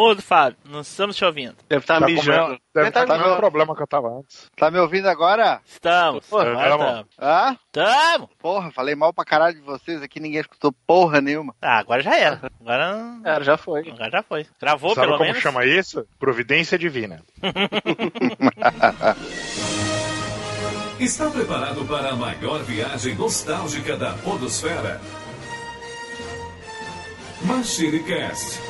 mudo, Fábio. Não estamos te ouvindo. Deve estar Tá mijando. comendo- Deve Tá estar com o mijando. problema que eu tava antes. Tá me ouvindo agora? Estamos. Tamo. tamo. Hã? Tamo. Porra, falei mal pra caralho de vocês aqui, ninguém escutou porra nenhuma. Ah, agora já era. Agora, Cara, já foi. agora já foi. Gravou, Sabe pelo como menos? chama isso? Providência divina. Está preparado para a maior viagem nostálgica da Podosfera? MachineCast.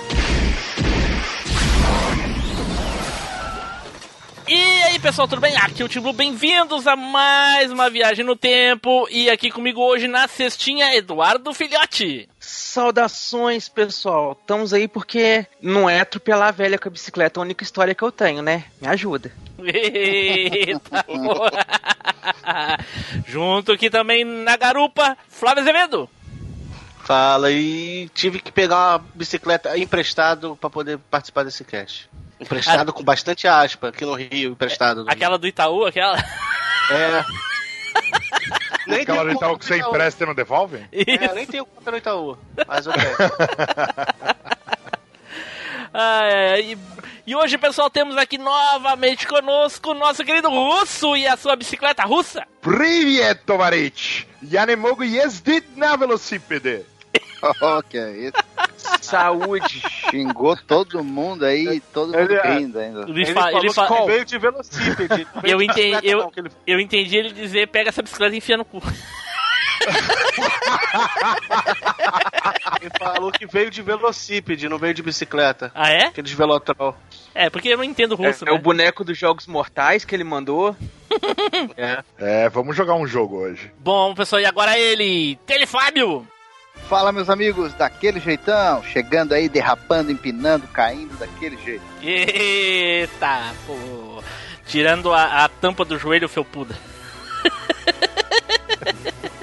E aí, pessoal, tudo bem? Aqui é o Tim Blue, bem-vindos a mais uma viagem no tempo. E aqui comigo hoje na cestinha, Eduardo Filhote. Saudações, pessoal. Estamos aí porque não é atropelar a velha com a bicicleta a única história que eu tenho, né? Me ajuda. Eita, porra. Junto aqui também na garupa, Flávio Azevedo. Fala, e tive que pegar uma bicicleta emprestado pra poder participar desse cast. Emprestado com bastante aspa, aqui no Rio, emprestado. Aquela do Itaú, aquela. É. nem Aquela tenho de tal conta que você no Itaú. empresta e não devolve? É, nem tenho conta no Itaú. Mas ok. Ah, é, e, e hoje, pessoal, temos aqui novamente conosco o nosso querido Russo e a sua bicicleta russa. Привет, товарищ! Я не могу ездить на велосипеде. Oh, que é isso? Saúde. Xingou todo mundo aí, todo mundo Ele é- rindo ainda. Ele, Ele fa- falou ele fa- que veio de velocípede. Eu de entendi- eu- não, ele- Eu entendi ele dizer: pega essa bicicleta e enfia no cu. Ele falou que veio de velocípede, não veio de bicicleta. Ah, é? Aqueles velotrol. É, porque eu não entendo russo, é, é né? o boneco dos Jogos Mortais que ele mandou. É. É, vamos jogar um jogo hoje. Bom, pessoal, e agora ele, Telefábio. Fala, meus amigos, daquele jeitão, chegando aí, derrapando, empinando, caindo daquele jeito. Eita, pô. Tirando a, a tampa do joelho felpuda,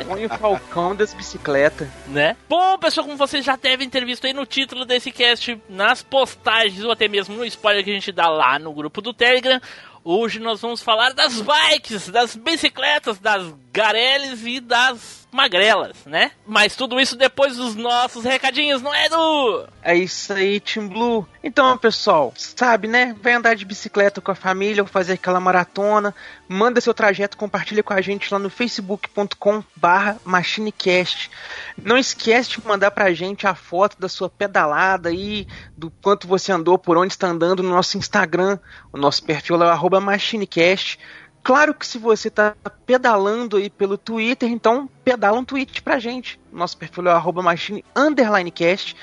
Põe o falcão das bicicletas. né? Bom, pessoal, como vocês já devem ter visto aí no título desse cast, nas postagens ou até mesmo no spoiler que a gente dá lá no grupo do Telegram, hoje nós vamos falar das bikes, das bicicletas, das gareles e das magrelas, né? Mas tudo isso depois dos nossos recadinhos, não é, Edu? É isso aí, Team Blue. Então, pessoal, sabe, né? Vai andar de bicicleta com a família ou fazer aquela maratona. Manda seu trajeto, compartilha com a gente lá no facebook.com barra machinecast. Não esquece de mandar pra gente a foto da sua pedalada aí, do quanto você andou, por onde está andando no nosso Instagram. O nosso perfil é o machinecast. Claro que se você tá pedalando aí pelo Twitter, então pedala um tweet pra gente. Nosso perfil é arroba machine underline cast.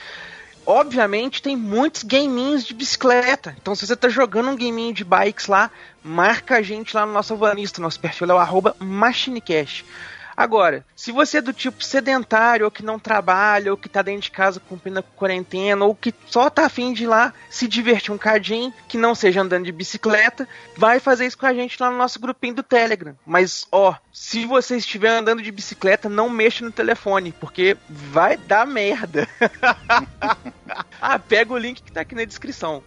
Obviamente tem muitos gaminhos de bicicleta. Então se você tá jogando um gaminho de bikes lá, marca a gente lá no nosso Avanista. Nosso perfil é o arroba machinecast. Agora, se você é do tipo sedentário, ou que não trabalha, ou que tá dentro de casa cumprindo a quarentena, ou que só tá afim de ir lá se divertir um cadinho, que não seja andando de bicicleta, vai fazer isso com a gente lá no nosso grupinho do Telegram. Mas, ó, se você estiver andando de bicicleta, não mexa no telefone, porque vai dar merda. ah, pega o link que tá aqui na descrição.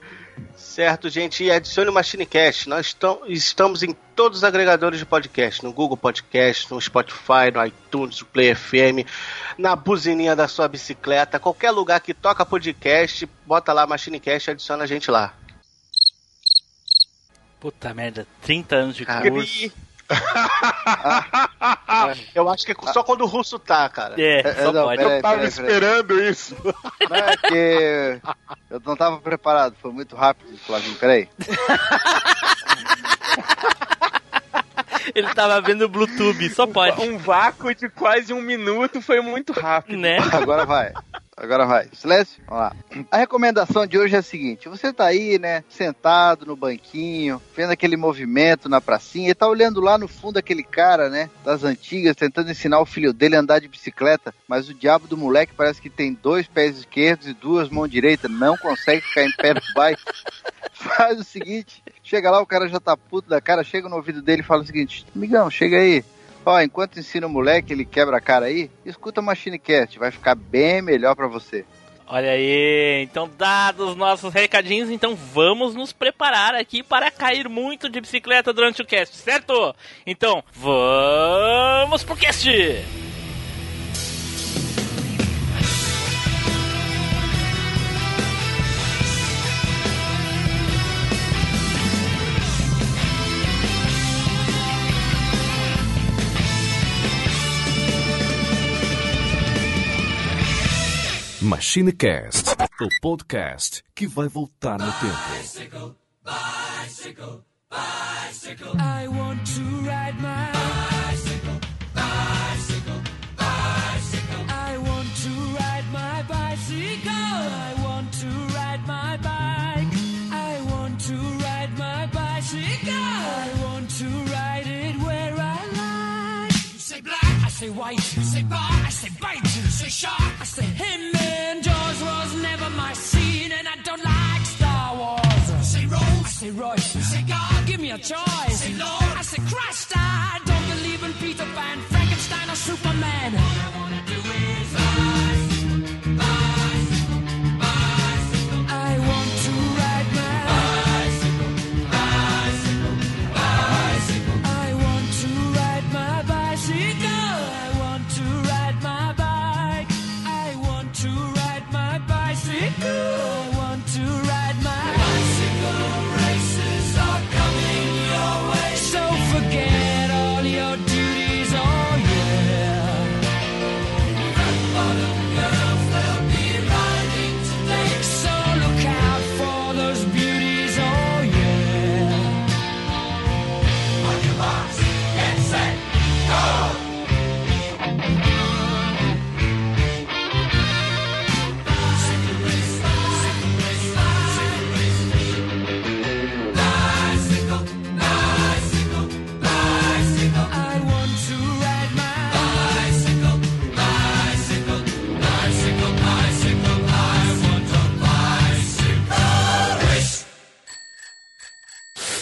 Certo, gente, e adicione o MachineCast. Nós estamos em todos os agregadores de podcast, no Google Podcast, no Spotify, no iTunes, no Play FM, na buzininha da sua bicicleta, qualquer lugar que toca podcast, bota lá MachineCast e adiciona a gente lá. Puta merda, 30 anos de Curso. Eu acho que é só quando o russo tá, cara. É, É, só não, pode. pera- Eu tava peraí, peraí. esperando isso. Não é que eu não tava preparado, foi muito rápido, Flavinho, peraí. Ele tava vendo o Bluetooth, só pode. Um vácuo de quase um minuto foi muito rápido. Né? Agora vai. Agora vai. Silêncio? Vamos lá. A recomendação de hoje é a seguinte: você tá aí, né, sentado no banquinho, vendo aquele movimento na pracinha, e tá olhando lá no fundo aquele cara, né, das antigas, tentando ensinar o filho dele a andar de bicicleta, mas o diabo do moleque parece que tem dois pés esquerdos e duas mãos direitas, não consegue ficar em pé no bike. Faz o seguinte: chega lá, o cara já tá puto da cara, chega no ouvido dele e fala o seguinte: amigão, chega aí. Ó, enquanto ensina o moleque, ele quebra a cara aí, escuta o MachineCast, vai ficar bem melhor pra você. Olha aí, então dados os nossos recadinhos, então vamos nos preparar aqui para cair muito de bicicleta durante o cast, certo? Então, vamos pro cast! MachineCast, o podcast que vai voltar no tempo. I want to ride my bicycle, say. You say God, give me a choice. Say Lord, I say Christ. I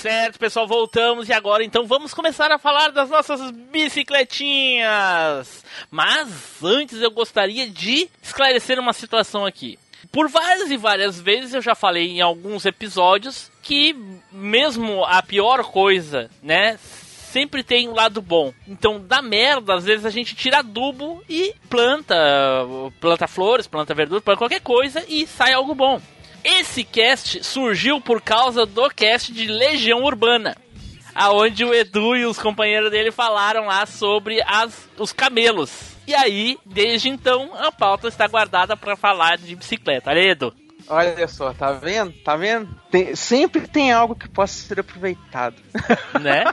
Certo, pessoal, voltamos e agora então vamos começar a falar das nossas bicicletinhas. Mas antes eu gostaria de esclarecer uma situação aqui. Por várias e várias vezes eu já falei em alguns episódios que mesmo a pior coisa, né, sempre tem um lado bom. Então, da merda, às vezes a gente tira adubo e planta, planta flores, planta verdura, planta qualquer coisa e sai algo bom. Esse cast surgiu por causa do cast de Legião Urbana, aonde o Edu e os companheiros dele falaram lá sobre as, os camelos. E aí, desde então, a pauta está guardada para falar de bicicleta. Olha aí, Edu. Olha só, tá vendo? Tá vendo? Tem- sempre tem algo que possa ser aproveitado. né?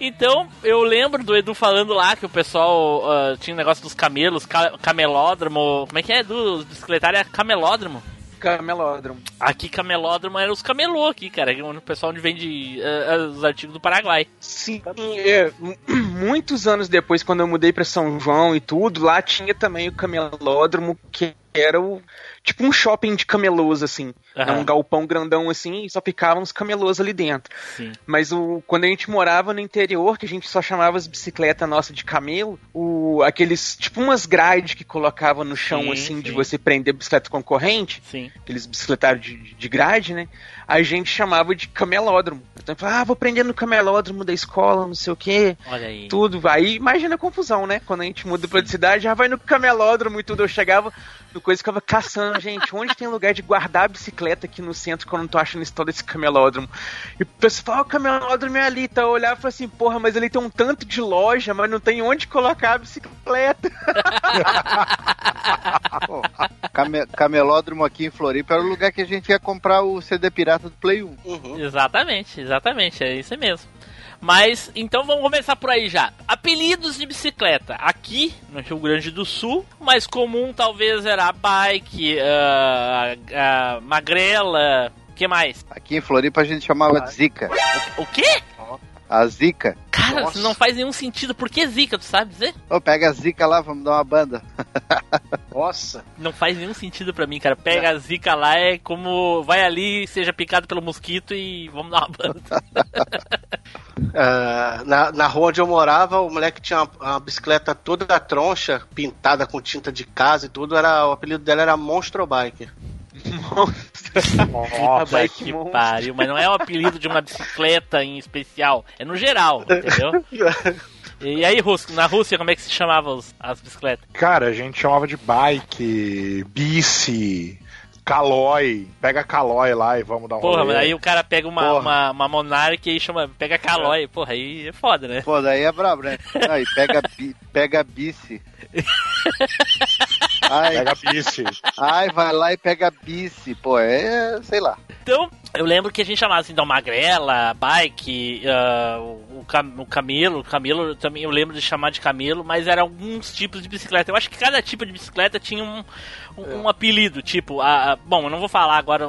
Então, eu lembro do Edu falando lá que o pessoal ah, tinha um negócio dos camelos, ca- camelódromo. Como é que é, Edu? Os bicicletários é camelódromo. Camelódromo. Aqui, camelódromo era os camelô aqui, cara. que é O pessoal onde vende ah, os artigos do Paraguai. Sim, é, mu- muitos anos depois, quando eu mudei pra São João e tudo, lá tinha também o camelódromo, que era o tipo um shopping de camelôs, assim. Aham. um galpão grandão assim, e só ficavam os camelôs ali dentro. Sim. Mas o, quando a gente morava no interior, que a gente só chamava as bicicletas nossas de camelo, o, aqueles, tipo umas grades que colocavam no chão, Sim, assim, de sim. você prender bicicleta concorrente, Sim. aqueles bicicletários de, de grade, né? A gente chamava de camelódromo. Então, falava, ah, vou prender no camelódromo da escola, não sei o quê, Olha aí. tudo. Aí imagina a confusão, né? Quando a gente muda pra cidade, já vai no camelódromo e tudo. Eu chegava no coisa e ficava caçando, gente, onde tem lugar de guardar a bicicleta aqui no centro que eu não tô achando esse tal desse camelódromo? E o pessoal fala, "Ah, o camelódromo é ali, tá? Eu olhava e assim, porra, mas ali tem um tanto de loja, mas não tem onde colocar a bicicleta. Came- camelódromo aqui em Floripa era o lugar que a gente ia comprar o CD pirata do Play 1. Uhum. Exatamente, exatamente, é isso mesmo. Mas, então vamos começar por aí já. Apelidos de bicicleta. Aqui, no Rio Grande do Sul, o mais comum talvez era a bike, a, a magrela, o que mais? Aqui em Floripa a gente chamava de Zica. O quê? A Zica. Cara, Nossa. isso não faz nenhum sentido. Por que zica, tu sabe dizer? Ô, pega a Zica lá, vamos dar uma banda. Nossa. Não faz nenhum sentido pra mim, cara. Pega a zica lá, é como vai ali, seja picado pelo mosquito e vamos dar uma banda. Ah, na, na rua onde eu morava, o moleque tinha uma, uma bicicleta toda da troncha, pintada com tinta de casa e tudo. Era, o apelido dela era Monstro Bike. Puta que que monstro. pariu, mas não é o apelido de uma bicicleta em especial, é no geral, entendeu? E aí, na Rússia, como é que se chamavam as bicicletas? Cara, a gente chamava de bike, bici, Calói. Pega Calói lá e vamos dar um Porra, rolê. mas aí o cara pega uma, Porra. uma, uma Monarch e chama, pega Calói. Porra, aí é foda, né? Pô, daí é brabo, né? Aí pega, bi- pega bice. Ai, Pega bice. ai, vai lá e pega bice. Pô, é, sei lá. Então, eu lembro que a gente chamava assim, então, Magrela, Bike, ah, o, cam- o Camelo. Camelo também eu lembro de chamar de Camelo, mas eram alguns tipos de bicicleta. Eu acho que cada tipo de bicicleta tinha um, um, um apelido. Tipo, a, a- bom, eu não vou falar agora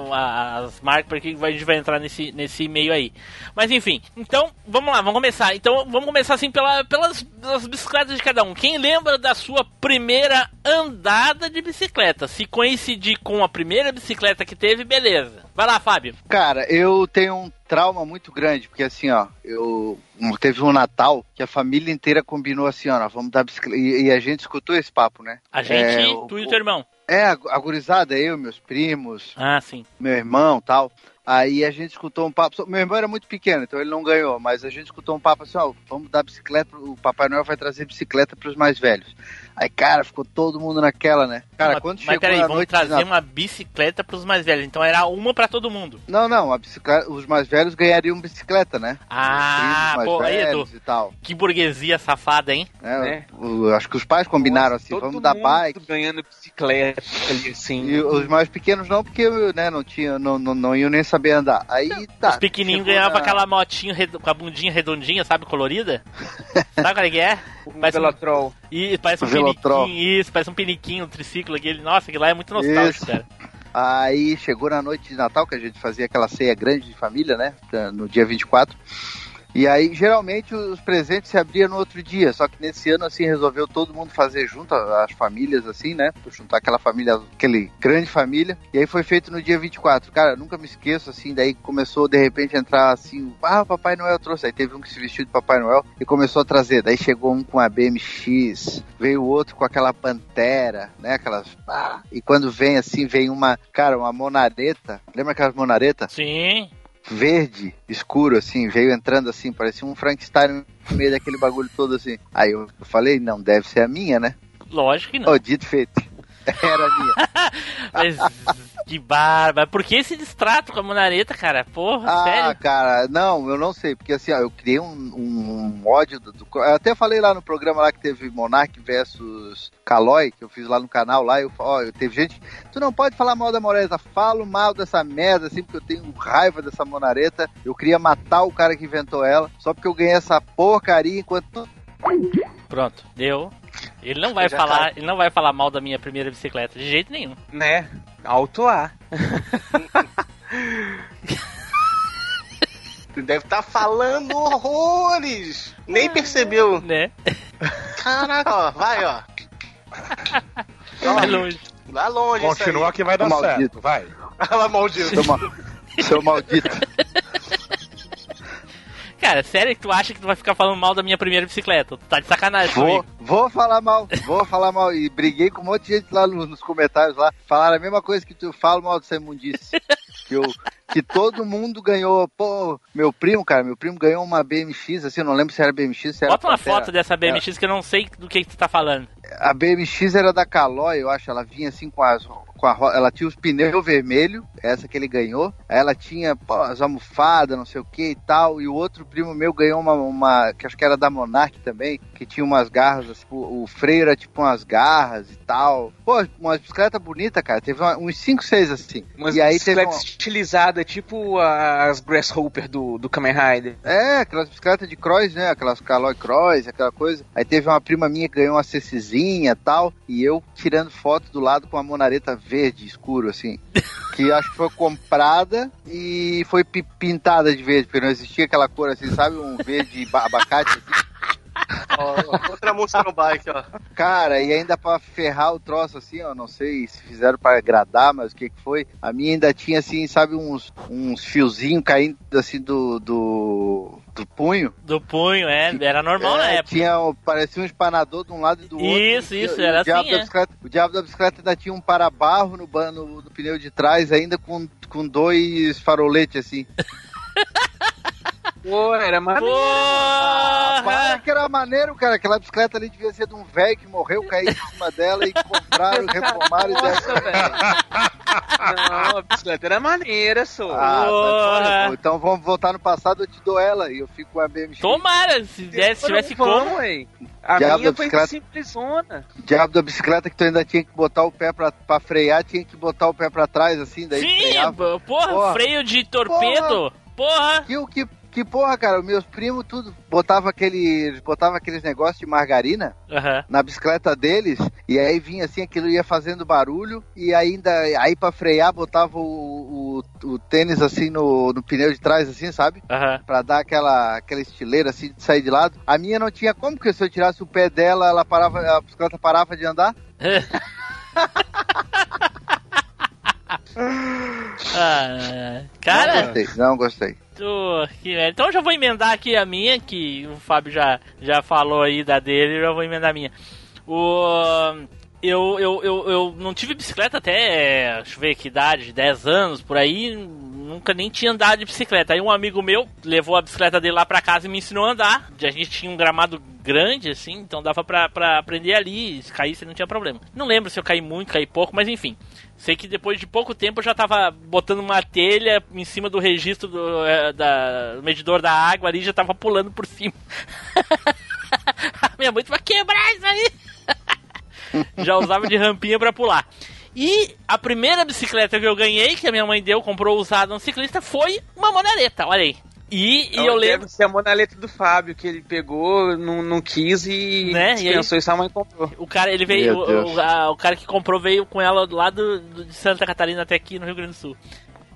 as marcas porque a gente vai entrar nesse, nesse meio aí. Mas enfim, então vamos lá, vamos começar. Então vamos começar assim pela, pelas, pelas bicicletas de cada um. Quem lembra da sua primeira andada de bicicleta? Se coincidir com a primeira bicicleta que teve, beleza. Vai lá, Fábio. Cara, eu tenho um trauma muito grande, porque assim, ó, eu teve um Natal que a família inteira combinou assim, ó, vamos dar bicicleta. E, e a gente escutou esse papo, né? A gente, É, o- tu e o teu irmão. É, a gurizada, eu, meus primos, Ah, sim. meu irmão tal. Aí a gente escutou um papo. Meu irmão era muito pequeno, então ele não ganhou, mas a gente escutou um papo assim: ó, vamos dar bicicleta. O Papai Noel vai trazer bicicleta para os mais velhos. Aí, cara, ficou todo mundo naquela, né? Cara, mas, quando mas chegou peraí, a vamos noite. trazer uma bicicleta pros mais velhos. Então era uma pra todo mundo. Não, não, a bicicleta, os mais velhos ganhariam bicicleta, né? Ah, pô, mais aí, velhos Edu. e tal. Que burguesia safada, hein? né? O- acho que os pais combinaram assim: Todo vamos dar mundo bike. ganhando bicicleta ali, assim. E os mais pequenos não, porque né, não, tinha, não, não, não iam nem saber andar. Aí tá. Os pequenininhos ganhavam na- aquela motinho redo- com a bundinha redondinha, sabe, colorida? sabe qual é que é? Um Parece um-. E parece um Velotrol. piniquinho, isso, parece um piniquinho, um triciclo aquele. Nossa, aquilo lá é muito nostálgico, Isso. cara. Aí chegou na noite de Natal, que a gente fazia aquela ceia grande de família, né? No dia 24. E aí, geralmente, os presentes se abriam no outro dia. Só que nesse ano, assim, resolveu todo mundo fazer junto, as famílias, assim, né? Juntar aquela família, aquele grande família. E aí foi feito no dia 24. Cara, nunca me esqueço, assim, daí começou de repente a entrar assim, ah, Papai Noel trouxe. Aí teve um que se vestiu de Papai Noel e começou a trazer. Daí chegou um com a BMX, veio outro com aquela pantera, né? Aquelas. Ah, e quando vem assim, vem uma, cara, uma monareta. Lembra aquelas monaretas? Sim. Verde, escuro, assim, veio entrando assim, parecia um Frankenstein no meio daquele bagulho todo assim. Aí eu falei, não, deve ser a minha, né? Lógico que não. Ô, dito feito. Era minha. Mas que barba. Por que esse distrato com a monareta, cara? Porra, Ah, sério? cara, não, eu não sei, porque assim, ó, eu criei um, um, um ódio do, do- Eu até falei lá no programa lá que teve Monark versus Calói, que eu fiz lá no canal lá, eu ó, eu teve gente. Tu não pode falar mal da monareta, falo mal dessa merda, assim, porque eu tenho raiva dessa monareta. Eu queria matar o cara que inventou ela, só porque eu ganhei essa porcaria enquanto. Pronto, deu. Ele não vai falar, ele não vai falar mal da minha primeira bicicleta de jeito nenhum. Né? Alto lá. Tu deve estar falando horrores. Nem percebeu. Né? Caraca, ó, vai, ó. Vai longe. Vai longe Continua que vai dar Maldito. certo. Vai. Ela maldito. Seu. Seu maldito. Cara, sério que tu acha que tu vai ficar falando mal da minha primeira bicicleta? Tu tá de sacanagem Vou, comigo. vou falar mal, vou falar mal. E briguei com um monte de gente lá no- nos comentários lá. Falaram a mesma coisa que tu fala mal dessa imundice. que, eu, que todo mundo ganhou. Pô, meu primo, cara, meu primo ganhou uma BMX, assim, eu não lembro se era BMX, se era. Bota uma foto dessa BMX que eu não sei do que, que tu tá falando. A BMX era da Caloi, eu acho. Ela vinha assim com as. Com a, ela tinha os pneus vermelhos, essa que ele ganhou. Aí ela tinha pô, as almofadas, não sei o que e tal. E o outro primo meu ganhou uma, uma. que acho que era da Monarch também, que tinha umas garras, o, freio era tipo umas garras e tal. Pô, uma bicicleta bonita, cara. Teve uma- uns 5, 6 assim. Umas e aí teve bicicletas uma, estilizadas, tipo as Grasshopper do, do Kamen Rider. É, aquelas bicicletas de cross, né? Aquelas Caloi Cross, aquela coisa. Aí teve uma prima minha que ganhou uma CCzinha e tal. E eu tirando foto do lado com uma monareta verde escuro, assim. que acho que foi comprada e foi pi- pintada de verde, porque não existia aquela cor assim, sabe? Um verde ba- abacate. assim. Ó, outra música no bike, ó. Cara, e ainda pra ferrar o troço assim, ó, não sei se fizeram pra agradar, mas o que que foi? A minha ainda tinha assim, sabe, uns, uns fiozinhos caindo assim do, do, do punho. Do punho, é, era normal na É, época. Tinha, parecia um espanador de um lado e do outro. Isso, E- isso, era o diabo assim, da é. bicicleta, O diabo da bicicleta ainda tinha um para-barro no, ban- no, no pneu de trás, ainda com, com dois faroletes assim. Pô, era maneiro. Ah, Porra! que era maneiro, cara. Aquela bicicleta ali devia ser de um velho que morreu, caiu em cima dela e compraram, reformaram e deram. Nossa, velho. Não, a bicicleta era maneira, só. Ah, Porra. fora, pô. então vamos voltar no passado, eu te dou ela e eu fico com a BMX. Tomara, se, desse, se tivesse como. ué. A Diabo minha foi bicicleta. simplesona. Diabo da bicicleta que tu ainda tinha que botar o pé pra, pra frear, tinha que botar o pé pra trás, assim, daí Sim, porra, Porra. freio de torpedo. Porra. Que, que, que porra, cara, meus primos tudo botava aquele, botava aqueles negócios de margarina Aham. na bicicleta deles e aí vinha assim, aquilo ia fazendo barulho e ainda aí pra frear botava o, o, o tênis assim no, no pneu de trás assim, sabe? Aham. Pra dar aquela, aquela estileira assim de sair de lado. A minha não tinha como, porque se eu tirasse o pé dela, ela parava, a bicicleta parava de andar. Ah, Não cara, gostei, não gostei. Então eu já vou emendar aqui a minha, que o Fábio já, já falou aí da dele, eu já vou emendar a minha. O. Eu, eu, eu, eu não tive bicicleta até, deixa eu ver que idade, 10 anos por aí, nunca nem tinha andado de bicicleta. Aí um amigo meu levou a bicicleta dele lá pra casa e me ensinou a andar. A gente tinha um gramado grande, assim, então dava pra, aprender ali, se caísse não tinha problema. Não lembro se eu caí muito, caí pouco, mas enfim. Sei que depois de pouco tempo eu já tava botando uma telha em cima do registro do, eh, da- do medidor da água ali, já tava pulando por cima. Minha mãe vai quebrar isso aí. já usava de rampinha pra pular. E a primeira bicicleta que eu ganhei, que a minha mãe deu, comprou usada no ciclista, foi uma monareta, olha aí. E, e eu lembro. Deve ser a monaleta do Fábio, que ele pegou, não, não quis e Né, e e sua mãe comprou. O cara, ele veio. O, o- a- o cara que comprou veio com ela lá do, do- de Santa Catarina até aqui no Rio Grande do Sul.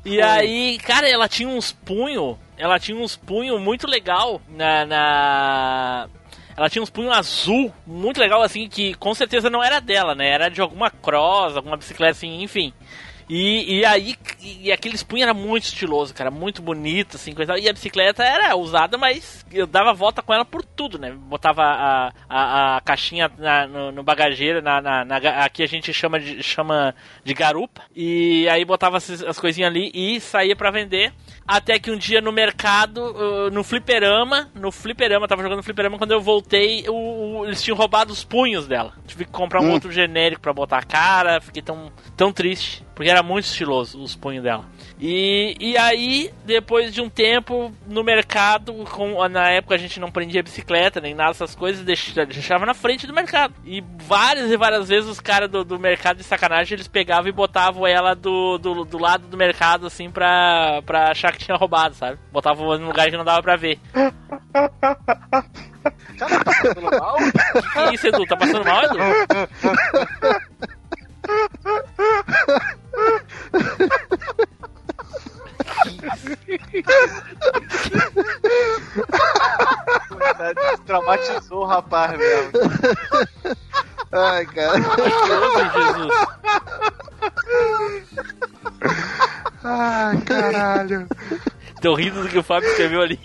E aí, cara, ela tinha uns punhos. Ela tinha uns punhos muito legal na. na- Ela tinha uns punhos azul, muito legal, assim, que com certeza não era dela, né? Era de alguma cross, alguma bicicleta, assim, enfim. E, e aí, e aqueles punhos era muito estiloso, cara, muito bonito, assim, coisa. E a bicicleta era usada, mas eu dava volta com ela por tudo, né? Botava a, a, a caixinha na- no, no bagageiro, na, na- na aqui a gente chama de, chama de garupa, e aí botava as, as coisinhas ali e saía pra vender. Até que um dia no mercado, uh, no fliperama, no fliperama, tava jogando fliperama, quando eu voltei, o, o- eles tinham roubado os punhos dela. Tive que comprar um outro genérico pra botar a cara, fiquei tão, tão triste. Porque era muito estiloso os punhos dela. E, e aí, depois de um tempo no mercado, com, na época a gente não prendia bicicleta nem nada dessas coisas, deixava, deixava na frente do mercado. E várias e várias vezes os caras do, do mercado de sacanagem eles pegavam e botavam ela do, do, do lado do mercado assim pra, pra achar que tinha roubado, sabe? Botavam num lugar que não dava pra ver. Cara, tá passando mal? Que isso, Edu? Tá passando mal, Edu? Traumatizou o rapaz mesmo. Ai, cara. Que Jesus. Ai, caralho. Tô rindo do que o Fábio escreveu ali.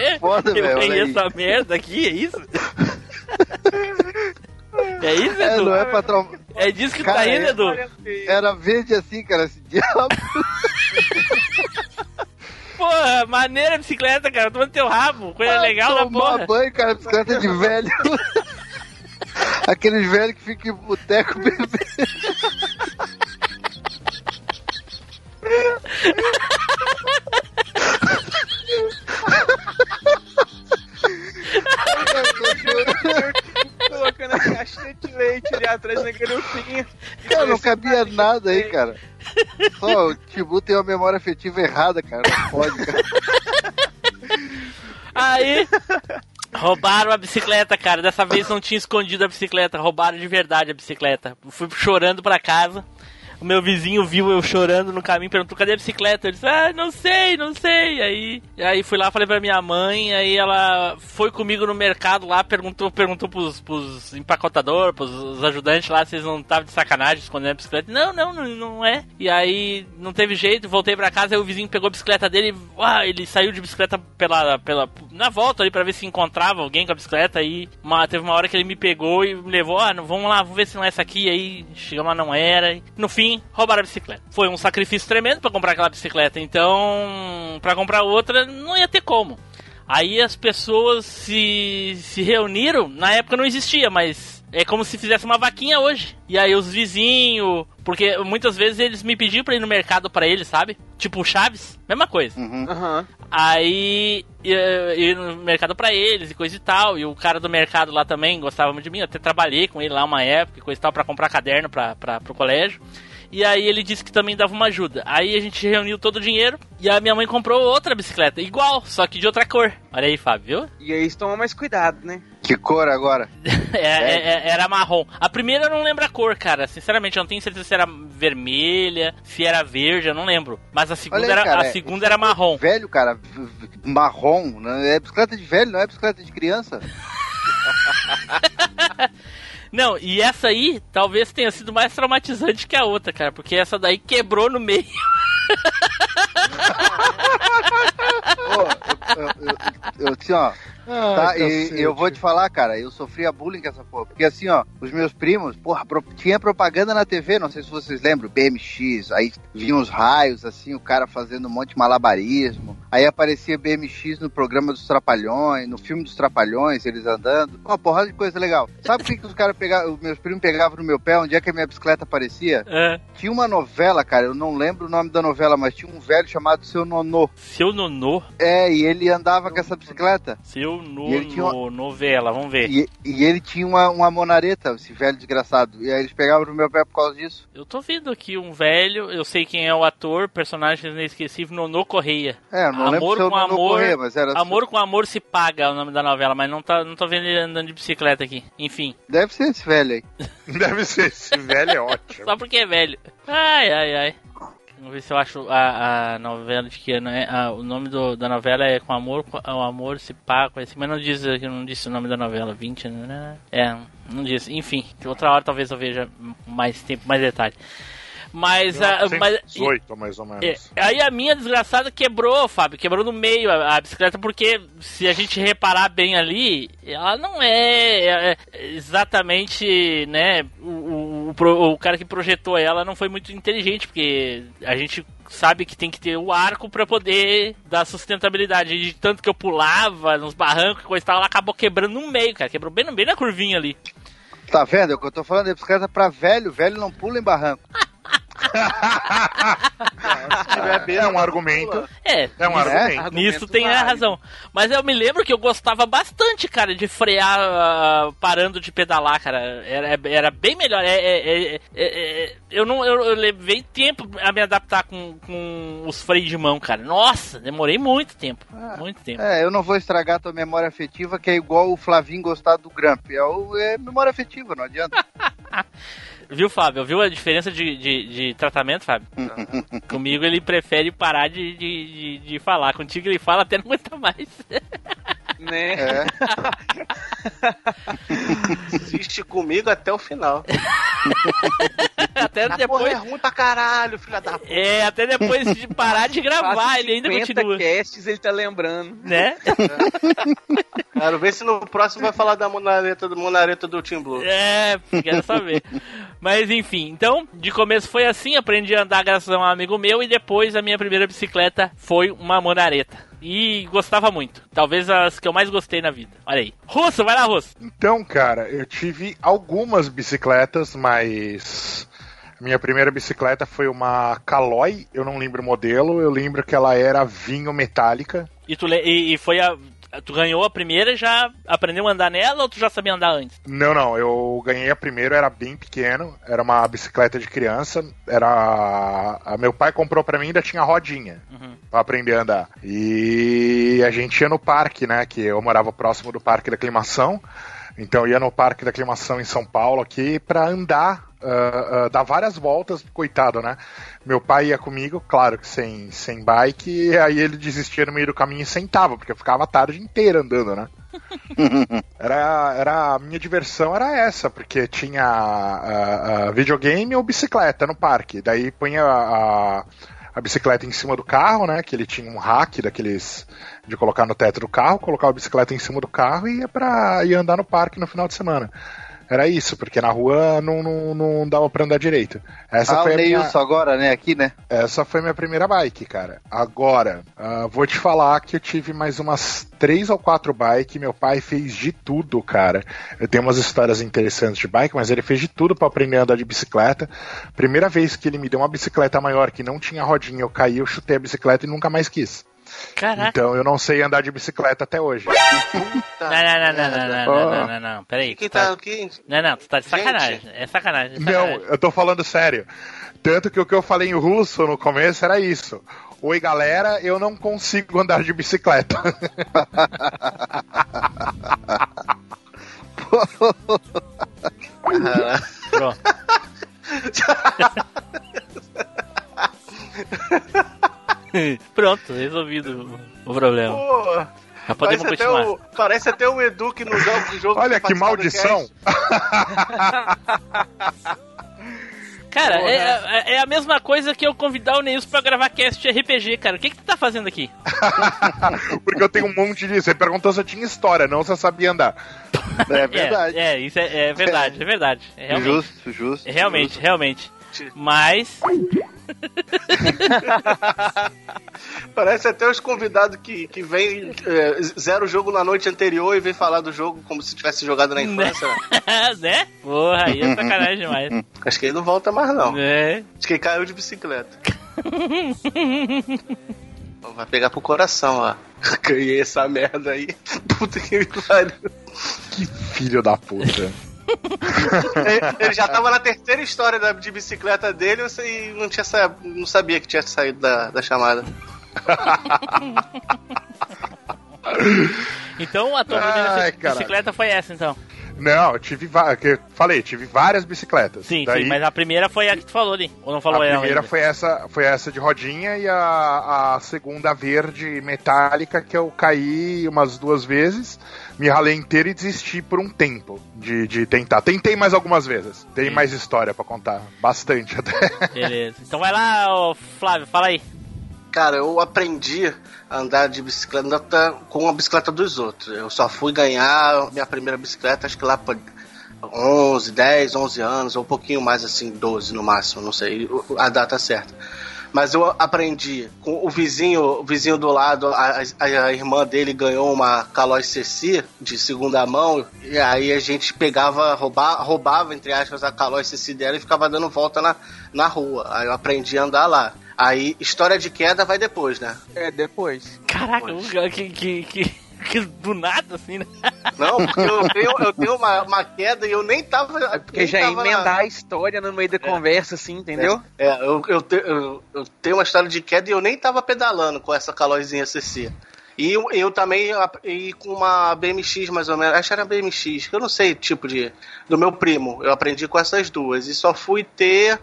É foda, Eu velho. olha ganhei essa merda aqui, é isso? É isso, É, Edu? não é pra traum... É disso que Cara, tá indo, é- Edu? Era verde assim, cara, esse diabo. Porra, maneira a bicicleta, cara. Tomando teu rabo. Coisa legal da Tomar porra. banho, cara, bicicleta de velho. Aqueles velhos que ficam em boteco bebendo. Colocando a caixinha de leite ali atrás na garupinha. Cara, não cabia nada aí, cara. Só o Tibu tem uma memória afetiva errada, cara. Não pode, cara. Aí, roubaram a bicicleta, cara. Dessa vez não tinha escondido a bicicleta. Roubaram de verdade a bicicleta. Fui chorando pra casa. O meu vizinho viu eu chorando no caminho, perguntou cadê a bicicleta? Eu disse, ah, não sei, não sei. Aí, aí fui lá, falei pra minha mãe, aí ela foi comigo no mercado lá, perguntou, perguntou pros, pros empacotadores, pros ajudantes lá, se eles não estavam de sacanagem escondendo a bicicleta. Não, não, não, não é. E aí não teve jeito, voltei pra casa, aí o vizinho pegou a bicicleta dele, uau, ele saiu de bicicleta pela, pela, na volta ali pra ver se encontrava alguém com a bicicleta. Aí uma, teve uma hora que ele me pegou e me levou, ah, vamos lá, vamos ver se não é essa aqui. Aí chegamos lá, não era. No fim, roubaram a bicicleta. Foi um sacrifício tremendo pra comprar aquela bicicleta, então pra comprar outra não ia ter como. Aí as pessoas se, se reuniram, na época não existia, mas É como se fizesse uma vaquinha hoje. E aí os vizinhos. Porque muitas vezes eles me pediam pra ir no mercado pra eles, sabe? Tipo Chaves, mesma coisa. Uhum. Aí ia no mercado pra eles e coisa e tal. E o cara do mercado lá também gostava muito de mim. Eu até trabalhei com ele lá uma época e coisa e tal pra comprar caderno pra, pra, pro colégio. E aí ele disse que também dava uma ajuda. Aí a gente reuniu todo o dinheiro e a minha mãe comprou outra bicicleta, igual, só que de outra cor. Olha aí, Fábio, viu? E aí tomam mais cuidado, né? Que cor agora? É, é- é- era marrom. A primeira eu não lembro a cor, cara. Sinceramente, eu não tenho certeza se era vermelha, se era verde, eu não lembro. Mas a segunda, aí, era, cara, a é- segunda era marrom. Velho, cara, marrom, né? é bicicleta de velho, não é bicicleta de criança. Não, e essa aí talvez tenha sido mais traumatizante que a outra, cara, porque essa daí quebrou no meio. Eu, eu, eu, assim, ó, tá, e eu vou te falar, cara, eu sofria bullying com essa porra. Porque assim, ó, os meus primos, porra, pro- tinha propaganda na TV, não sei se vocês lembram, BMX, aí vinham os raios, assim, o cara fazendo um monte de malabarismo. Aí aparecia BMX no programa dos Trapalhões, no filme dos Trapalhões, eles andando. Uma porrada de coisa legal. Sabe por que, que os caras pegavam, os meus primos pegavam no meu pé, onde é que a minha bicicleta aparecia? É. Tinha uma novela, cara, eu não lembro o nome da novela, mas tinha um velho chamado Seu Nonô. Seu nonô, É, e ele andava com essa bicicleta. seu E ele tinha nono, novela, vamos ver. E, e ele tinha uma, uma monareta, esse velho desgraçado. E aí eles pegavam no meu pé por causa disso. Eu tô vendo aqui um velho, eu sei quem é o ator, personagem inesquecível, Nonô Correia. É, não lembro Amor se eu com não amor, correr, mas era. Amor com Amor se paga é o nome da novela, mas não, tá, não tô vendo ele andando de bicicleta aqui. Enfim, Deve ser esse velho aí. Deve ser, esse velho é ótimo. só porque é velho. Ai, ai, ai. Vamos ver se eu acho a, a novela de que ano é. Ah, o nome do, da novela é Com Amor, com, o Amor se paga, assim, mas não diz, não disse o nome da novela, 20, né? É, não disse. Enfim, outra hora talvez eu veja mais tempo, mais detalhe. Mas, ah, mas 18, mais ou menos. é, aí a minha desgraçada quebrou, Fábio, quebrou no meio a, a bicicleta, porque se a gente reparar bem ali, ela não é, é, exatamente, né, o, o, o o cara que projetou ela não foi muito inteligente, porque a gente sabe que tem que ter o arco pra poder dar sustentabilidade. E de tanto que eu pulava nos barrancos e coisa e tal, ela acabou quebrando no meio, cara, quebrou bem, bem na curvinha ali. Tá vendo? É o que eu tô falando, é bicicleta pra velho, velho não pula em barranco. É um argumento. É, É um É? argumento. Nisso tem a razão. Mas eu me lembro que eu gostava bastante, cara, de frear ah, parando de pedalar, cara. Era, era bem melhor. É, é, é, é, é, eu não eu, eu levei tempo a me adaptar com, com os freios de mão, cara. Nossa, demorei muito tempo. Muito tempo. É, eu não vou estragar tua memória afetiva, que é igual o Flavinho gostar do Gramp. É, o, é memória afetiva, não adianta. Viu, Fábio? Viu a diferença de, de, de tratamento, Fábio? Comigo ele prefere parar de, de, de, de falar. Contigo ele fala até não aguenta mais. Né? É. Insiste comigo até o final. até A porra é depois. ruim pra caralho, filha da puta. É, até depois de parar de gravar, ele ainda 50 continua. casts ele tá lembrando. Né? Quero ver se no próximo vai falar da monareta do, monareta do Team Blue. É, quero saber. Mas enfim, então, de começo foi assim, aprendi a andar graças a um amigo meu e depois a minha primeira bicicleta foi uma monareta. E gostava muito. Talvez as que eu mais gostei na vida. Olha aí. Russo, vai lá, Russo. Então, cara, eu tive algumas bicicletas, mas minha primeira bicicleta foi uma Caloi, eu não lembro o modelo, eu lembro que ela era vinho metálica. E tu e, e foi a. Tu ganhou a primeira já aprendeu a andar nela ou tu já sabia andar antes? Não, não, eu ganhei a primeira, era bem pequeno, era uma bicicleta de criança, era a meu pai comprou pra mim ainda tinha rodinha Uhum. pra aprender a andar. E a gente ia no parque, né, que eu morava próximo do Parque da Aclimação. Então eu ia no Parque da Aclimação em São Paulo aqui pra andar, ah, ah, dar várias voltas, coitado, né? Meu pai ia comigo, claro que sem, sem bike, e aí ele desistia no meio do caminho e sentava, porque eu ficava a tarde inteira andando, né? Era, era a minha diversão era essa, porque tinha ah, ah, videogame ou bicicleta no parque. Daí punha a, a bicicleta em cima do carro, né? Que ele tinha um rack daqueles de colocar no teto do carro, colocar a bicicleta em cima do carro e ia para ia andar no parque no final de semana. Era isso, porque na rua não, não, não dava pra andar direito. Essa ah, foi a minha, Neilson agora, né? Aqui, né? essa foi minha primeira bike, cara. Agora, ah, vou te falar que eu tive mais umas três ou quatro bikes. Meu pai fez de tudo, cara. Eu tenho umas histórias interessantes de bike, mas ele fez de tudo pra aprender a andar de bicicleta. Primeira vez que ele me deu uma bicicleta maior que não tinha rodinha, eu caí, eu chutei a bicicleta e nunca mais quis. Caraca. Então eu não sei andar de bicicleta até hoje. Não, não, não, não, não, não, não, não, não, não. Peraí. Quem tu tá- tá? Não, não, tu tá de Gente. sacanagem. É sacanagem. é Não, sacanagem. eu tô falando sério. Tanto que o que eu falei em russo no começo era isso. Oi, galera, eu não consigo andar de bicicleta. Pronto. Pronto, resolvido o problema. pô, Já podemos parece, até continuar. o, parece até o Edu que no jogo. no jogo Olha que maldição. Cara, Porra. é, é- é a mesma coisa que eu convidar o Neilson pra gravar cast RPG, cara. O que, que tu tá fazendo aqui? Porque eu tenho um monte disso. Você perguntou se eu tinha história, não se eu sabia andar. É verdade. É, é, isso é, é verdade, é verdade. É realmente, Justo, justo. é realmente, justo. realmente. Mas. Parece até os convidados que, que vem, é, zero o jogo na noite anterior e vem falar do jogo como se tivesse jogado na infância. né? Porra, aí é sacanagem demais. Acho que ele não volta mais, não. É. Acho que ele caiu de bicicleta. Vai pegar pro coração, ó. Ganhei essa merda aí. Puta que pariu. Que filho da puta. Ele, já tava na terceira história da, de bicicleta dele e não, tinha, sa- não sabia que tinha saído da, da chamada. Então a tua Ai, bicicleta foi essa, então. Não, eu tive falei, tive várias bicicletas. Sim, Daí, sim, mas a primeira foi a que tu falou ali. Ou não falou a ela primeira ainda? foi essa, foi essa de rodinha e a, a segunda verde metálica que eu caí umas duas vezes, me ralei inteiro e desisti por um tempo de, de tentar. Tentei mais algumas vezes. Tem mais história pra contar, bastante até. Beleza. Então vai lá, Flávio, fala aí. Cara, eu aprendi a andar de bicicleta com a bicicleta dos outros. Eu só fui ganhar minha primeira bicicleta, acho que lá por 11, 10, 11 anos, ou um pouquinho mais assim, 12 no máximo, não sei a data certa. Mas eu aprendi com o vizinho, o vizinho do lado, a, a- a irmã dele ganhou uma Caloi CC de segunda mão, e aí a gente pegava, roubava, roubava entre aspas, a Caloi CC dela e ficava dando volta na, na rua. Aí eu aprendi a andar lá. Aí, história de queda vai depois, né? É, depois. Caraca, que, que, que, que do nada, assim, né? Não, porque eu tenho, eu tenho uma, uma queda e eu nem tava. É porque nem já tava na- emendar a história no meio da conversa, assim, entendeu? É, eu, eu, te- eu- eu tenho uma história de queda e eu nem tava pedalando com essa calóizinha CC. E eu, eu também e com uma BMX mais ou menos, acho que era BMX, que eu não sei o tipo de. Do meu primo. Eu aprendi com essas duas. E só fui ter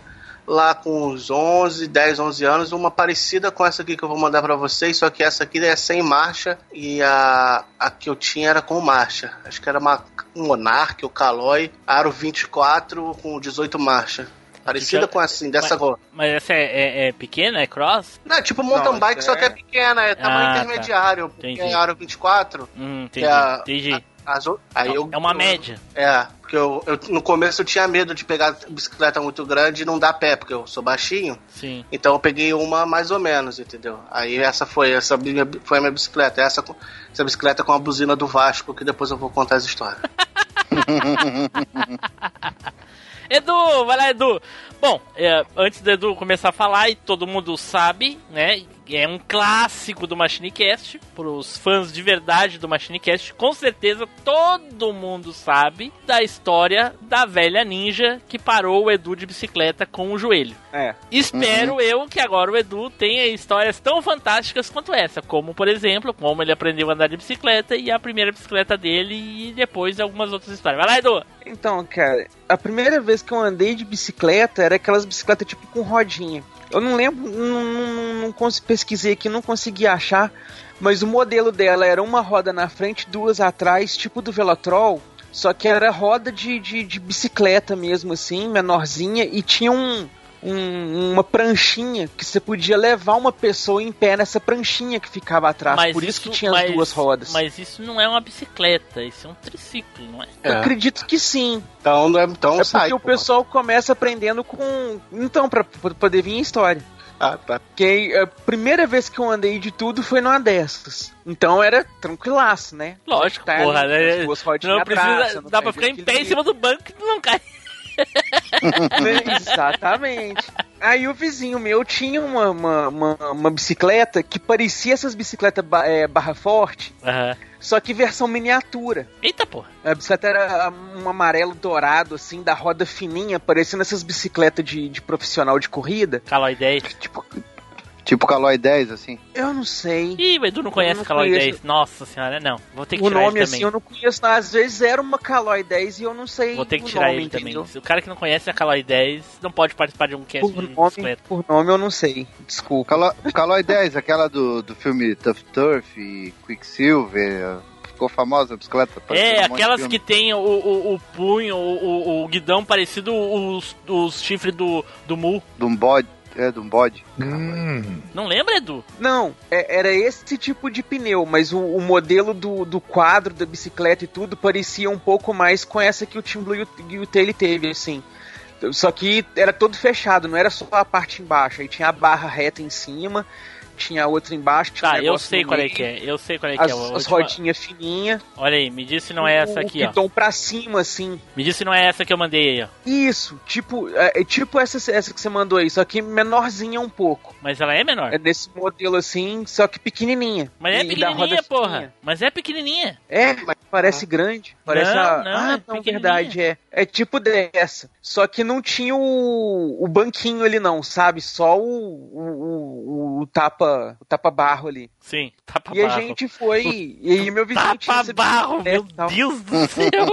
lá com uns 11, 10, 11 anos, uma parecida com essa aqui que eu vou mandar pra vocês, só que essa aqui é sem marcha e a, a que eu tinha era com marcha. Acho que era uma um Monarch ou Caloi, aro 24 com 18 marcha. Parecida já- com assim, dessa Mas- cor. Mas essa é, é, é pequena? É cross? Não, é tipo mountain Não, bike, isso só que é é- pequena, é tamanho Ah, tá. intermediário. porque Entendi. É aro 24. Hum, entendi. que é a- entendi. as o- aí eu, é uma eu- média. É, porque eu, eu- no começo eu tinha medo de pegar bicicleta muito grande e não dar pé, porque eu sou baixinho. Sim. Então eu peguei uma mais ou menos, entendeu? Aí essa foi, essa minha- foi a minha bicicleta. Essa, essa bicicleta com a buzina do Vasco, que depois eu vou contar as histórias. Edu, vai lá, Edu. Bom, é, antes do Edu começar a falar, e todo mundo sabe, né? É um clássico do Machinecast. Para os fãs de verdade do Machinecast, com certeza todo mundo sabe da história da velha ninja que parou o Edu de bicicleta com o joelho. É. Espero eu que agora o Edu tenha histórias tão fantásticas quanto essa, como por exemplo, como ele aprendeu a andar de bicicleta e a primeira bicicleta dele e depois algumas outras histórias. Vai lá, Edu! Então, cara, a primeira vez que eu andei de bicicleta era aquelas bicicletas tipo com rodinha. Eu não lembro, não, não, não pesquisei aqui, não consegui achar, mas o modelo dela era uma roda na frente, duas atrás, tipo do Velotrol, só que era roda de, de, de bicicleta mesmo, assim, menorzinha, e tinha um, um- uma pranchinha que você podia levar uma pessoa em pé nessa pranchinha que ficava atrás. Mas Por isso, que isso- tinha mas- as duas rodas. Mas isso não é uma bicicleta, isso é um triciclo, não é? Eu É. acredito que sim. Então, não é, então é sai. porque o pô. pessoal começa aprendendo com. Então, pra, pra poder vir a história. Ah, tá. Que a primeira vez que eu andei de tudo foi numa dessas. Então era tranquilaço, né? Lógico, Tá porra, ali, né? as duas rodinhas Não atrás, precisa, você não dá pra ficar em pé em cima do banco e não cai. Exatamente. Aí o vizinho meu tinha uma, uma, uma, uma bicicleta que parecia essas bicicletas ba- é, barra forte, Aham. só que versão miniatura. Eita, porra. A bicicleta era um amarelo dourado, assim, da roda fininha, parecendo essas bicicletas de, de profissional de corrida. 10. Tipo, tipo Calói 10, assim. Eu não sei. Ih, o Edu não conhece não Calói conheço. 10. Nossa senhora, não. Vou ter que O tirar nome, ele assim, também. eu não conheço. não. Às vezes era uma Calói 10 e eu não sei Vou ter que o tirar nome, ele entendeu? também. O cara que não conhece a Calói 10 não pode participar de um cast Por de nome, bicicleta. por nome eu não sei. Desculpa. Calói, Calói 10, aquela do, do filme Tough Turf e Quicksilver. Ficou famosa a bicicleta. É, aquelas que tem o, o, o punho, o, o, o guidão parecido os, os chifres do, do Mu. De um bode. É, de um bode. Hum, Não lembra, Edu? Não, é- era esse tipo de pneu, mas o, o modelo do, do quadro da bicicleta e tudo parecia um pouco mais com essa que o Team Blue e o, e o Taylor teve, assim. Só que era todo fechado, não era só a parte embaixo. Aí tinha a barra reta em cima, tinha outra embaixo. Tinha Tá, um eu sei qual é meio, que é. Eu sei qual é que As, é. as última- rodinhas fininhas. Olha aí, me diz se não é essa aqui, ó. guidão pra cima, assim. Me diz se não é essa que eu mandei aí, ó. Isso, tipo, é, é tipo essa, essa que você mandou aí, só que menorzinha um pouco. Mas ela é menor. É desse modelo assim, só que pequenininha. Mas é pequenininha, porra. fininha. Mas é pequenininha. É, parece grande. Parece Não, a... não, ah, é não, verdade, é. É tipo dessa. Só que não tinha o, o banquinho ali não, sabe? Só o, o, o, o tapa o tapa barro ali. Sim, tapa e a barro. gente foi, e aí meu vizinho tinha Tapa essa barro, meu e tal. Deus do céu.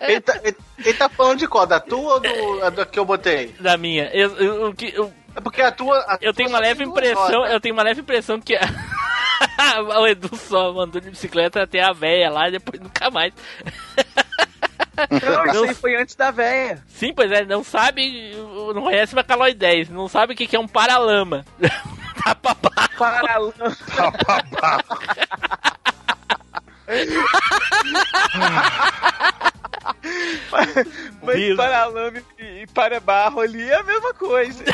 Ele tá, ele, ele tá falando de qual? Da tua ou do, da que eu botei? da minha. Eu, eu, o que- eu, É porque a tua. a eu tua tenho uma leve impressão, rodas. eu tenho uma leve impressão que o Edu só mandou de bicicleta até a véia lá e depois nunca mais. Não, isso Não. aí foi antes da véia. Sim, pois é, não sabe, não conhece 10, não sabe o que que é um paralama. Tapa barro. Paralama. Mas Deus. paralama e, e para barro ali é a mesma coisa.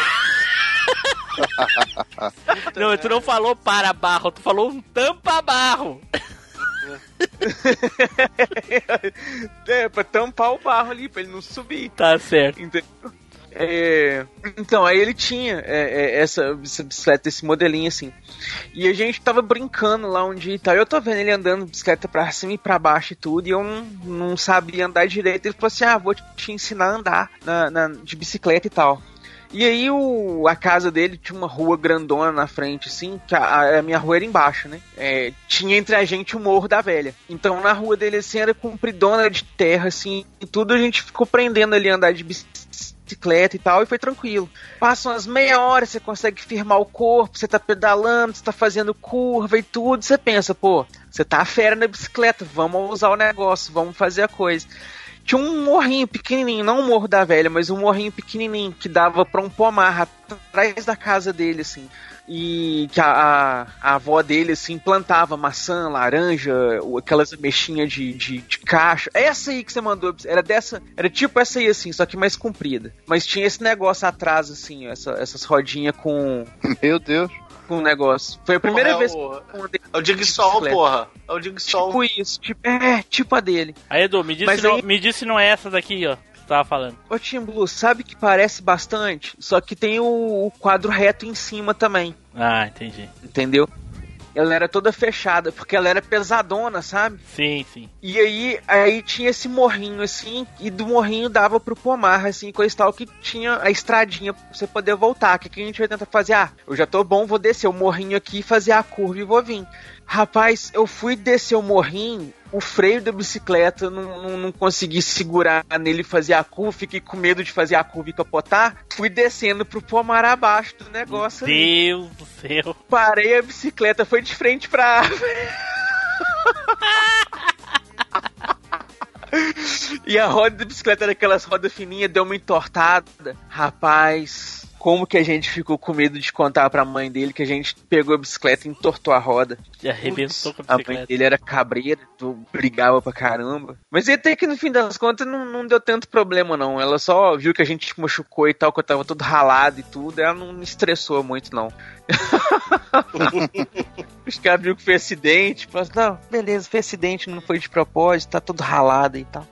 Não, tu não falou para barro, tu falou um tampa barro. é, pra tampar o barro ali, pra ele não subir. Tá certo. Entendeu? É, então, aí ele tinha é, é, essa, essa bicicleta, esse modelinho assim. E a gente tava brincando lá um dia e tal. Eu tô vendo ele andando de bicicleta pra cima e pra baixo e tudo. E eu não, não sabia andar direito. Ele falou assim: Ah, vou te ensinar a andar na, na- de bicicleta e tal. E aí o, a casa dele tinha uma rua grandona na frente, assim, que a, a minha rua era embaixo, né? É, tinha entre a gente o Morro da Velha. Então na rua dele, assim, era compridona de terra, assim, e tudo a gente ficou aprendendo ali andar de bicicleta e tal, e foi tranquilo. Passam umas meia hora, você consegue firmar o corpo, você tá pedalando, você tá fazendo curva e tudo, você pensa, pô, você tá fera na bicicleta, vamos usar o negócio, vamos fazer a coisa. Tinha um morrinho pequenininho, não o Morro da Velha, mas um morrinho pequenininho que dava pra um pomar atrás da casa dele, assim. E que a, a, a avó dele, assim, plantava maçã, laranja, aquelas ameixinhas de, de, de caixa. Essa aí que você mandou, era dessa, era tipo essa aí, assim, só que mais comprida. Mas tinha esse negócio atrás, assim, essa, essas rodinhas com, Meu Deus. Com um negócio. Foi a primeira Porra, vez é que o, eu andei é o bicicleta. porra. É o Jigsaw. Tipo isso, tipo, é, tipo a dele. Aí, Edu, me diz, Mas se, não, aí- me diz se não é essa daqui, ó, que tava falando. Ô Tim Blue, sabe que parece bastante? Só que tem o, o quadro reto em cima também, Ah, entendi. entendeu? Ela era toda fechada, porque ela era pesadona, sabe? Sim, sim. E aí, aí tinha esse morrinho assim, e do morrinho dava pro pomar, assim, coisa e tal, que tinha a estradinha pra você poder voltar. Que aqui a gente vai tentar fazer, ah, eu já tô bom, vou descer o morrinho aqui, fazer a curva e vou vir. Rapaz, eu fui descer o morrinho, o freio da bicicleta não, não, não consegui segurar nele e fazer a curva, fiquei com medo de fazer a curva e capotar. Fui descendo pro pomar abaixo do negócio ali. Deus do céu. Parei a bicicleta, foi de frente pra. E a roda da bicicleta era aquelas rodas fininhas, deu uma entortada. Rapaz, como que a gente ficou com medo de contar pra mãe dele que a gente pegou a bicicleta e entortou a roda. E arrebentou com a A mãe bicicleta. dele era cabreira, tu brigava pra caramba. Mas até que no fim das contas não, não deu tanto problema, não. Ela só viu que a gente machucou e tal, que eu tava todo ralado e tudo. Ela não me estressou muito, não. Os caras viu que foi acidente. Falou assim, não, beleza, foi acidente, não foi de propósito, tá todo ralado e tal.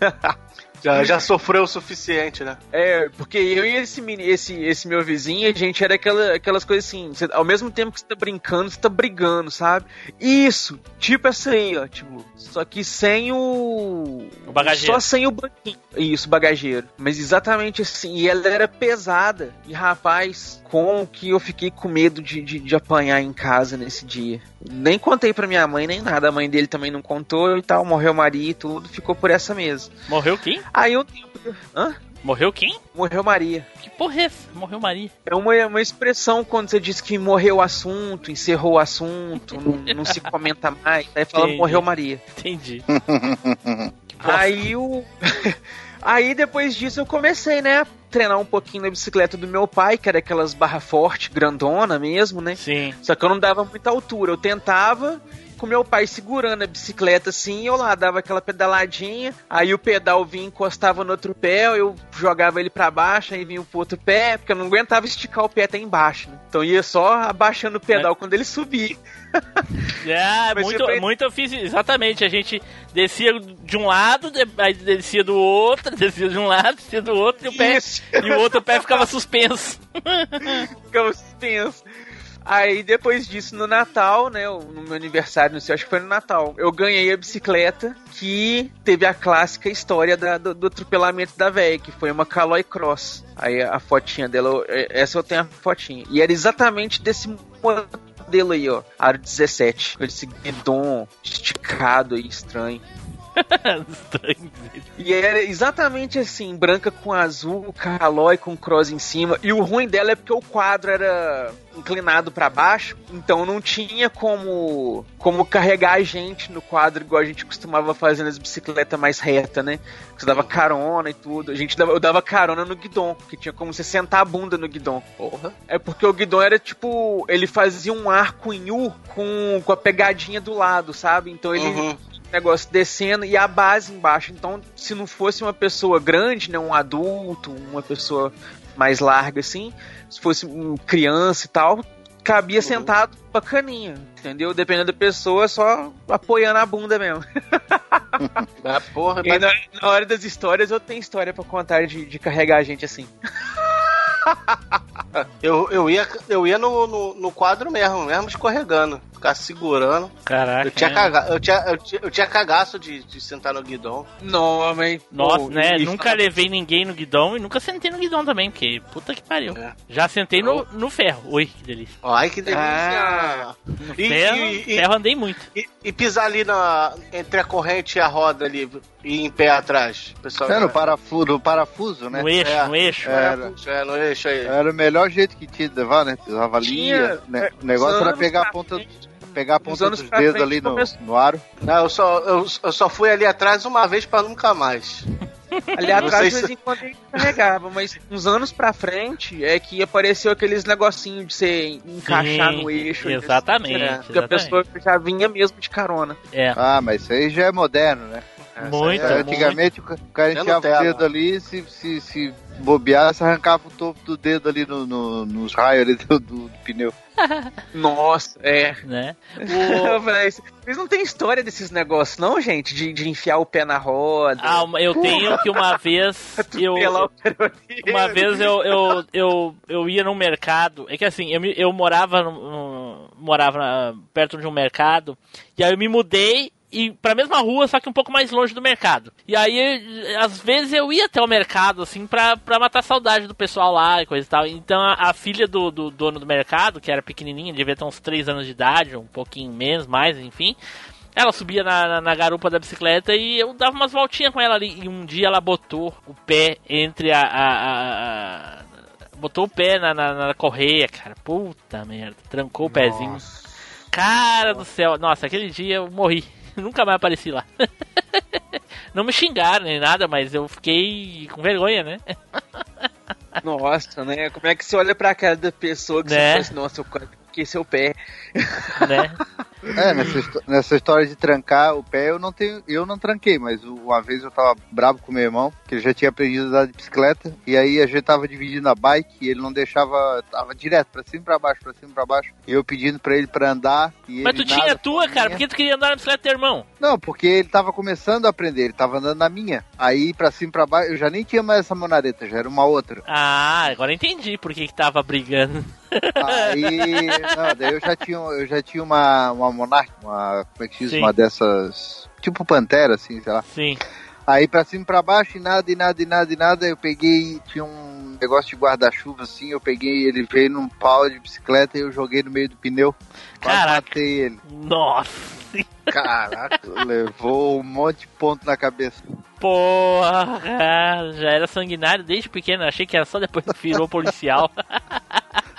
Já, já sofreu o suficiente, né? É, porque eu e esse, esse, esse meu vizinho, a gente era aquela, aquelas coisas assim, você- ao mesmo tempo que você tá brincando, você tá brigando, sabe? Isso, tipo essa aí, ó, tipo, só que sem o... O bagageiro. Só sem o banquinho. Isso, bagageiro. Mas exatamente assim, e ela era pesada. E rapaz, como que eu fiquei com medo de, de, de apanhar em casa nesse dia. Nem contei pra minha mãe, nem nada, a mãe dele também não contou e tal, morreu Maria e tudo, ficou por essa mesa. Morreu quem? Aí eu tempo... Hã? Morreu quem? Morreu Maria. Que porra é essa? Morreu Maria. É uma, uma expressão quando você diz que morreu o assunto, encerrou o assunto, não, não se comenta mais. Aí fala Entendi. morreu Maria. Entendi. Aí o. Aí depois disso eu comecei, né? A treinar um pouquinho na bicicleta do meu pai, que era aquelas barra forte, grandona mesmo, né? Sim. Só que eu não dava muita altura. Eu tentava com meu pai segurando a bicicleta assim, eu lá dava aquela pedaladinha, aí o pedal vinha e encostava no outro pé, eu jogava ele pra baixo, aí vinha pro outro pé, porque eu não aguentava esticar o pé até embaixo, né? Então ia só abaixando o pedal quando ele subia. É, Mas muito, muito eu fiz exatamente. A gente descia de um lado, aí descia do outro, descia de um lado, descia do outro, e o pé, Isso. e o outro pé ficava suspenso. ficava suspenso. Aí depois disso, no Natal, né? No meu aniversário, não sei, acho que foi no Natal, eu ganhei a bicicleta que teve a clássica história da- do, do atropelamento da véia, que foi uma Caloi Cross. Aí a fotinha dela, eu- essa eu tenho a fotinha. E era exatamente desse modelo aí, ó. Aro 17. Com esse guidon esticado e estranho. E era exatamente assim, branca com azul, calói com cross em cima. E o ruim dela é porque o quadro era inclinado pra baixo, então não tinha como como carregar a gente no quadro igual a gente costumava fazer nas bicicletas mais reta, né? Você dava carona e tudo. A gente dava, eu dava carona no guidon, que tinha como você sentar a bunda no guidon. Porra. É porque o guidon era tipo, ele fazia um arco em U com, com a pegadinha do lado, sabe? Então ele Uhum. Negócio descendo e a base embaixo. Então, se não fosse uma pessoa grande, né, um adulto, uma pessoa mais larga assim, se fosse um criança e tal, cabia sentado bacaninha, entendeu? Dependendo da pessoa, só apoiando a bunda mesmo. Ah, porra, E mas- na, na hora das histórias, eu tenho história pra contar de, de carregar a gente assim. eu, eu ia, eu ia no, no, no quadro mesmo, mesmo escorregando. Ficar segurando. Caraca. Eu tinha, caga, eu tinha, eu tinha, eu tinha cagaço de, de sentar no guidão. Não, mas... Nossa, pô, né? Nunca levei ninguém no guidão e nunca sentei no guidão também, porque puta que pariu. É. Já sentei no, no ferro. Oi, que delícia. Ai, que delícia. Ah. No E- ferro, e- e- ferro andei muito. E, e pisar ali na, entre a corrente e a roda ali e em pé atrás. Pessoal, É no parafuso, no parafuso, né? No eixo, É. no eixo. Era. É, no eixo aí. Era o melhor jeito que tinha de levar, né? Pisava ali, né? é, o negócio era pegar a ponta, frente, pegar a ponta dos dedos ali no, no aro. Não, eu só, eu, eu só fui ali atrás uma vez pra nunca mais. Ali Não atrás, de vez em quando, ele carregava, mas uns anos pra frente é que apareceu aqueles negocinhos de você encaixar Sim, no eixo. exatamente, né? Porque a pessoa já vinha mesmo de carona. É. Ah, mas isso aí já é moderno, né? Muito, É, antigamente o ca- o cara É enfiava o dedo ali, se, se, se bobeasse, arrancava o topo do dedo ali no, no- nos raios ali do, do- do pneu. Nossa, é. né? Eu falei, Vocês não tem história desses negócios, não, gente? De, de enfiar o pé na roda. Ah, uma- eu tenho que uma vez eu o caroneiro. uma vez eu, eu, eu, eu ia num mercado, é que assim, eu, eu morava no, no- morava na- perto de um mercado, e aí eu me mudei e pra mesma rua, só que um pouco mais longe do mercado. E aí, às vezes eu ia até o mercado, assim, pra, pra matar saudade do pessoal lá e coisa e tal. Então a, a filha do, do dono do mercado, que era pequenininha, devia ter uns 3 anos de idade, um pouquinho menos, mais, enfim. Ela subia na, na, na garupa da bicicleta e eu dava umas voltinhas com ela ali. E um dia ela botou o pé entre a. a- a- a- botou o pé na, na, na correia, cara. Puta merda. Trancou o pezinho. Cara do céu. Nossa, aquele dia eu morri. Nunca mais apareci lá. Não me xingaram nem nada, mas eu fiquei com vergonha, né? Nossa, né? Como é que você olha pra cara da pessoa que Né? você fala assim, nossa, eu quase que seu pé. né? É, nessa, nessa história de trancar o pé, eu não tenho, eu não tranquei, mas uma vez eu tava bravo com meu irmão, que ele já tinha aprendido a andar de bicicleta, e aí a gente tava dividindo a bike e ele não deixava, tava direto pra cima e pra baixo, pra cima e pra baixo, e eu pedindo pra ele pra andar, e Mas ele tu tinha a tua, cara, por que tu queria andar na bicicleta do teu irmão? Não, porque ele tava começando a aprender, ele tava andando na minha, aí pra cima e pra baixo, eu já nem tinha mais essa monareta, já era uma outra. Ah, agora eu entendi por que que tava brigando. Aí, não, daí eu já tinha, eu já tinha uma, uma Monarch, uma, como é que diz, Sim. uma dessas, tipo Pantera, assim, sei lá. Sim. Aí pra cima e pra baixo, e nada, e nada, e nada, e nada, eu peguei, tinha um negócio de guarda-chuva, assim, eu peguei, ele veio num pau de bicicleta e eu joguei no meio do pneu. Quase Caraca. matei ele. Nossa. Caraca, levou um monte de ponto na cabeça. Porra, já era sanguinário desde pequeno, achei que era só depois que virou policial.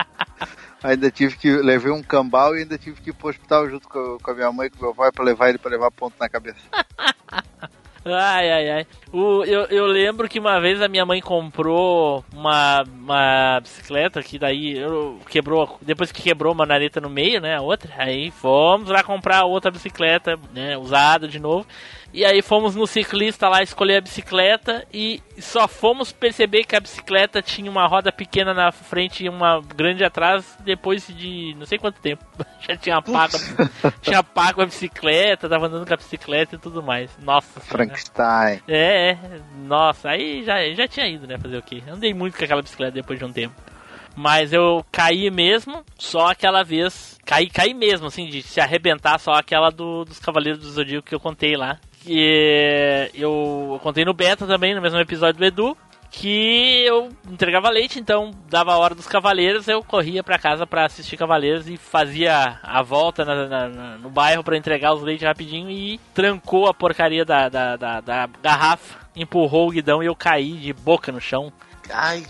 Ainda tive que, levei um cambal e ainda tive que ir pro hospital junto com, com a minha mãe e com meu pai pra levar ele pra levar ponto na cabeça. Ai, ai, ai. O, eu, eu lembro que uma vez a minha mãe comprou uma, uma bicicleta que daí quebrou. Depois que quebrou uma nareta no meio, né? A outra. Aí fomos lá comprar outra bicicleta, né? Usada de novo. E aí fomos no ciclista lá escolher a bicicleta e só fomos perceber que a bicicleta tinha uma roda pequena na frente e uma grande atrás depois de não sei quanto tempo. Já tinha pago, tinha pago a bicicleta, tava andando com a bicicleta e tudo mais. Nossa. Frankenstein. É, é. nossa, aí já, já tinha ido, né? Fazer o quê? Andei muito com aquela bicicleta depois de um tempo. Mas eu caí mesmo, só aquela vez. Caí, caí mesmo, assim, de se arrebentar, só aquela do, dos Cavaleiros do Zodíaco que eu contei lá. Que eu, contei no beta também, no mesmo episódio do Edu. Que eu entregava leite, então dava a hora dos cavaleiros, eu corria pra casa pra assistir cavaleiros e fazia a volta na- na- no bairro pra entregar os leites rapidinho e trancou a porcaria da, da, da- da garrafa, empurrou o guidão e eu caí de boca no chão. Ai,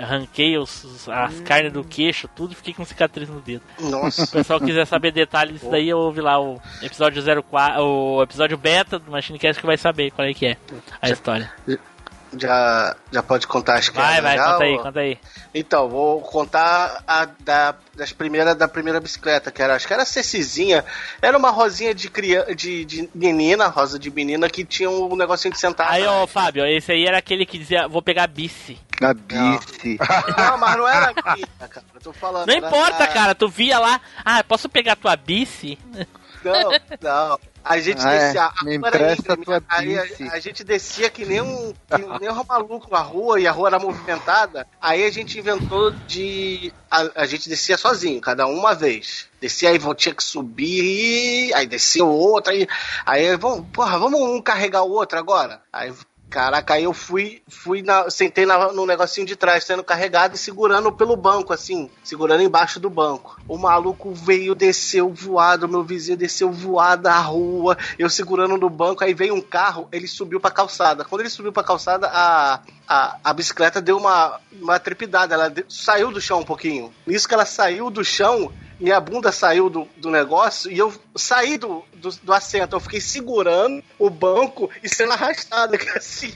Arranquei os, os- as carnes do queixo, tudo e fiquei com cicatriz no dedo. Se nossa. o pessoal quiser saber detalhes disso daí, ouve lá o episódio 04, o episódio beta do Machinecast que vai saber qual é que é a história. Já, já pode contar as Vai, quedas vai, já, conta aí, conta aí. Então, vou contar a da, das primeiras da primeira bicicleta, que era, acho que era a Cecizinha. Era uma rosinha de criança, de, de menina, rosa de menina, que tinha um negocinho de sentar. Aí, ó. Fábio, esse aí era aquele que dizia, vou pegar bici. Na bici. Não, mas não era a minha, cara. Eu tô falando. Não importa, a- cara, tu via lá, ah, posso pegar tua bici? Não, não. A gente Ah, é. descia. a Me empresta íngreme, tua aí a- bici. A, gente descia que nem um, que nem um maluco na rua e a rua era movimentada. Aí a gente inventou de. A, a gente descia sozinho, cada um uma vez. Descia aí, tinha que subir, aí descia o outro, aí. Aí, vamos, porra, vamos um carregar o outro agora? Aí. Caraca, aí eu fui, fui na, sentei na, no negocinho de trás, sendo carregado e segurando pelo banco, assim, segurando embaixo do banco. O maluco veio, desceu voado, meu vizinho desceu voado da rua, eu segurando no banco, aí veio um carro, ele subiu pra calçada. Quando ele subiu pra calçada, a, a, a bicicleta deu uma, uma trepidada, ela de- saiu do chão um pouquinho. Nisso que ela saiu do chão, minha bunda saiu do, do negócio e eu saí do, do, do assento. Eu fiquei segurando o banco e sendo arrastado aqui assim.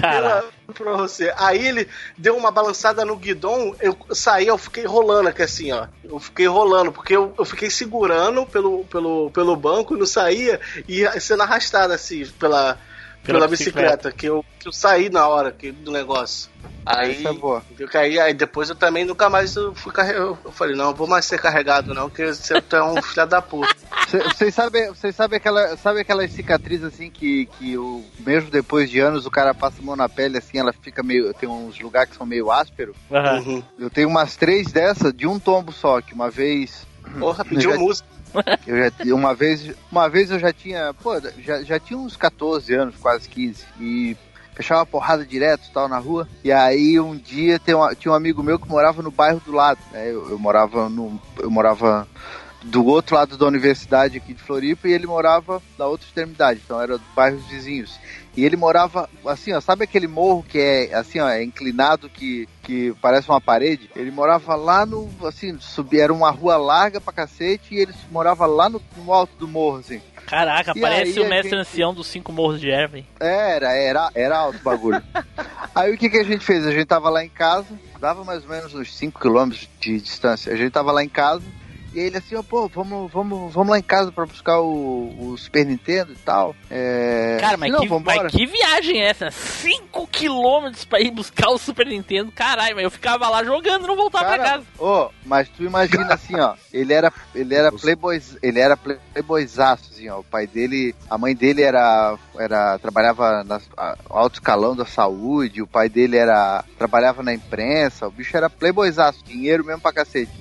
Pela- Pra você. Aí ele deu uma balançada no guidão, eu saí, eu fiquei rolando aqui assim, ó. Eu fiquei rolando, porque eu, eu fiquei segurando pelo, pelo, pelo banco, não saía, e sendo arrastado assim pela, Pela pela, bicicleta. bicicleta, que eu, que eu saí na hora que, do negócio. Aí, é boa. eu caí, aí depois eu também nunca mais eu fui carregado. Eu falei, não, eu vou mais ser carregado, não, porque você é um filho da puta. Cê- Vocês sabem vocês sabem aquela, sabe aquela cicatriz assim que, que o, mesmo depois de anos o cara passa a mão na pele assim, ela fica meio. Tem uns lugares que são meio áspero. Uhum. Eu tenho umas três dessas de um tombo só, que uma vez. Porra, pediu Já- música. Eu já, uma vez. Uma vez eu já tinha. Pô, já, já tinha uns 14 anos, quase 15. E fechava porrada direto tal na rua. E aí um dia tem uma- tinha um amigo meu que morava no bairro do lado. Né? Eu, eu morava no. Eu morava do outro lado da universidade aqui de Floripa e ele morava da outra extremidade, então era bairros vizinhos. E ele morava assim, ó, sabe aquele morro que é assim, ó, é inclinado que, que parece uma parede? Ele morava lá no assim, subia, era uma rua larga pra cacete e ele morava lá no, no alto do morro assim. Caraca, E parece o mestre gente- ancião dos cinco morros de Erwin. Era, era, era alto o bagulho. Aí o que, que a gente fez? A gente tava lá em casa, dava mais ou menos uns 5 km de distância. A gente tava lá em casa, e ele assim, ó, pô, vamos, vamos, vamos lá em casa pra buscar o, o Super Nintendo e tal. É... Cara, mas, não, que, mas que viagem é essa? 5 quilômetros pra ir buscar o Super Nintendo. Caralho, mas eu ficava lá jogando e não voltava pra Cara, casa. ô, mas tu imagina assim, ó, ele era, ele era playboy, ele era play- playboyzaço, assim, ó, o pai dele, a mãe dele era, era trabalhava na a- alto escalão da saúde, o pai dele era, trabalhava na imprensa, o bicho era playboyzaço, dinheiro mesmo pra cacete.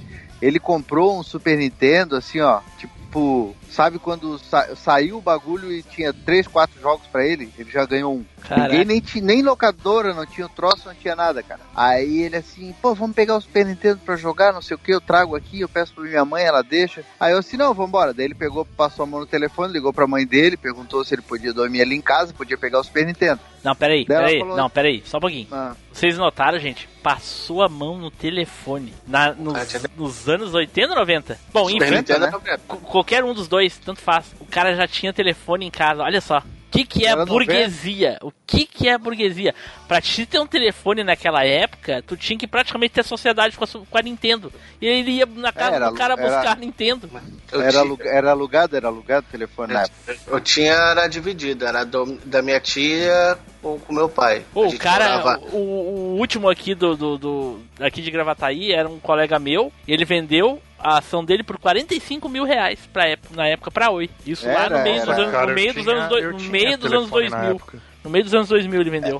Ele comprou um Super Nintendo, assim, ó, tipo, sabe quando sa- saiu o bagulho e tinha três, quatro jogos pra ele? Ele já ganhou um. Caraca. Ninguém nem, nem locadora, não tinha o troço, não tinha nada, cara. Aí ele assim, pô, vamos pegar o Super Nintendo pra jogar, não sei o que, eu trago aqui, eu peço pra minha mãe, ela deixa. Aí eu assim, não, vambora. Daí ele pegou, passou a mão no telefone, ligou pra mãe dele, perguntou se ele podia dormir ali em casa, podia pegar o Super Nintendo. Não, peraí, Daí peraí. falou- Não, peraí, só um pouquinho. Ah, Vocês notaram, gente? Passou a mão no telefone. Na, nos, Ah, nos anos 80 ou 90? Bom, Super enfim, Nintendo né? qu- qualquer um dos dois, tanto faz. O cara já tinha telefone em casa, olha só. O que, que é Era burguesia? O que, que é burguesia? Pra te ter um telefone naquela época, tu tinha que praticamente ter sociedade com a, com a Nintendo. E ele ia na casa Era do cara alu- buscar era- a Nintendo. Eu era, aluga- era alugado, era alugado o telefone na época. Eu tinha, era dividido, era do- da minha tia com o meu pai. Pô, o cara, morava- o, o último aqui do, do, do- aqui de Gravataí era um colega meu. Ele vendeu a ação dele por 45 mil reais pra época, na época pra Oi. Isso lá Era, no meio dos anos, Cara, no meio dos tinha- anos, no meio dos anos telefone na 2000. época. No meio dos anos 2000 ele vendeu.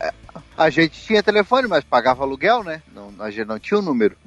A gente tinha telefone, mas pagava aluguel, né? Não, a gente não tinha o número.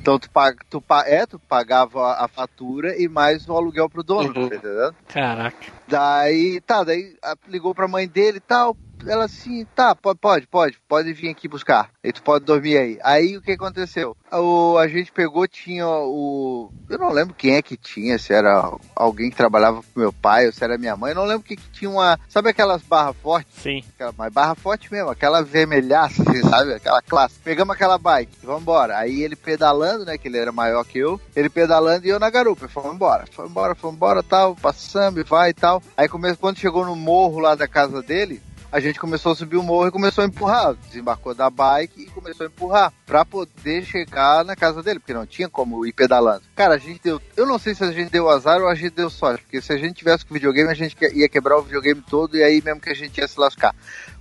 Então tu, paga, tu, pa- é, tu pagava a fatura e mais o aluguel pro dono, Uhum. tá entendendo? Caraca. Daí, tá, daí a- ligou pra mãe dele e tal. Ela assim, tá, pode, pode, pode, pode vir aqui buscar. E tu pode dormir aí. Aí o que aconteceu? O, a gente pegou, tinha o. Eu não lembro quem é que tinha, se era alguém que trabalhava pro meu pai ou se era minha mãe. Eu não lembro que, que tinha uma. Sabe aquelas barras fortes? Sim. Aquela, mas barra forte mesmo, aquela vermelhaça, sabe? Aquela classe. Pegamos aquela bike, vambora. Aí ele pedalando, né? Que ele era maior que eu. Ele pedalando e eu na garupa. Fomos embora. Fomos embora, fomos embora, tal. Passamos e vai e tal. Aí come... quando chegou no morro lá da casa dele, a gente começou a subir o morro e começou a empurrar. Desembarcou da bike e começou a empurrar pra poder chegar na casa dele, porque não tinha como ir pedalando. Cara, a gente deu. Eu não sei se a gente deu azar ou a gente deu sorte, porque se a gente tivesse com videogame, a gente ia quebrar o videogame todo e aí mesmo que a gente ia se lascar.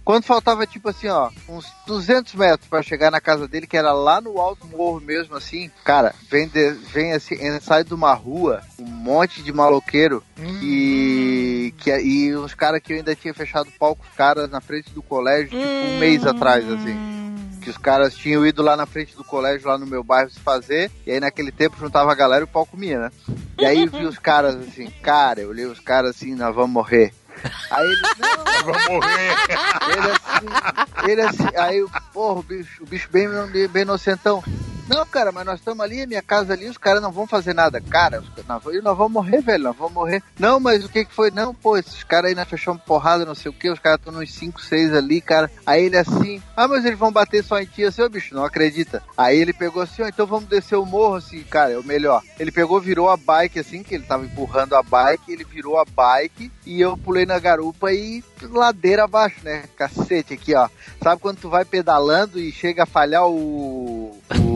Quando faltava, tipo assim, ó, uns 200 metros pra chegar na casa dele, que era lá no alto morro mesmo, assim, cara, vem, de- vem assim, sai de uma rua, um monte de maloqueiro que, que e uns caras que eu ainda tinha fechado palco os caras na frente do colégio, tipo, um mês atrás, assim. Que os caras tinham ido lá na frente do colégio, lá no meu bairro, se fazer. E aí naquele tempo juntava a galera e o palco comia, né? E aí eu vi os caras assim, cara, eu olhei os caras assim, nós vamos morrer. Aí ele, não, Vou morrer. ele assim, ele assim, aí, porra, o bicho, o bicho bem, bem inocentão. Não, cara, mas nós estamos ali, a minha casa ali, os caras não vão fazer nada. Cara, nós, nós vamos morrer, velho, nós vamos morrer. Não, mas o que que foi? Não, pô, esses caras aí nós fechamos porrada, não sei o que, os caras estão nos 5, 6 ali, cara. Aí ele assim, ah, mas eles vão bater só em ti, assim, ô bicho, não acredita. Aí ele pegou assim, ó, então vamos descer o morro, assim, cara, é o melhor. Ele pegou, virou a bike, assim, que ele tava empurrando a bike, ele virou a bike e eu pulei na garupa e ladeira abaixo, né? Cacete aqui, ó. Sabe quando tu vai pedalando e chega a falhar o. o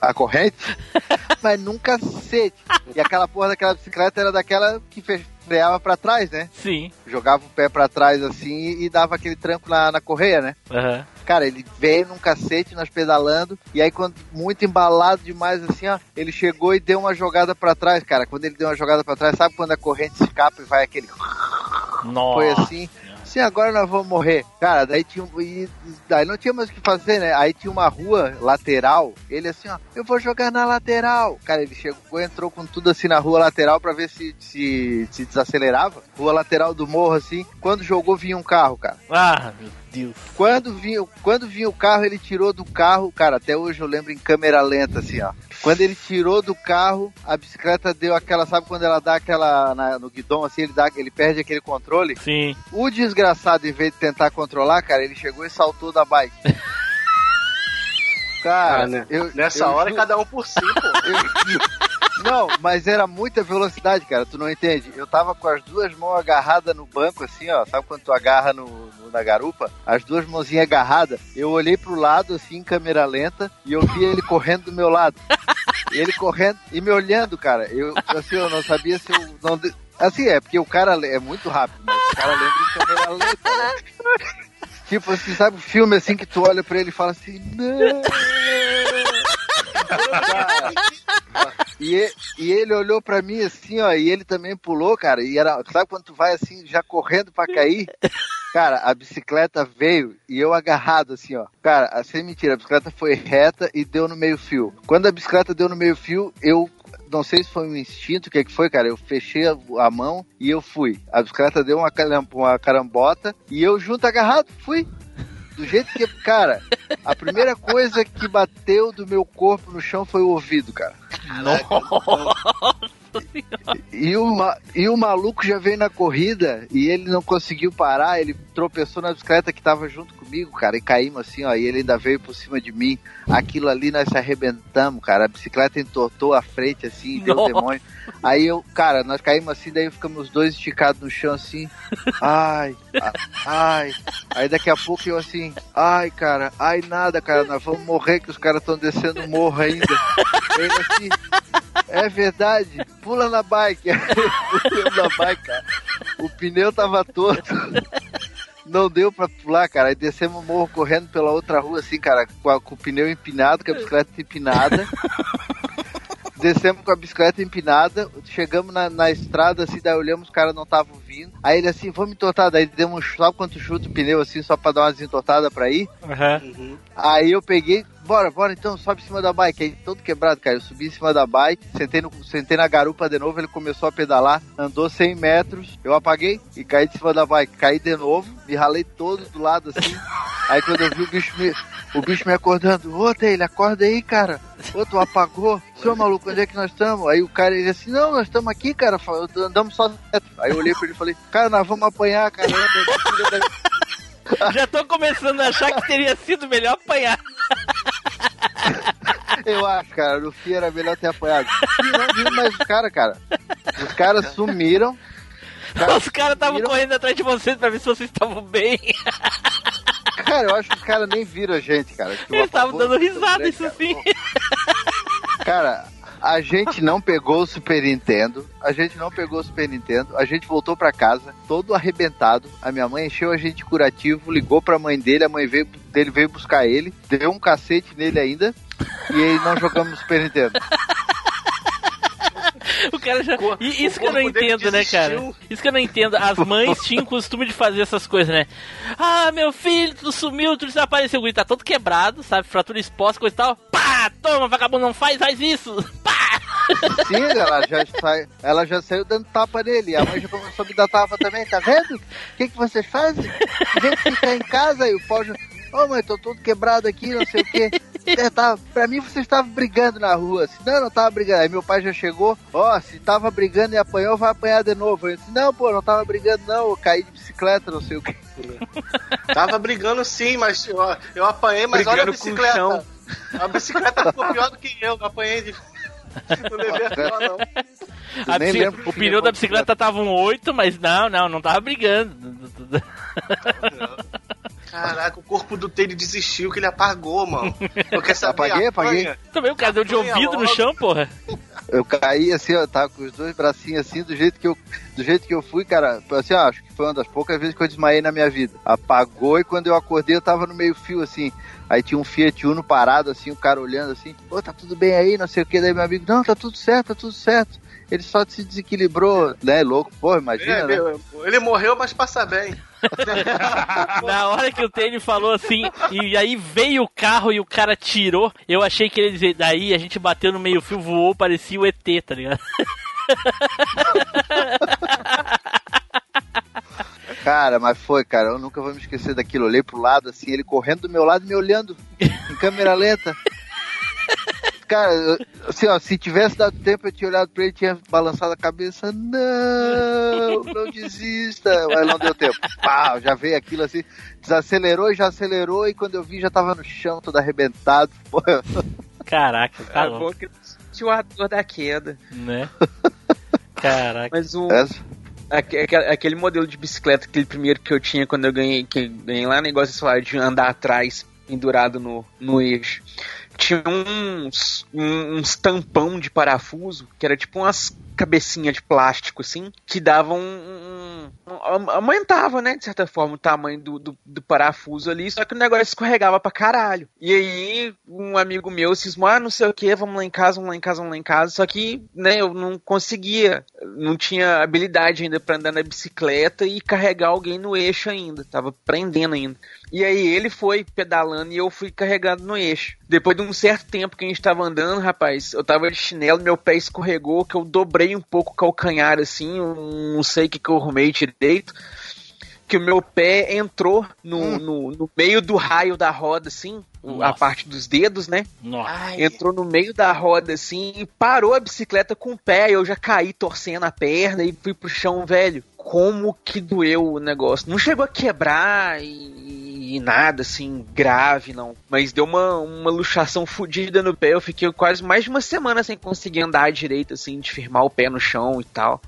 a corrente? Mas num cacete. E aquela porra daquela bicicleta era daquela que fe- freava pra trás, né? Sim. Jogava o pé pra trás assim e dava aquele tranco na, na correia, né? Aham. Cara, ele veio num cacete, nós pedalando, e aí quando muito embalado demais assim, ó, ele chegou e deu uma jogada pra trás, cara. Quando ele deu uma jogada pra trás, sabe quando a corrente escapa e vai aquele Nossa. foi assim. Sim, agora nós vamos morrer. Cara, daí tinha e daí não tinha mais o que fazer, né? Aí tinha uma rua lateral. Ele assim, ó, eu vou jogar na lateral. Cara, ele chegou, entrou com tudo assim na rua lateral pra ver se, se, se desacelerava. Rua lateral do morro, assim. Quando jogou, vinha um carro, cara. Ah, meu Deus. Quando vinha, quando vinha o carro, ele tirou do carro, cara, até hoje eu lembro em câmera lenta, assim, ó. Quando ele tirou do carro, a bicicleta deu aquela, sabe quando ela dá aquela na- no guidão, assim, ele, dá, ele perde aquele controle? Sim. O desgraçado, em vez de tentar controlar, cara, ele chegou e saltou da bike. Cara, Ah, né? eu, Nessa eu hora, ju- cada um por si, pô. eu- Não, mas era muita velocidade, cara, tu não entende. Eu tava com as duas mãos agarradas no banco, assim, ó. Sabe quando tu agarra no, no- na garupa? As duas mãozinhas agarradas. Eu olhei pro lado, assim, em câmera lenta, e eu vi ele correndo do meu lado. Ele correndo e me olhando, cara. Eu, assim, eu não sabia se eu. Não Assim, é, porque o cara é muito rápido, mas o cara lembra em câmera lenta, né? Tipo assim, sabe o filme assim que tu olha pra ele e fala assim, não. E, e- ele olhou pra mim assim, ó, e ele também pulou, cara, e era, sabe quando tu vai assim, já correndo pra cair? Cara, a bicicleta veio e eu agarrado assim, ó. Cara, sem mentira, a bicicleta foi reta e deu no meio fio. Quando a bicicleta deu no meio fio, eu não sei se foi um instinto, o que que foi, cara? Eu fechei a, mão e eu fui. A bicicleta deu uma, uma carambota e eu junto agarrado, fui. Do jeito que, cara, a primeira coisa que bateu do meu corpo no chão foi o ouvido, cara. E o, e o maluco já veio na corrida e ele não conseguiu parar, ele tropeçou na bicicleta que tava junto comigo, cara, e caímos assim, ó, e ele ainda veio por cima de mim. Aquilo ali nós se arrebentamos, cara. A bicicleta entortou a frente assim, deu Nossa. demônio. Aí eu, cara, nós caímos assim, daí ficamos os dois esticados no chão assim. Ai, ai. Aí daqui a pouco eu assim, ai, cara, ai nada, cara, nós vamos morrer que os caras estão descendo o morro ainda. Ele assim, é verdade, pula na bike. Na bike, cara. O pneu tava torto. Não deu pra pular, cara. Aí descemos o morro correndo pela outra rua, assim, cara, com, a- com o pneu empinado, com a bicicleta empinada. Descemos com a bicicleta empinada, chegamos na, na estrada, assim, daí olhamos, os caras não estavam vindo. Aí ele assim, vamos entortar, daí demos um, sabe quanto chuta o pneu, assim, só pra dar umas entortadas pra ir? Aham. Aí eu peguei, bora, bora então, sobe em cima da bike. Aí todo quebrado, cara. Eu subi em cima da bike, sentei, no, sentei na garupa de novo, ele começou a pedalar, andou 100 metros, eu apaguei e caí de cima da bike. Caí de novo, me ralei todo do lado assim. Aí quando eu vi o bicho me, o bicho me acordando, ô Taylor, acorda aí, cara. Ô, tu apagou? Seu maluco, onde é que nós estamos? Aí o cara ele assim, não, nós estamos aqui, cara, andamos só. Aí eu olhei pra ele e falei, cara, nós vamos apanhar, da- Já tô começando a achar que teria sido melhor apanhar. Eu acho, cara, no fim era melhor ter apanhado. E não viu mais os caras, cara. Os caras sumiram. Os caras estavam correndo atrás de vocês pra ver se vocês estavam bem. Cara, eu acho que os caras nem viram a gente, cara. Que o Eles estavam dando risada, isso cara. sim. Cara, a gente não pegou o Super Nintendo. A gente não pegou o Super Nintendo. A gente voltou pra casa, todo arrebentado. A minha mãe encheu a gente de curativo, ligou pra mãe dele. A mãe veio, dele veio buscar ele, deu um cacete nele ainda. E aí não jogamos Super Nintendo. O cara já. E isso o que eu não entendo, né, cara? Isso que eu não entendo. As mães tinham costume de fazer essas coisas, né? Ah, meu filho, tu sumiu, tu desapareceu. O guri tá todo quebrado, sabe? Fratura exposta, coisa e tal. Pá! Toma, vagabundo, não faz, faz isso! Pá! Sim, ela já, sai, ela já saiu dando tapa nele. A mãe já começou a me dar tapa também, tá vendo? O que, que vocês fazem? A gente fica em casa e o pau já. Ô mãe, tô todo quebrado aqui, não sei o quê. É, tá, pra mim vocês estavam brigando na rua. Se não, não tava brigando. Aí meu pai já chegou, ó, se tava brigando e apanhou, vai apanhar de novo. Eu disse, não, pô, não tava brigando não, eu caí de bicicleta, não sei o quê. Tava brigando sim, mas eu, eu apanhei, mas olha a Brigando com o bicicleta. chão. A bicicleta ficou pior do que eu, eu apanhei de. Não levei a pior, não. Eu A que o pneu da da bicicleta tava um 8, mas não, não, não tava brigando. Caraca, o corpo do Taylor desistiu, que ele apagou, mano. Eu quero saber, Apaguei, apaguei. Também o cara deu de ouvido no chão, porra. Eu caí assim, ó, tava com os dois bracinhos assim, do jeito que eu, do jeito que eu fui, cara, assim, ó, acho que foi uma das poucas vezes que eu desmaiei na minha vida. Apagou e quando eu acordei eu tava no meio fio assim. Aí tinha um Fiat Uno parado assim, o cara olhando assim, ô, tá tudo bem aí, não sei o que, daí meu amigo, não, tá tudo certo, tá tudo certo. Ele só se desequilibrou, né, louco, pô, imagina, É, né? meu, ele morreu, mas passa bem. Na hora que o Tênis falou assim, e aí veio o carro e o cara tirou, eu achei que ele ia dizer, daí a gente bateu no meio fio, voou, parecia o ET, tá ligado? Cara, mas foi, cara, eu nunca vou me esquecer daquilo. Eu olhei pro lado, assim, ele correndo do meu lado e me olhando em câmera lenta. Cara, assim, ó, se tivesse dado tempo, eu tinha olhado pra ele e tinha balançado a cabeça. Não, não desista. Mas não deu tempo. Pau, já veio aquilo assim, desacelerou e já acelerou. E quando eu vi, já tava no chão, todo arrebentado. Pô, Caraca, tá Tá louco. bom que amortecedor da queda. Né? Caraca. Mas o, Essa? aque- aque- aquele modelo de bicicleta, aquele primeiro que eu tinha quando eu ganhei, que eu ganhei lá, negócio de andar atrás, pendurado no, no eixo. Tinha uns, uns tampão de parafuso, que era tipo umas cabecinhas de plástico, assim, que davam um, um- um- aumentava, né, de certa forma, o tamanho do, do, do parafuso ali, só que o negócio escorregava pra caralho. E aí, um amigo meu cismou, ah, não sei o que, vamos lá em casa, vamos lá em casa, vamos lá em casa, só que, né, eu não conseguia, não tinha habilidade ainda pra andar na bicicleta e carregar alguém no eixo ainda, tava prendendo ainda. E aí ele foi pedalando e eu fui carregando no eixo. Depois de um certo tempo que a gente tava andando, rapaz, eu tava de chinelo, meu pé escorregou, que eu dobrei um pouco o calcanhar assim, eu não sei o que, que eu arrumei direito. Que o meu pé entrou no, no, no meio do raio da roda, assim, o- a Nossa. parte dos dedos, né? Nossa. Entrou no meio da roda assim e parou a bicicleta com o pé. Eu já caí torcendo a perna e fui pro chão, velho. Como que doeu o negócio? Não chegou a quebrar e, e nada assim grave, não. Mas deu uma, uma luxação fodida no pé. Eu fiquei quase mais de uma semana sem conseguir andar direito, assim, de firmar o pé no chão e tal.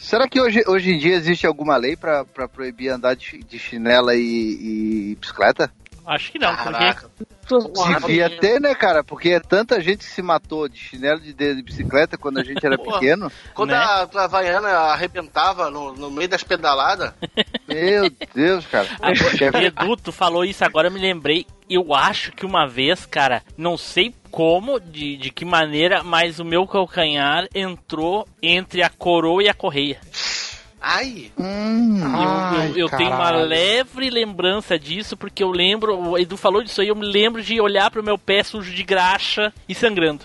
Será que hoje, hoje em dia existe alguma lei pra proibir andar de, de chinela e, e bicicleta? Acho que não, porque Caraca. Devia ter, né, cara? Porque é tanta gente que se matou de chinelo de dedo de bicicleta quando a gente era pequeno. Quando Né? a, a Havaiana arrebentava no, no meio das pedaladas, Meu Deus, cara. Agora, Edu, tu falou isso agora, eu me lembrei. Eu acho que uma vez, cara, não sei como, de, de que maneira, mas o meu calcanhar entrou entre a coroa e a correia. Ai, Hum, Eu- eu eu tenho uma leve lembrança disso, porque eu lembro, o Edu falou disso aí, eu me lembro de olhar pro meu pé sujo de graxa e sangrando.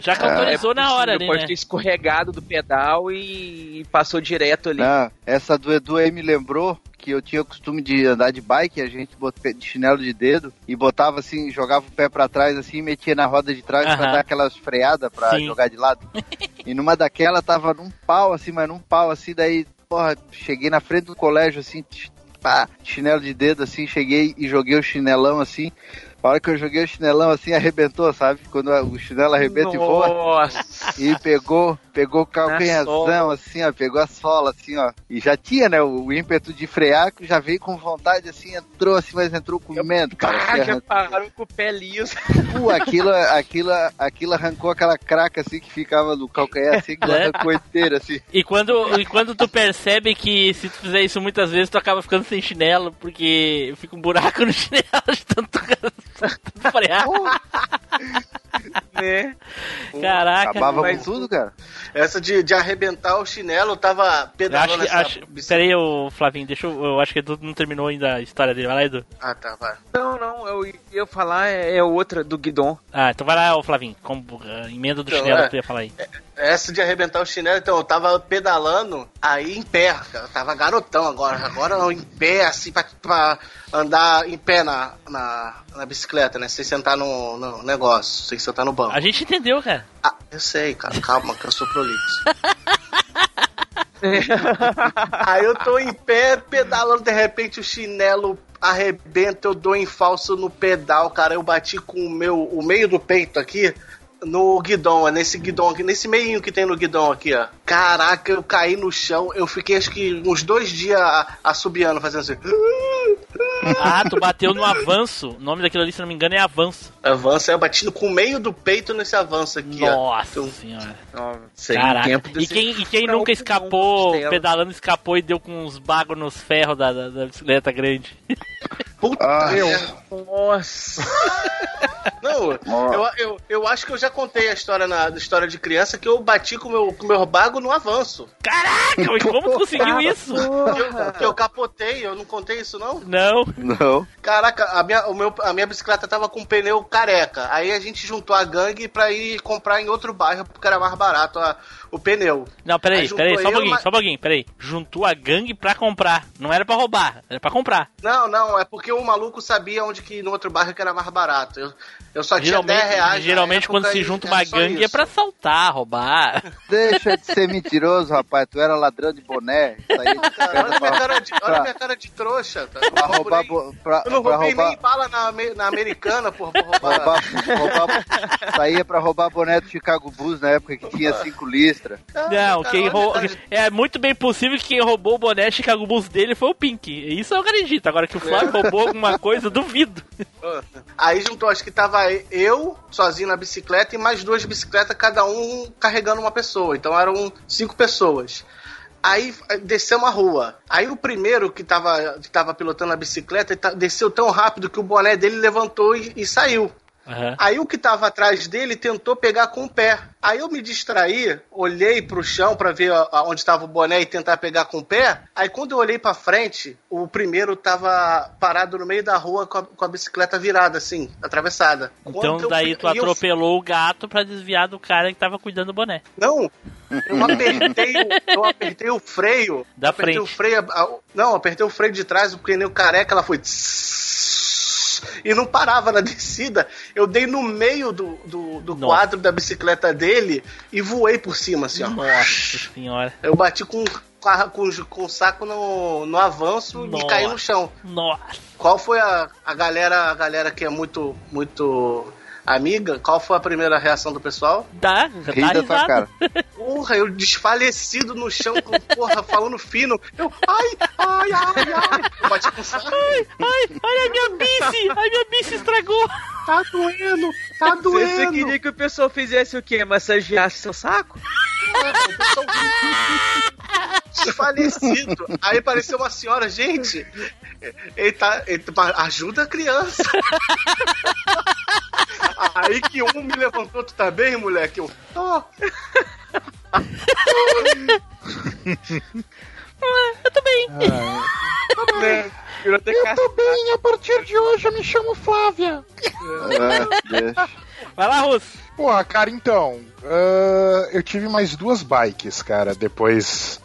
Já que autorizou na hora ali, É Pode né? ter escorregado do pedal e passou direto ali. não, essa do Edu aí me lembrou que eu tinha o costume de andar de bike, a gente botava de chinelo de dedo e botava assim, jogava o pé pra trás assim e metia na roda de trás pra Aham. dar aquelas freadas pra Sim. jogar de lado. e numa daquela tava num pau assim, mas num pau assim, daí, porra, cheguei na frente do colégio assim, pá, chinelo de dedo assim, cheguei e joguei o chinelão assim. A hora que eu joguei o chinelão assim, arrebentou, sabe? Quando o chinelo arrebenta e voa. Nossa! E pegou, pegou o calcanharzão, sola. assim, ó, pegou a sola, assim, ó. E já tinha, né, o, o ímpeto de frear, que já veio com vontade, assim, entrou assim, mas entrou comendo, cara. Ah, já pararam com o pé liso. Pô, aquilo, aquilo, aquilo arrancou aquela craca, assim, que ficava no calcanhar, assim, que É. arrancou inteira, assim. E quando, e quando tu percebe que se tu fizer isso muitas vezes, tu acaba ficando sem chinelo, porque fica um buraco no chinelo de tanto, tanto frear. Né? Caraca, Acabava mas com tudo, cara. essa de, de arrebentar o chinelo, tava Eu acho pedalando Acho, bicicleta. pera aí, ô, Flavinho, deixa eu. Eu acho que Edu não terminou ainda a história dele. Vai lá, Edu. Ah, tá, vai. Não, não, eu ia falar é é outra do guidon. Ah, então vai lá, ô Flavinho. Com, a emenda do Então, chinelo é. que tu ia falar aí. Essa de arrebentar o chinelo, então, eu tava pedalando aí em pé, cara. Eu tava garotão agora. Agora não, em pé, assim, pra, pra andar em pé na, na, na bicicleta, né? Sem sentar no, no negócio, sem sentar no banco. A gente entendeu, cara. Ah, eu sei, cara. Calma, que eu sou prolixo. Aí eu tô em pé, pedalando, de repente o chinelo arrebenta, eu dou em falso no pedal, cara. Eu bati com o meu, o meio do peito aqui no guidão, é nesse guidão aqui, nesse meinho que tem no guidão aqui, ó. Caraca, eu caí no chão, eu fiquei acho que uns dois dias assobiando, fazendo assim. Ah, tu bateu no avanço. O nome daquilo ali, se não me engano, é avanço. Avanço, aí eu bati com o meio do peito nesse avanço aqui, ó. Nossa Eu- senhora. Sem Caraca. tempo E desse- quem, e quem furar o nunca escapou, pedalando, escapou e deu com uns bagos nos ferros da, da, da bicicleta grande? Puta Ah, merda. Nossa! Não, eu, eu, eu acho que eu já contei a história na a história de criança que eu bati com o meu, com o meu bago no avanço. Caraca, mas como tu conseguiu isso? Que eu, eu capotei, eu não contei isso não? Não. Não. Caraca, a minha, o meu, a minha bicicleta tava com pneu careca. Aí a gente juntou a gangue pra ir comprar em outro bairro porque era mais barato a- o pneu. Não, peraí, Aí peraí, só um pouquinho, mas- só um pouquinho, peraí. Juntou a gangue pra comprar. Não era pra roubar, era pra comprar. Não, não, é porque o maluco sabia onde que no outro bairro que era mais barato. Eu, eu só tinha 10 reais. Geralmente, geralmente quando se junta uma gangue é pra assaltar, roubar. Deixa de ser mentiroso, rapaz. Tu era ladrão de boné. De Cara, olha, minha pra, cara de, olha pra- minha cara de trouxa. Tá? pra roubar. Pra, Eu não pra roubei roubar, nem bala na, na americana, porra, por roubar. roubar, roubar- saía pra roubar boné do Chicago Bulls na época que tinha cinco listras. Não, cara, quem olha, rou... cara, é muito bem possível que quem roubou o boné Chicago Bulls dele foi o Pink. Isso eu acredito. Agora que o Flávio roubou alguma coisa, duvido. Aí juntou, acho que tava eu sozinho na bicicleta e mais duas bicicletas, cada um carregando uma pessoa. Então eram cinco pessoas. Aí eh, descemos a rua. Aí o primeiro que tava, que tava pilotando a bicicleta ta- desceu tão rápido que o boné dele levantou e, e saiu. Aham. Aí o que tava atrás dele tentou pegar com o pé. Aí eu me distraí, olhei pro chão pra ver onde tava o boné e tentar pegar com o pé. Aí quando eu olhei pra frente, o primeiro tava parado no meio da rua com a, com a bicicleta virada, assim, atravessada. Quando Então eu daí fui- tu e eu- atropelou o gato pra desviar do cara que tava cuidando do boné. Não, eu apertei, o- eu apertei o freio. Da apertei frente. o freio. Não, apertei o freio de trás, o pneu careca, ela foi. tss, E não parava na descida. Eu dei no meio do, do, do quadro da bicicleta dele e voei por cima, assim, ó. Nossa senhora. Eu bati com, com, com o saco no, no avanço Nossa. e caí no chão. Nossa. Qual foi a, a galera, a galera que é muito, muito amiga? Qual foi a primeira reação do pessoal? Dá, Ri tá da tua cara. Porra, eu desfalecido no chão, com, porra, falando fino. Eu, ai, ai, ai, ai. Eu bati com o saco. Ai, ai, olha a minha bici! A minha bici estragou! Tá doendo, tá Você doendo. queria que o pessoal fizesse o quê? Massageasse seu saco? Desfalecido. Aí apareceu uma senhora, gente. Ele tá, ele tá- ajuda a criança. Aí que um me levantou, tu tá bem, moleque? Eu, tô. Eu tô bem. Né? Virou até casca. bem, a partir de hoje eu me chamo Flávia. É, deixa. Vai lá, Russo. Porra, cara, então. ah, eu tive mais duas bikes, cara, depois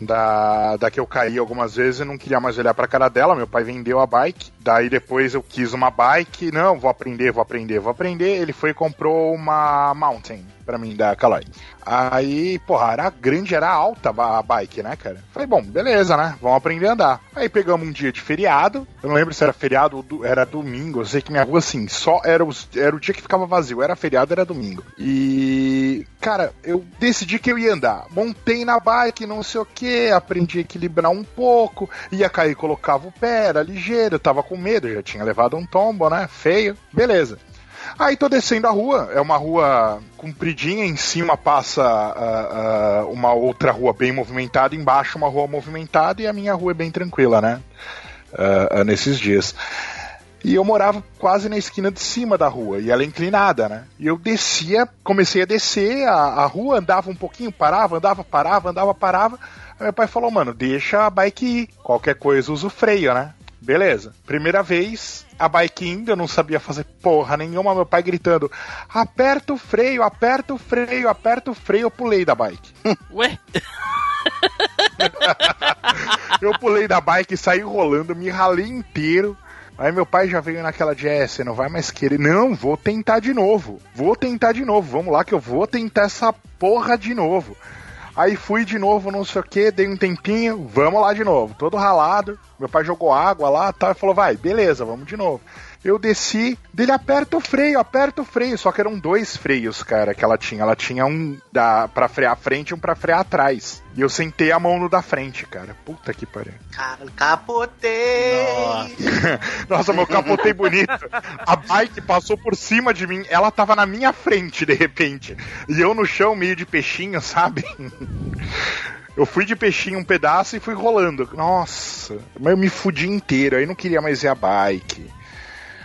da, da que eu caí algumas vezes e não queria mais olhar pra cara dela. Meu pai vendeu a bike. Daí depois eu quis uma bike. Não, vou aprender, vou aprender, vou aprender. Ele foi e comprou uma Mountain pra mim, da Caloi. Aí, porra, era grande, era alta a bike, né, cara? Falei, bom, beleza, né? Vamos aprender a andar. Aí pegamos um dia de feriado. Eu não lembro se era feriado ou do- era domingo. Eu sei que minha rua, assim, só era, os- era o dia que ficava vazio. Era feriado, era domingo. E, cara, eu decidi que eu ia andar. Montei na bike, não sei o que, aprendi a equilibrar um pouco. Ia cair, colocava o pé, era ligeiro. Eu tava com medo, já tinha levado um tombo, né? Feio. Beleza. Aí tô descendo a rua, é uma rua compridinha, em cima passa ah, ah, uma outra rua bem movimentada, embaixo uma rua movimentada e a minha rua é bem tranquila, né? Ah, ah, nesses dias. E eu morava quase na esquina de cima da rua, e ela é inclinada, né? E eu descia, comecei a descer a, a rua, andava um pouquinho, parava, andava, parava, andava, parava. Aí meu pai falou, mano, deixa a bike ir. Qualquer coisa usa o freio, né? Beleza. Primeira vez, a bike indo, eu não sabia fazer porra nenhuma, meu pai gritando: aperta o freio, aperta o freio, aperta o freio, eu pulei da bike. Ué? Eu pulei da bike, saí rolando, me ralei inteiro. Aí meu pai já veio naquela de, é, você não vai mais querer. Não, vou tentar de novo. Vou tentar de novo. Vamos lá que eu vou tentar essa porra de novo. Aí fui de novo, não sei o que, dei um tempinho, vamos lá de novo. Todo ralado. Meu pai jogou água lá tal, e falou, vai, beleza, vamos de novo. Eu desci, dele aperta o freio, aperta o freio. Só que eram dois freios, cara, que ela tinha. Ela tinha um da, pra frear a frente e um pra frear atrás. E eu sentei a mão no da frente, cara. Puta que pariu. Cara, capotei. Nossa, meu capotei bonito. A bike passou por cima de mim. Ela tava na minha frente, de repente. E eu no chão, meio de peixinho, sabe? Eu fui de peixinho um pedaço e fui rolando. Nossa, mas eu me fudi inteiro. Aí não queria mais ver a bike.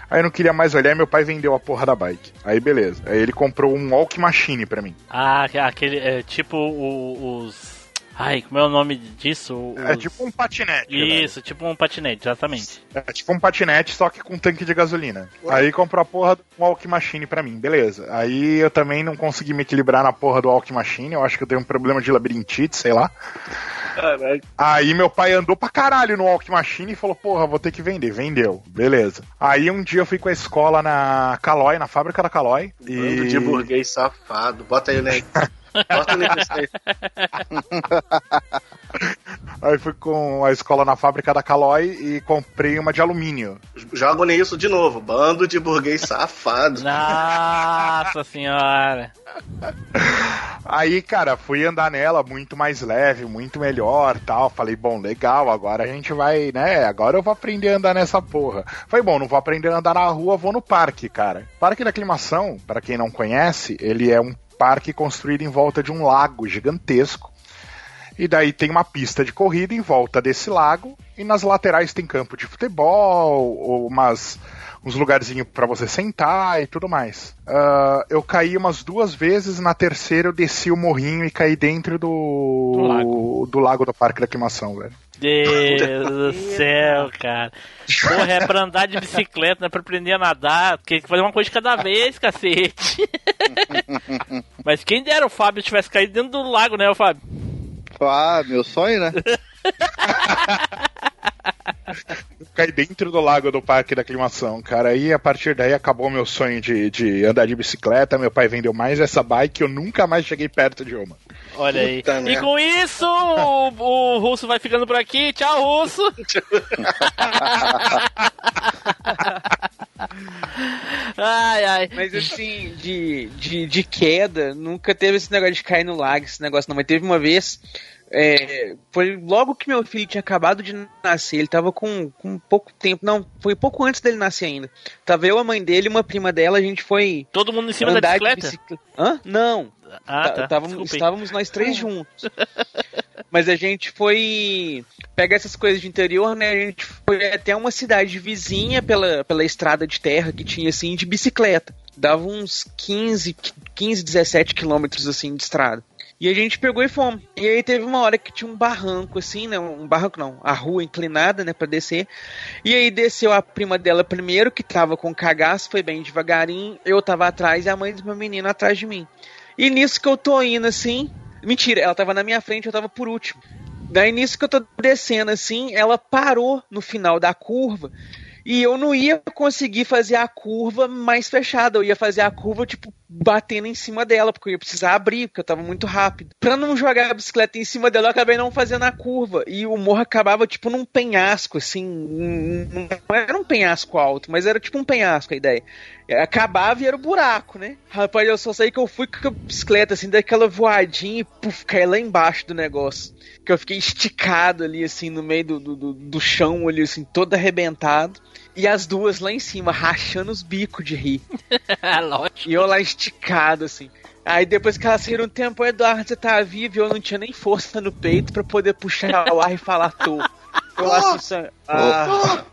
Aí eu não queria mais olhar meu pai vendeu a porra da bike. Aí beleza. Aí ele comprou um walk machine pra mim. Ah, aquele. É, tipo os. Ai, como é o nome disso? O- É os- tipo um patinete. né? Isso, tipo um patinete, exatamente. É tipo um patinete, só que com tanque de gasolina. Aí comprou a porra do Walk Machine pra mim, beleza. Aí eu também não consegui me equilibrar na porra do Walk Machine, eu acho que eu tenho um problema de labirintite, sei lá. Caralho. Aí meu pai andou pra caralho no Walk Machine e falou, porra, vou ter que vender. Vendeu, beleza. Aí um dia eu fui com a escola na Calói, na fábrica da Calói. Bando E... de burguês safado. Bota aí, né? Bota aí nesse aí. Aí fui com a escola na fábrica da Calói e comprei uma de alumínio. Jogo nisso de novo. Bando de burguês safado. Nossa senhora. Aí, cara, fui andar nela muito mais leve, muito melhor tal. Falei, bom, legal, agora a gente vai, né? Agora eu vou aprender a andar nessa porra. Falei, bom, não vou aprender a andar na rua, vou no parque, cara. Parque da Aclimação, para quem não conhece, ele é um parque construído em volta de um lago gigantesco. E daí tem uma pista de corrida em volta desse lago. E nas laterais tem campo de futebol, ou umas, uns lugarzinhos pra você sentar e tudo mais. Ah, eu caí umas duas vezes, na terceira eu desci o morrinho e caí dentro do, Do lago. do lago do Parque da Aclimação, velho. Deus do céu, cara. Porra, é pra andar de bicicleta, não é pra aprender a nadar. Tem que fazer uma coisa de cada vez, cacete. Mas quem dera o Fábio tivesse caído dentro do lago, né, o Fábio? Ah, meu sonho, né? Caí dentro do lago do Parque da Aclimação, cara. E a partir daí acabou meu sonho de, de andar de bicicleta. Meu pai vendeu mais essa bike e eu nunca mais cheguei perto de uma. Olha aí. Puta E merda. com isso, o, o Russo vai ficando por aqui. Tchau, Russo. ai, ai. Mas assim, de, de, de queda, nunca teve esse negócio de cair no lago, esse negócio não. Mas teve uma vez, é, foi logo que meu filho tinha acabado de nascer, ele tava com, com pouco tempo, não, foi pouco antes dele nascer ainda. Tava eu, a mãe dele e uma prima dela, a gente foi Todo mundo em cima da bicicleta? bicicleta. Hã? Não, Ah, Tá- tá. távamos- Desculpa aí. estávamos nós três juntos. Mas a gente foi pegar essas coisas de interior, né? A gente foi até uma cidade vizinha pela, pela estrada de terra que tinha assim de bicicleta. Dava uns 15, 15 17 quilômetros assim de estrada. E a gente pegou e fomos. E aí teve uma hora que tinha um barranco, assim, né? Um barranco não, a rua inclinada, né, pra descer. E aí desceu a prima dela primeiro, que tava com cagaço, foi bem devagarinho. Eu tava atrás e a mãe do meu menino atrás de mim. E nisso que eu tô indo assim. Mentira, ela tava na minha frente, eu tava por último. Daí nisso que eu tô descendo assim, ela parou no final da curva. E eu não ia conseguir fazer a curva mais fechada. Eu ia fazer a curva, tipo, batendo em cima dela, porque eu ia precisar abrir, porque eu tava muito rápido. Pra não jogar a bicicleta em cima dela, eu acabei não fazendo a curva. E o morro acabava, tipo, num penhasco, assim. Não era um penhasco alto, mas era tipo um penhasco a ideia. Acabava e era o buraco, né? Rapaz, eu só sei que eu fui com a bicicleta, assim, daquela voadinha e puf, caí lá embaixo do negócio. Que eu fiquei esticado ali, assim, no meio do, do, do- do chão ali, assim, todo arrebentado. E as duas lá em cima, rachando os bicos de rir. Lógico. E eu lá esticado, assim. Aí depois que elas saíram um tempo, Eduardo, você tá vivo e eu não tinha nem força no peito pra poder puxar o ar e falar tô. Eu lá assim, sa- ah,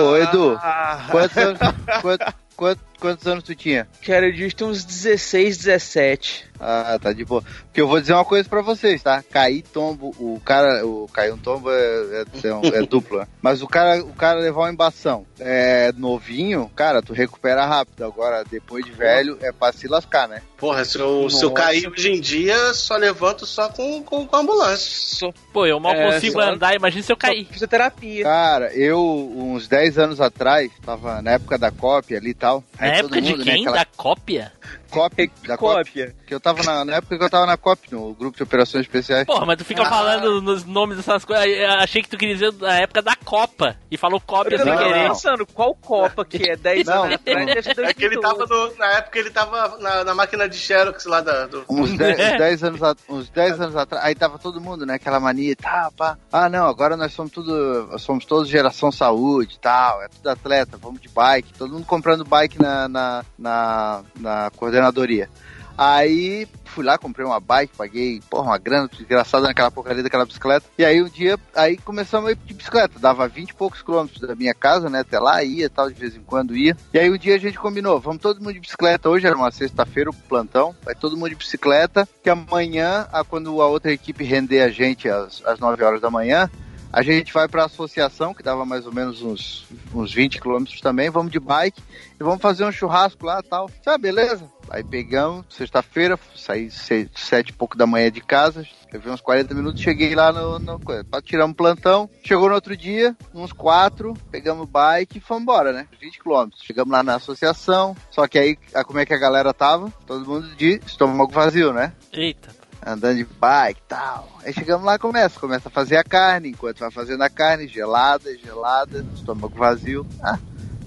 Ô, Edu, ah, quantos anos, quantos, quantos, quantos anos tu tinha? que era de uns 16, 17. Ah, tá de boa. Porque eu vou dizer uma coisa pra vocês, tá? Cair tombo, o cara, o cair um tombo é, é, é um- é duplo, né? Mas o cara, o cara levar uma embação é novinho, cara, tu recupera rápido. Agora, depois de velho, é pra se lascar, né? Porra, se eu, se eu cair hoje em dia, só levanto só com, com, com a ambulância. Pô, eu mal É, consigo só- andar, imagina se eu cair. fisioterapia. Cara, eu, uns 10 anos atrás, tava na época da cópia ali e tal. Na época todo de mundo, né, quem? aquela Da cópia? Cópia, da cópia. Cópia. Que eu tava na, na época que eu tava na COP, no grupo de operações especiais. Porra, mas tu fica falando nos nomes dessas coisas. Eu Achei que tu queria dizer da época da Copa. E falou cópia Eu sem querer. não. pensando, qual Copa que é 10 Não. anos atrás? É que ele 2012. tava no- na época ele tava na, na máquina de Xerox lá da, do. Uns 10, uns 10 anos, a- uns 10 anos atrás, aí tava todo mundo, né? Aquela mania, tá, pá. Ah, não, agora nós somos tudo, somos todos geração saúde e tal, é tudo atleta, vamos de bike, todo mundo comprando bike na, na, na, na coordenadoria. Aí fui lá, comprei uma bike, paguei, porra, uma grana desgraçada naquela porcaria daquela bicicleta. E aí um dia, aí começamos a ir de bicicleta. Dava 20 e poucos quilômetros da minha casa, né? Até lá, ia tal, de vez em quando ia. E aí um dia a gente combinou, vamos todo mundo de bicicleta. Hoje era uma sexta-feira, o plantão. Vai todo mundo de bicicleta, que amanhã, a- quando a outra equipe render a gente às, às 9 horas da manhã, a gente vai para a associação, que dava mais ou menos uns, uns 20 quilômetros também, vamos de bike e vamos fazer um churrasco lá e tal. Ah, beleza. Aí pegamos, sexta-feira, saí se- sete e pouco da manhã de casa, levei uns 40 minutos, cheguei lá no, no pra tirar um plantão. Chegou no outro dia, uns quatro, pegamos bike e fomos embora, né? 20 quilômetros. Chegamos lá na associação, só que aí, a- como é que a galera tava? Todo mundo de estômago vazio, né? Eita. Andando de bike e tal. Aí chegamos lá, começa, começa a fazer a carne, enquanto vai fazendo a carne, gelada, gelada, estômago vazio. Ah,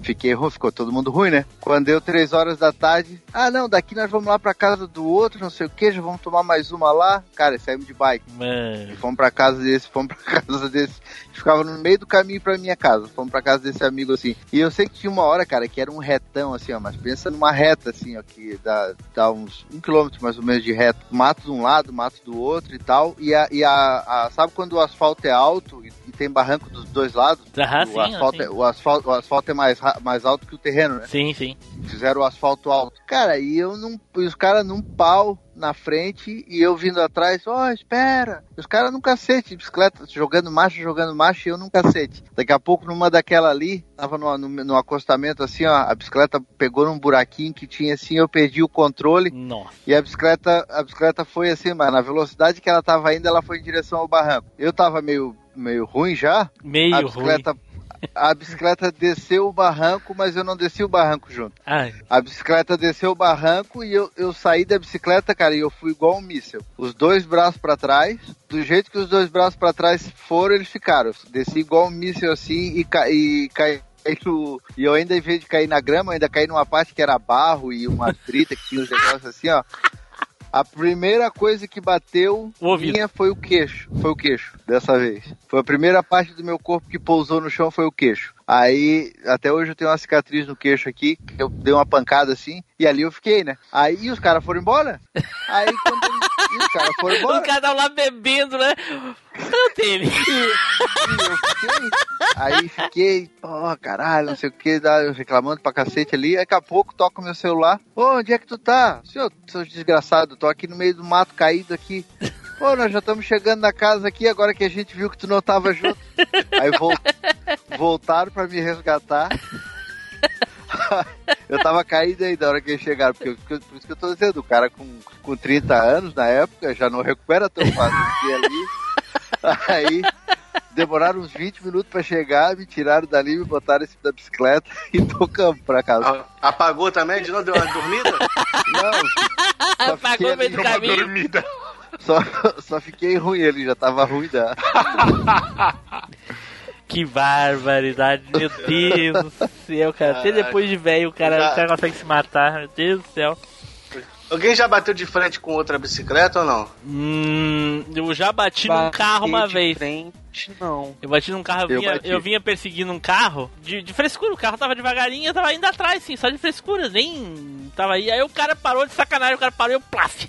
fiquei ruim, ficou todo mundo ruim, né? Quando deu três horas da tarde, ah não, daqui nós vamos lá pra casa do outro, não sei o que, já vamos tomar mais uma lá. Cara, saímos de bike. E fomos pra casa desse, fomos pra casa desse. Ficava no meio do caminho pra minha casa. Fomos pra casa desse amigo assim. E eu sei que tinha uma hora, cara, que era um retão assim, ó. Mas pensa numa reta assim, ó, que dá, dá uns um quilômetro mais ou menos de reta. Mato de um lado, mato do outro e tal. E a, e a, a- sabe quando o asfalto é alto e, e tem barranco dos dois lados? Ah, o, sim, asfalto, é, o, asfalto, o asfalto é mais, mais alto que o terreno, né? Sim, sim. Fizeram o asfalto alto. Cara, e eu não. E os caras num pau na frente e eu vindo atrás, ó, espera. E os caras num cacete de bicicleta, jogando marcha, jogando marcha e eu num cacete. Daqui a pouco, numa daquela ali, tava no, no, no acostamento assim, ó, a bicicleta pegou num buraquinho que tinha assim, eu perdi o controle Nossa. e a bicicleta, a bicicleta foi assim, mas na velocidade que ela tava indo, ela foi em direção ao barranco. Eu tava meio, meio ruim já, Meio a ruim. A bicicleta desceu o barranco, mas eu não desci o barranco junto. Ai, A bicicleta desceu o barranco e eu, eu saí da bicicleta, cara, e eu fui igual um míssel. Os dois braços pra trás, do jeito que os dois braços pra trás foram, eles ficaram. Eu desci igual um míssel assim e, ca, e caí. no- E eu ainda, em vez de cair na grama, ainda caí numa parte que era barro e uma trita que tinha os negócios assim, ó. A primeira coisa que bateu minha foi o queixo. Foi o queixo, dessa vez. Foi a primeira parte do meu corpo que pousou no chão, foi o queixo. Aí, até hoje eu tenho uma cicatriz no queixo aqui, que eu dei uma pancada assim, e ali eu fiquei, né? Aí os caras foram embora. Aí quando e os caras foram embora. o cara lá bebendo, né? Canta ele. E eu fiquei, aí fiquei, porra, caralho, não sei o que, reclamando pra cacete ali. Aí daqui a pouco toca o meu celular. Ô, onde é que tu tá? Senhor, seu desgraçado, tô aqui no meio do mato caído aqui. Pô, nós já estamos chegando na casa aqui, agora que a gente viu que tu não tava junto. Aí vol- voltaram pra me resgatar. Eu tava caído aí da hora que eles chegaram, porque eu- por isso que eu tô dizendo, o cara com, com 30 anos na época já não recupera tão fácil assim ali. Aí demoraram uns 20 minutos pra chegar, me tiraram dali, me botaram em cima da bicicleta e tocamos pra casa. Apagou também? De novo deu uma dormida? Não, Apagou no meio do caminho. dormida. só, só fiquei ruim ali, já tava ruim da. Que barbaridade, meu Deus do céu, cara. Até depois de velho o cara, Já- o cara consegue se matar, meu Deus do céu. Alguém já bateu de frente com outra bicicleta ou não? Hum, eu já bati num carro uma de vez. Frente, não. Eu bati num carro, eu Eu vinha, bati. eu vinha perseguindo um carro de, de frescura. O carro tava devagarinho, eu tava indo atrás, sim, só de frescura, nem tava aí. Aí o cara parou de sacanagem, o cara parou e eu plaf.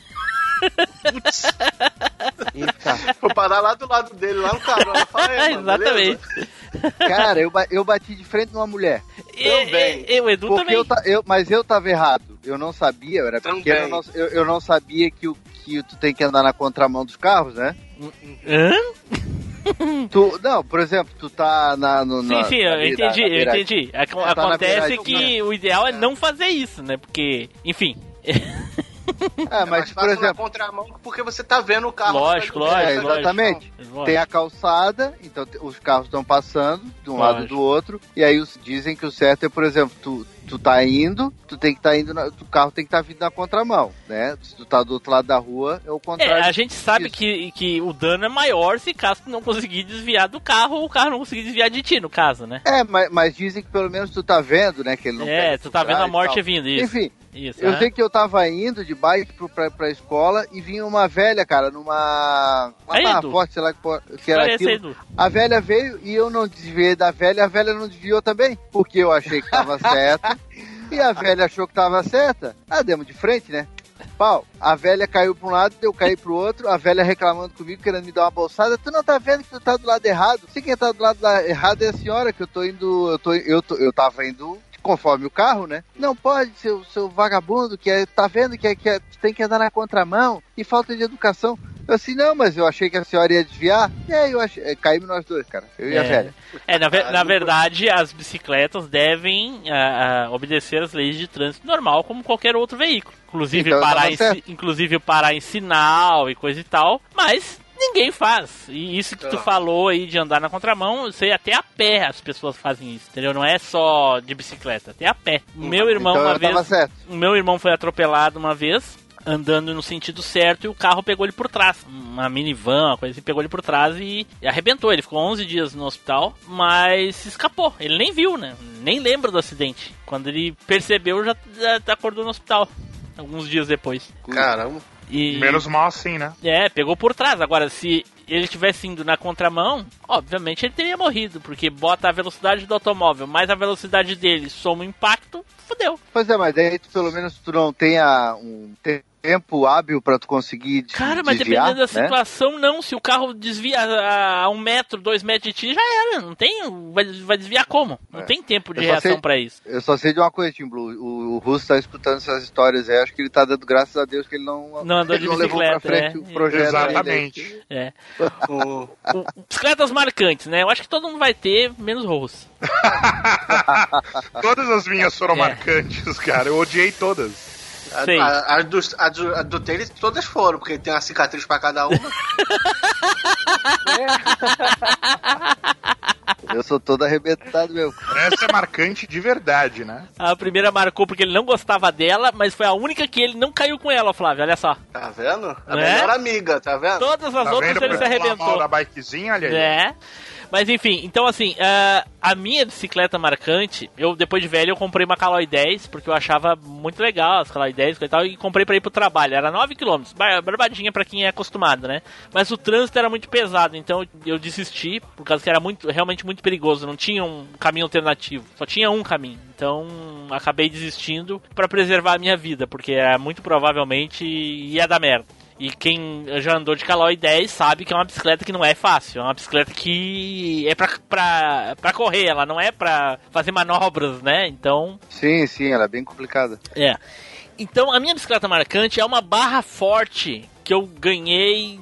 Eita. Vou parar lá do lado dele, lá no carro. Lá, fala aí, mano, Exatamente. beleza? Cara, eu, eu bati de frente numa mulher. Também. E, e, o Edu Porque também. eu, eu, mas eu tava errado. Eu não sabia, eu era Também. pequeno, eu não, eu, eu não sabia que, o, que tu tem que andar na contramão dos carros, né? Hã? Tu, não, por exemplo, tu tá na. No, Sim, na- sim, eu na- entendi, eu beira- entendi. Ac- Tá Acontece que o ideal é não fazer isso, né? Porque, enfim. É, É mas, mais por fácil na exemplo, contramão porque você tá vendo o carro. Lógico, tá lógico, é, exatamente. Lógico. Tem a calçada, então os carros estão passando de um Lógico. lado do outro, e aí os, dizem que o certo é, por exemplo, tu, tu tá indo, tu tem que estar indo, na- o carro tem que estar vindo na contramão, né? Se tu tá do outro lado da rua, é o É, contrário. a gente sabe que, que o dano é maior se caso tu não conseguir desviar do carro ou o carro não conseguir desviar de ti, no caso, né? É, mas, mas dizem que pelo menos tu tá vendo, né? Que ele não É, tu tá vendo a morte vindo, isso. Enfim, isso eu aham. sei que eu tava indo de bike pro, pra, pra escola e vinha uma velha, cara, numa. Uma Edu. forte, sei lá que, era aquilo. A velha veio e eu não desviei da velha, a velha não desviou também. Porque eu achei que tava certo. e a velha achou que tava certa. Ah, demos de frente, né? pau. A velha caiu pra um lado, eu caí pro outro, a velha reclamando comigo, querendo me dar uma bolsada. Tu não tá vendo que tu tá do lado errado? Se quem tá do lado errado é a senhora, que eu tô indo. Eu, tô, eu, tô, eu tava indo conforme o carro, né? Não pode, seu, seu vagabundo, que é, tá vendo que, é, que é, tem que andar na contramão e falta de educação. Eu assim, não, mas eu achei que a senhora ia desviar. E aí eu achei, é, caímos nós dois, cara. Eu e a É. velha. É, na, ve- na verdade, as bicicletas devem ah, ah, obedecer as leis de trânsito normal, como qualquer outro veículo. Inclusive, Então, parar em, inclusive parar em sinal e coisa e tal. Mas ninguém faz. E isso que tu Então. falou aí de andar na contramão, eu sei até a pé as pessoas fazem isso, entendeu? Não é só de bicicleta, até a pé. Meu irmão, então uma vez. certo. O meu irmão foi atropelado uma vez, andando no sentido certo, e o carro pegou ele por trás. Uma minivan, uma coisa assim, pegou ele por trás e, e arrebentou. Ele ficou 11 dias no hospital, mas se escapou. Ele nem viu, né? Nem lembra do acidente. Quando ele percebeu, já, já acordou no hospital. Alguns dias depois. Caramba. E, Menos mal assim, né? É, pegou por trás. Agora, se ele tivesse indo na contramão, obviamente ele teria morrido, porque bota a velocidade do automóvel mais a velocidade dele soma o impacto, fodeu. Pois é, mas daí tu, pelo menos tu não tenha um tempo hábil pra tu conseguir des- Cara, mas desviar, dependendo da né? situação, não. Se o carro desvia a, a um metro, dois metros de ti, já era. Não tem. Vai, vai desviar como? Não É. tem tempo de reação pra isso. Eu só sei de uma coisa, Tim Blue. O, o Russo tá escutando essas histórias aí. Acho que ele tá dando graças a Deus que ele não, Não andou ele de não levou pra bicicleta, frente é. o projeto. Exatamente. É. O- O- bicicletas marcantes, né? Eu acho que todo mundo vai ter, menos Rose. Todas as minhas foram É. marcantes, cara. Eu odiei todas. A, Sei. a, a do, a, do, a do tênis todas foram, porque tem uma cicatriz pra cada uma. Eu sou todo arrebentado mesmo. Essa é marcante de verdade, né? A primeira marcou porque ele não gostava dela, mas foi a única que ele não caiu com ela, Flávio. Olha só. Tá vendo? A É? melhor amiga, tá vendo? Todas as Tá outras vendo ele se arrebentou. da bikezinha, olha aí. É. Mas enfim, então assim, ah, a minha bicicleta marcante, eu depois de velho eu comprei uma Caloi 10, porque eu achava muito legal as Caloi 10 e tal, e comprei pra ir pro trabalho. Era 9km, barbadinha pra quem é acostumado, né? Mas o trânsito era muito pesado, então eu desisti, por causa que era muito, realmente muito perigoso, não tinha um caminho alternativo, só tinha um caminho. Então acabei desistindo pra preservar a minha vida, porque é, muito provavelmente ia dar merda. E quem já andou de Caloi 10 sabe que é uma bicicleta que não é fácil. É uma bicicleta que é pra, pra, pra correr, ela não é pra fazer manobras, né? Então, Sim, sim, ela é bem complicada. é. Então, a minha bicicleta marcante é uma barra forte que eu ganhei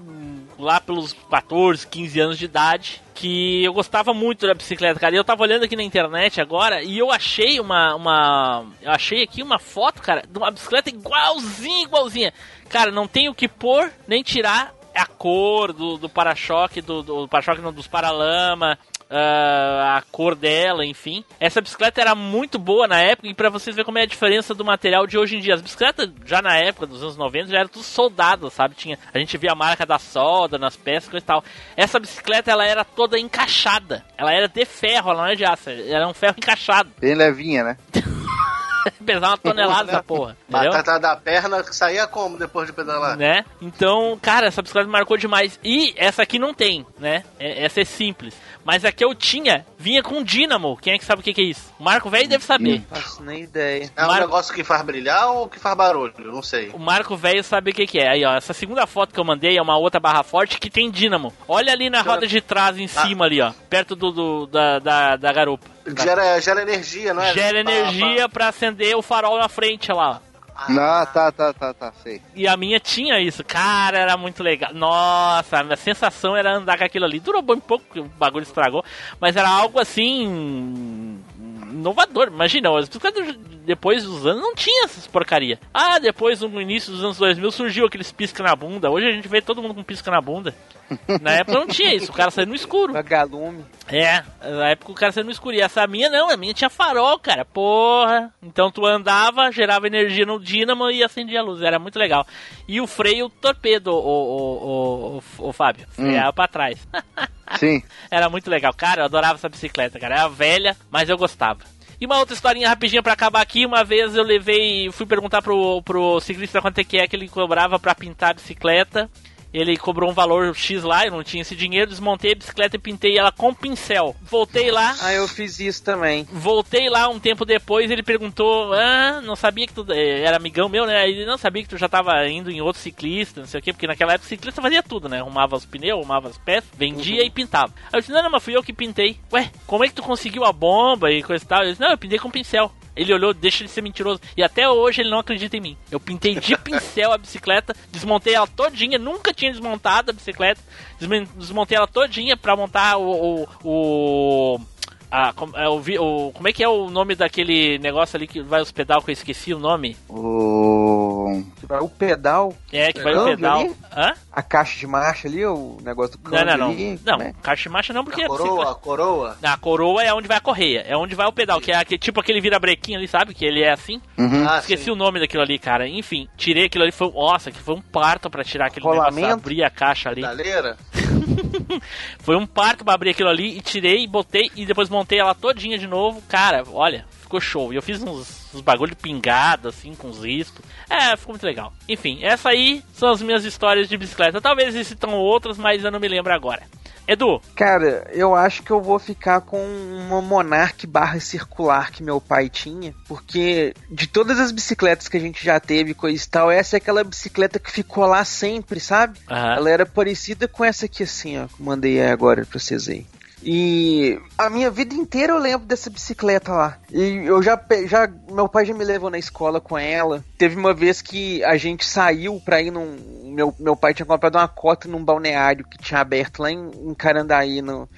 lá pelos 14, 15 anos de idade. Que eu gostava muito da bicicleta, cara. E eu tava olhando aqui na internet agora e eu achei uma. uma eu achei aqui uma foto, cara, de uma bicicleta igualzinha, igualzinha. Cara, não tem o que pôr nem tirar a cor do, do para-choque, do, do para-choque não, dos paralama, ah, a cor dela, enfim. Essa bicicleta era muito boa na época e pra vocês verem como é a diferença do material de hoje em dia. As bicicletas já na época dos anos 90 já eram tudo soldadas, sabe? Tinha, a gente via a marca da solda nas peças e tal. Essa bicicleta ela era toda encaixada. Ela era de ferro, ela não era de aço, era um ferro encaixado. Bem levinha, né? Pesava uma tonelada essa porra. Entendeu? Batata da perna saía como depois de pedalar? né? Então, cara, essa bicicleta marcou demais. E essa aqui não tem, né? É- Essa é simples. Mas a que eu tinha vinha com dínamo. Quem é que sabe o que, que é isso? O Marco Velho deve saber. Faço nem ideia. É um Mar- negócio que faz brilhar ou que faz barulho? Não sei. O Marco Velho sabe o que, que é. Aí, ó, essa segunda foto que eu mandei é uma outra barra forte que tem dínamo. Olha ali na roda de trás em cima ali, ó. Perto do, do- da, da, da garupa. Gera, gera energia, não é? Gera energia pra acender o farol na frente, lá. Ó. Ah, tá, tá, tá, tá, sei. E a minha tinha isso. Cara, era muito legal. Nossa, a minha sensação era andar com aquilo ali. Durou bem pouco, o bagulho estragou. Mas era algo assim. inovador. Imagina, as bicicletas depois dos anos não tinha essas porcaria. Ah, depois no início dos anos 2000 surgiu aqueles pisca na bunda. Hoje a gente vê todo mundo com pisca na bunda. Na época não tinha isso, o cara saía no escuro. Vagalume. É, na época o cara saiu no escuro. E essa minha não, a minha tinha farol, cara. Porra. Então tu andava, gerava energia no dínamo e acendia a luz. Era muito legal. E o freio torpedo, o, o, o, o, Fábio. Freava pra trás. Sim. Era muito legal. Cara, eu adorava essa bicicleta, cara. Era velha, mas eu gostava. E uma outra historinha rapidinha pra acabar aqui. Uma vez eu levei, fui perguntar pro, pro ciclista quanto é que é que ele cobrava pra pintar a bicicleta. Ele cobrou um valor X lá, eu não tinha esse dinheiro, desmontei a bicicleta e pintei ela com pincel. Voltei lá, Ah, eu fiz isso também. voltei lá um tempo depois, ele perguntou, ah, não sabia que tu eh, era amigão meu, né? Ele não sabia que tu já tava indo em outro ciclista, não sei o quê, porque naquela época o ciclista fazia tudo, né? Arrumava os pneus, arrumava as peças, vendia e pintava. Aí eu disse, não, não, mas fui eu que pintei. Ué, como é que tu conseguiu a bomba e coisa e tal? Eu disse, não, eu pintei com pincel. Ele olhou, deixa ele ser mentiroso. E até hoje ele não acredita em mim. Eu pintei de pincel a bicicleta, desmontei ela todinha, nunca tinha desmontado a bicicleta. Desmontei ela todinha pra montar o. o, o a, com- é, o vi- o- como é que é o nome daquele negócio ali que vai os pedal que eu esqueci o nome? O... O pedal, É, que vai o Câmbio pedal. ali? Hã? a caixa de marcha ali, o negócio do Não, não, não. ali. Não, né? caixa de marcha não, porque A a bicicleta- coroa, a coroa. A coroa é onde vai a correia, é onde vai o pedal, que é aquele, tipo aquele vira-brequinho ali, sabe? Que ele é assim. Uhum. Ah, Esqueci sim. o nome daquilo ali, cara. Enfim, tirei aquilo ali, foi, nossa, que foi um parto pra tirar aquele Rolamento? negócio, abrir a caixa ali. Pedaleira? Foi um parto pra abrir aquilo ali e tirei, botei e depois montei ela todinha de novo. Cara, olha, ficou show. E eu fiz uns, uns bagulho pingado, assim, com os riscos. É, ficou muito legal. Enfim, essa aí são as minhas histórias de bicicleta. Talvez existam outras, mas eu não me lembro agora. Edu, Cara, eu acho que eu vou ficar com uma Monarch barra circular que meu pai tinha, porque de todas as bicicletas que a gente já teve, coisa e tal, essa é aquela bicicleta que ficou lá sempre, sabe? Aham. Ela era parecida com essa aqui assim, ó, que mandei agora pra vocês aí. E a minha vida inteira eu lembro dessa bicicleta lá. E eu já, já meu pai já me levou na escola com ela. Teve uma vez que a gente saiu pra ir num meu, meu pai tinha comprado uma cota num balneário que tinha aberto lá em, em Carandaí no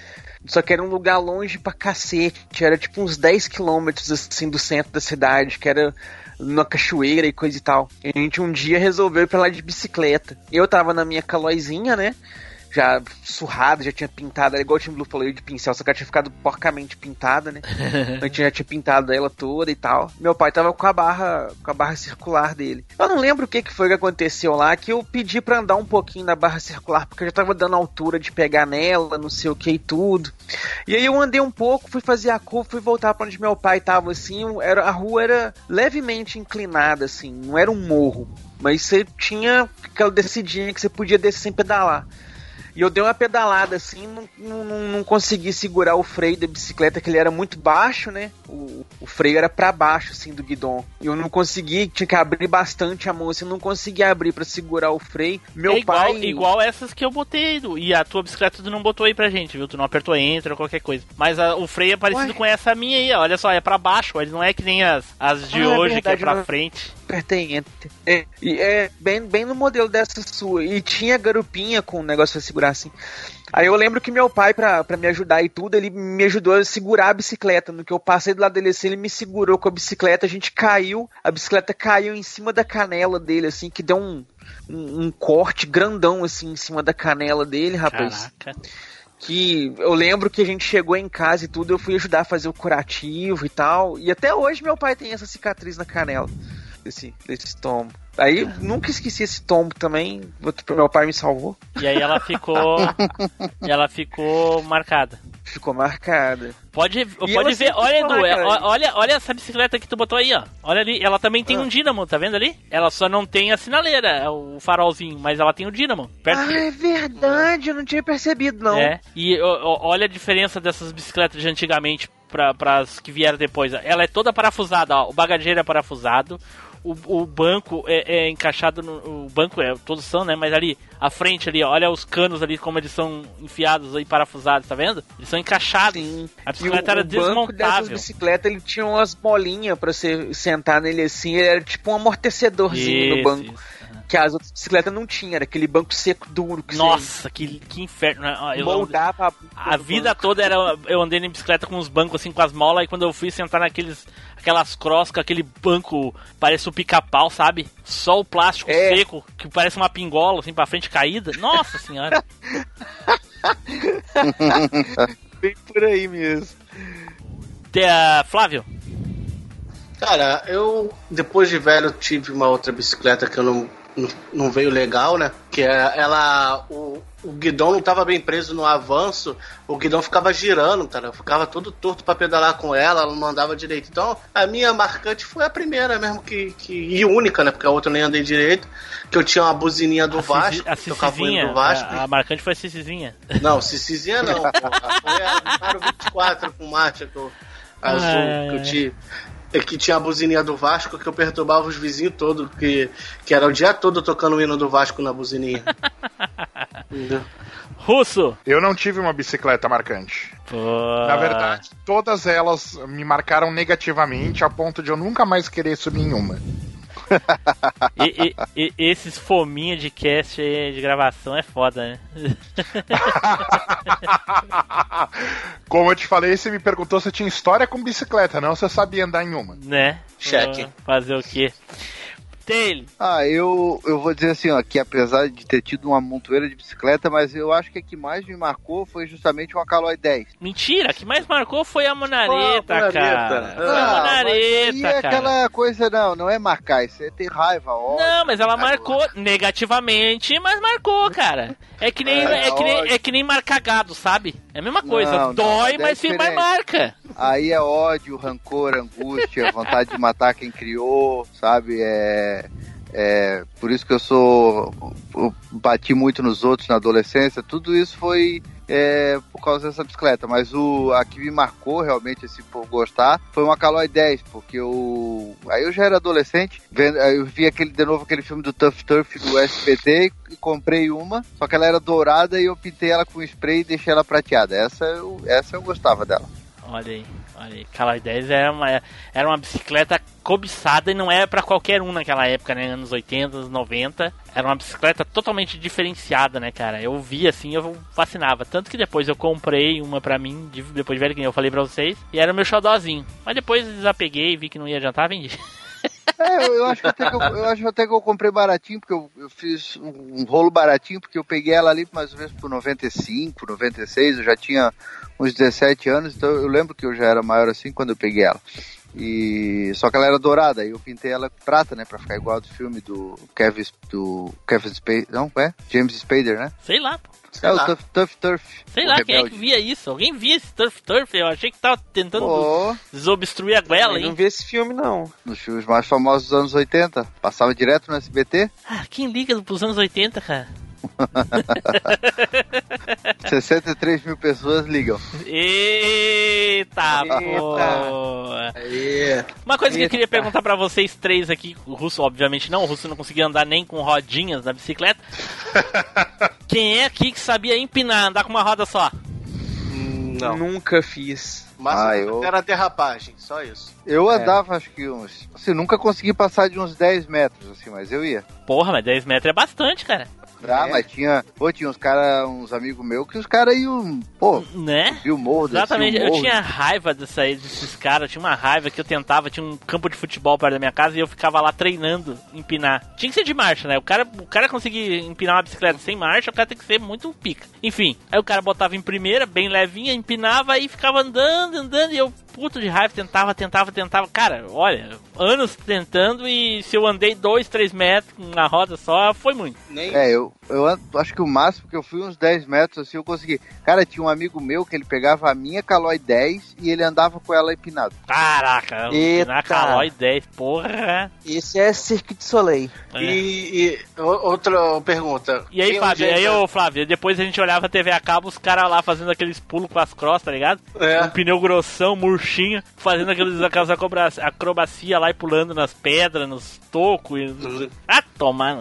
só que era um lugar longe pra cacete, era tipo uns 10 quilômetros assim do centro da cidade, que era numa cachoeira e coisa e tal. E a gente um dia resolveu ir pra lá de bicicleta. Eu tava na minha calóizinha, né? Já surrada, já tinha pintado, era igual o Tim Blue falou de pincel, só que ela tinha ficado porcamente pintada, né? a gente já tinha pintado ela toda e tal. Meu pai tava com a barra, com a barra circular dele. Eu não lembro o que, que foi que aconteceu lá, que eu pedi pra andar um pouquinho na barra circular, porque eu já tava dando altura de pegar nela, não sei o que e tudo. E aí eu andei um pouco, fui fazer a curva, fui voltar pra onde meu pai tava, assim, era, a rua era levemente inclinada, assim, não era um morro. Mas você tinha aquela descidinha que você podia descer sem pedalar. E eu dei uma pedalada assim, não, não, não- consegui segurar o freio da bicicleta, que ele era muito baixo, né? O, o freio era pra baixo, assim, do guidão. E eu não consegui, tinha que abrir bastante a mão, assim, eu não consegui abrir pra segurar o freio. Meu é igual, pai. igual essas que eu botei. E a tua bicicleta tu não botou aí pra gente, viu? Tu não apertou enter ou qualquer coisa. Mas a- o freio é parecido Ué? com essa minha aí, ó. Olha só, é pra baixo. Ele não é que nem as, as de Ah, é hoje, verdade, que é pra frente. Apertei enter. É, e é bem, bem no modelo dessa sua. E tinha garupinha com o negócio pra segurar assim. Aí eu lembro que meu pai, pra, pra me ajudar e tudo, ele me ajudou a segurar a bicicleta. No que eu passei do lado dele assim, ele me segurou com a bicicleta, a gente caiu, a bicicleta caiu em cima da canela dele, assim, que deu um, um, um corte grandão, assim, em cima da canela dele, rapaz Caraca. que eu lembro que a gente chegou em casa e tudo, eu fui ajudar a fazer o curativo e tal. E até hoje meu pai tem essa cicatriz na canela desse, desse tombo. Aí nunca esqueci esse tombo também. Meu pai me salvou. E aí ela ficou. e ela ficou marcada. Ficou marcada. Pode, E pode ver, olha, Edu, é- marcada. olha, olha essa bicicleta que tu botou aí, ó. Olha ali, ela também tem Ah. um dínamo, tá vendo ali? Ela só não tem a sinaleira, é o farolzinho, mas ela tem o dínamo. Perto Ah, é verdade, eu não tinha percebido, não. É, e ó, olha a diferença dessas bicicletas de antigamente para as que vieram depois. Ela é toda parafusada, ó, o bagageiro é parafusado, o, o banco é, é encaixado no. O banco é, todos são, né? Mas ali, a frente ali, ó, olha os canos ali, como eles são enfiados aí, parafusados, tá vendo? Eles são encaixados. Sim. A E o, bicicleta era o banco dessas bicicletas, ele tinha umas bolinhas pra você sentar nele assim, era tipo um amortecedorzinho no Isso, banco. isso. Que as outras bicicletas não tinham, era aquele banco seco duro que Nossa, que, que inferno. né? Você eu- moldava a, A vida toda era eu andei em bicicleta com os bancos assim com as molas e quando eu fui sentar naqueles aquelas cross com aquele banco parece um pica-pau, sabe? Só o plástico É. seco que parece uma pingola assim para frente caída. Nossa senhora. Bem por aí mesmo. Te- ah, Flávio, Cara, eu depois de velho tive uma outra bicicleta que eu não, não, veio legal, né? Que é ela. O, o guidão não tava bem preso no avanço, o guidão ficava girando, cara. Eu ficava todo torto pra pedalar com ela, ela não andava direito. Então, a minha marcante foi a primeira mesmo, que, que e única, né? Porque a outra nem andei direito. Que eu tinha uma buzininha do A Vasco, a tocava o hino Cicizinha, do Vasco. a, a marcante foi a Cicizinha. Não, Cicizinha não, porra. Foi a Faro 24 com marcha que eu, azul que eu é Que tinha a buzininha do Vasco que eu perturbava os vizinhos todos, que, que era o dia todo tocando o hino do Vasco na buzininha. Entendeu? Russo! Eu não tive uma bicicleta marcante. Pô. Na verdade, todas elas me marcaram negativamente a ponto de eu nunca mais querer subir em uma. E, e- e- esses fominha de cast aí, de gravação é foda, né? Como eu te falei, você me perguntou se eu tinha história com bicicleta, não se eu sabia andar em uma. né? Cheque. Fazer o quê? Taylor, Ah, eu, eu vou dizer assim, ó, que apesar de ter tido uma montoeira de bicicleta, mas eu acho que a que mais me marcou foi justamente uma Caloi 10. mentira, o que mais marcou foi a monareta, Pô, a cara. Foi a Ah, mas monareta, aí é cara. aquela coisa, não, não é marcar, isso é ter raiva, ó. Não, mas ela marcou negativamente, mas marcou, cara. É que nem, É, é, que nem, é que nem marcar gado, sabe? É a mesma coisa. Não, não, Dói, mas é mas, mas diferente. marca. Aí é ódio, rancor, angústia, vontade de matar quem criou, sabe? É, é por isso que eu sou. Eu bati muito nos outros na adolescência. Tudo isso foi é, por causa dessa bicicleta. Mas o, a que me marcou realmente, assim, por gostar, foi uma Caloi 10, porque eu. Aí eu já era adolescente, vendo, eu vi aquele, de novo aquele filme do Tough Turf do SBT e comprei uma, só que ela era dourada e eu pintei ela com spray e deixei ela prateada. Essa eu, essa eu gostava dela. Olha aí, olha aí. Caloi 10 era uma, era uma bicicleta cobiçada e não era pra qualquer um naquela época, né? Anos 80, anos 90. Era uma bicicleta totalmente diferenciada, né, cara? Eu vi assim, eu fascinava. Tanto que depois eu comprei uma pra mim, de- depois de velho, que eu falei pra vocês, e era o meu xodózinho. Mas depois desapeguei, vi que não ia adiantar, vendi. É, eu, eu acho que até que eu, eu acho até que eu comprei baratinho, porque eu, eu fiz um, um rolo baratinho, porque eu peguei ela ali mais ou menos por 95, 96, eu já tinha uns 17 anos, então eu lembro que eu já era maior assim quando eu peguei ela. E só que ela era dourada, aí eu pintei ela prata, né, pra ficar igual ao do filme do Kevin do Kevin Spader, não, é? James Spader, né? Sei lá, pô. Sei é lá. o Tough, tough Turf. Sei lá quem é rebelde. que via isso. Alguém via esse Turf Turf? Eu achei que tava tentando Pô, desobstruir a goela, Eu não hein? vi esse filme, não. nos filmes mais famosos dos anos 80, passava direto no SBT, Ah, quem liga pros anos 80, cara? 63 mil pessoas ligam. Eita, Eita. Uma coisa que eu queria perguntar pra vocês três aqui, o Russo obviamente não, o Russo não conseguia andar nem com rodinhas na bicicleta. Quem é aqui que sabia empinar, andar com uma roda só? Não. Nunca fiz. Mas Ah, eu- era derrapagem, só isso. Eu É. andava, acho que uns. Assim, nunca consegui passar de uns 10 metros, assim, mas eu ia. Porra, mas 10 metros é bastante, cara. Ah, É. mas tinha. Pô, tinha uns caras, uns amigos meus, que os caras iam. Pô, Né? viu morro, Exatamente, eu tinha raiva dessa, desses caras, tinha uma raiva que eu tentava, tinha um campo de futebol perto da minha casa e eu ficava lá treinando empinar. Tinha que ser de marcha, né? O cara, o cara conseguir empinar uma bicicleta sem marcha, o cara tem que ser muito pica. Enfim, aí o cara botava em primeira, bem levinha, empinava e ficava andando, andando, e eu, puto de raiva, tentava, tentava, tentava. Cara, olha, anos tentando e se eu andei dois, três metros na roda só, foi muito. Nem É, eu, eu acho que o máximo que eu fui uns 10 metros, assim, eu consegui. Cara, tinha um amigo meu que ele pegava a minha Caloi 10 e ele andava com ela empinado. Caraca, Eita. empinar Calói 10, porra. Esse é Cirque de Soleil. É. E, e outra pergunta. E aí, e hoje aí, ô, Flávio, depois a gente olhava a TV a cabo, os caras lá fazendo aqueles pulos com as crostas, tá ligado? É. Um pneu grossão, murchinho, fazendo aqueles, aquelas acrobacia lá e pulando nas pedras, nos tocos. E... Ah, tomar.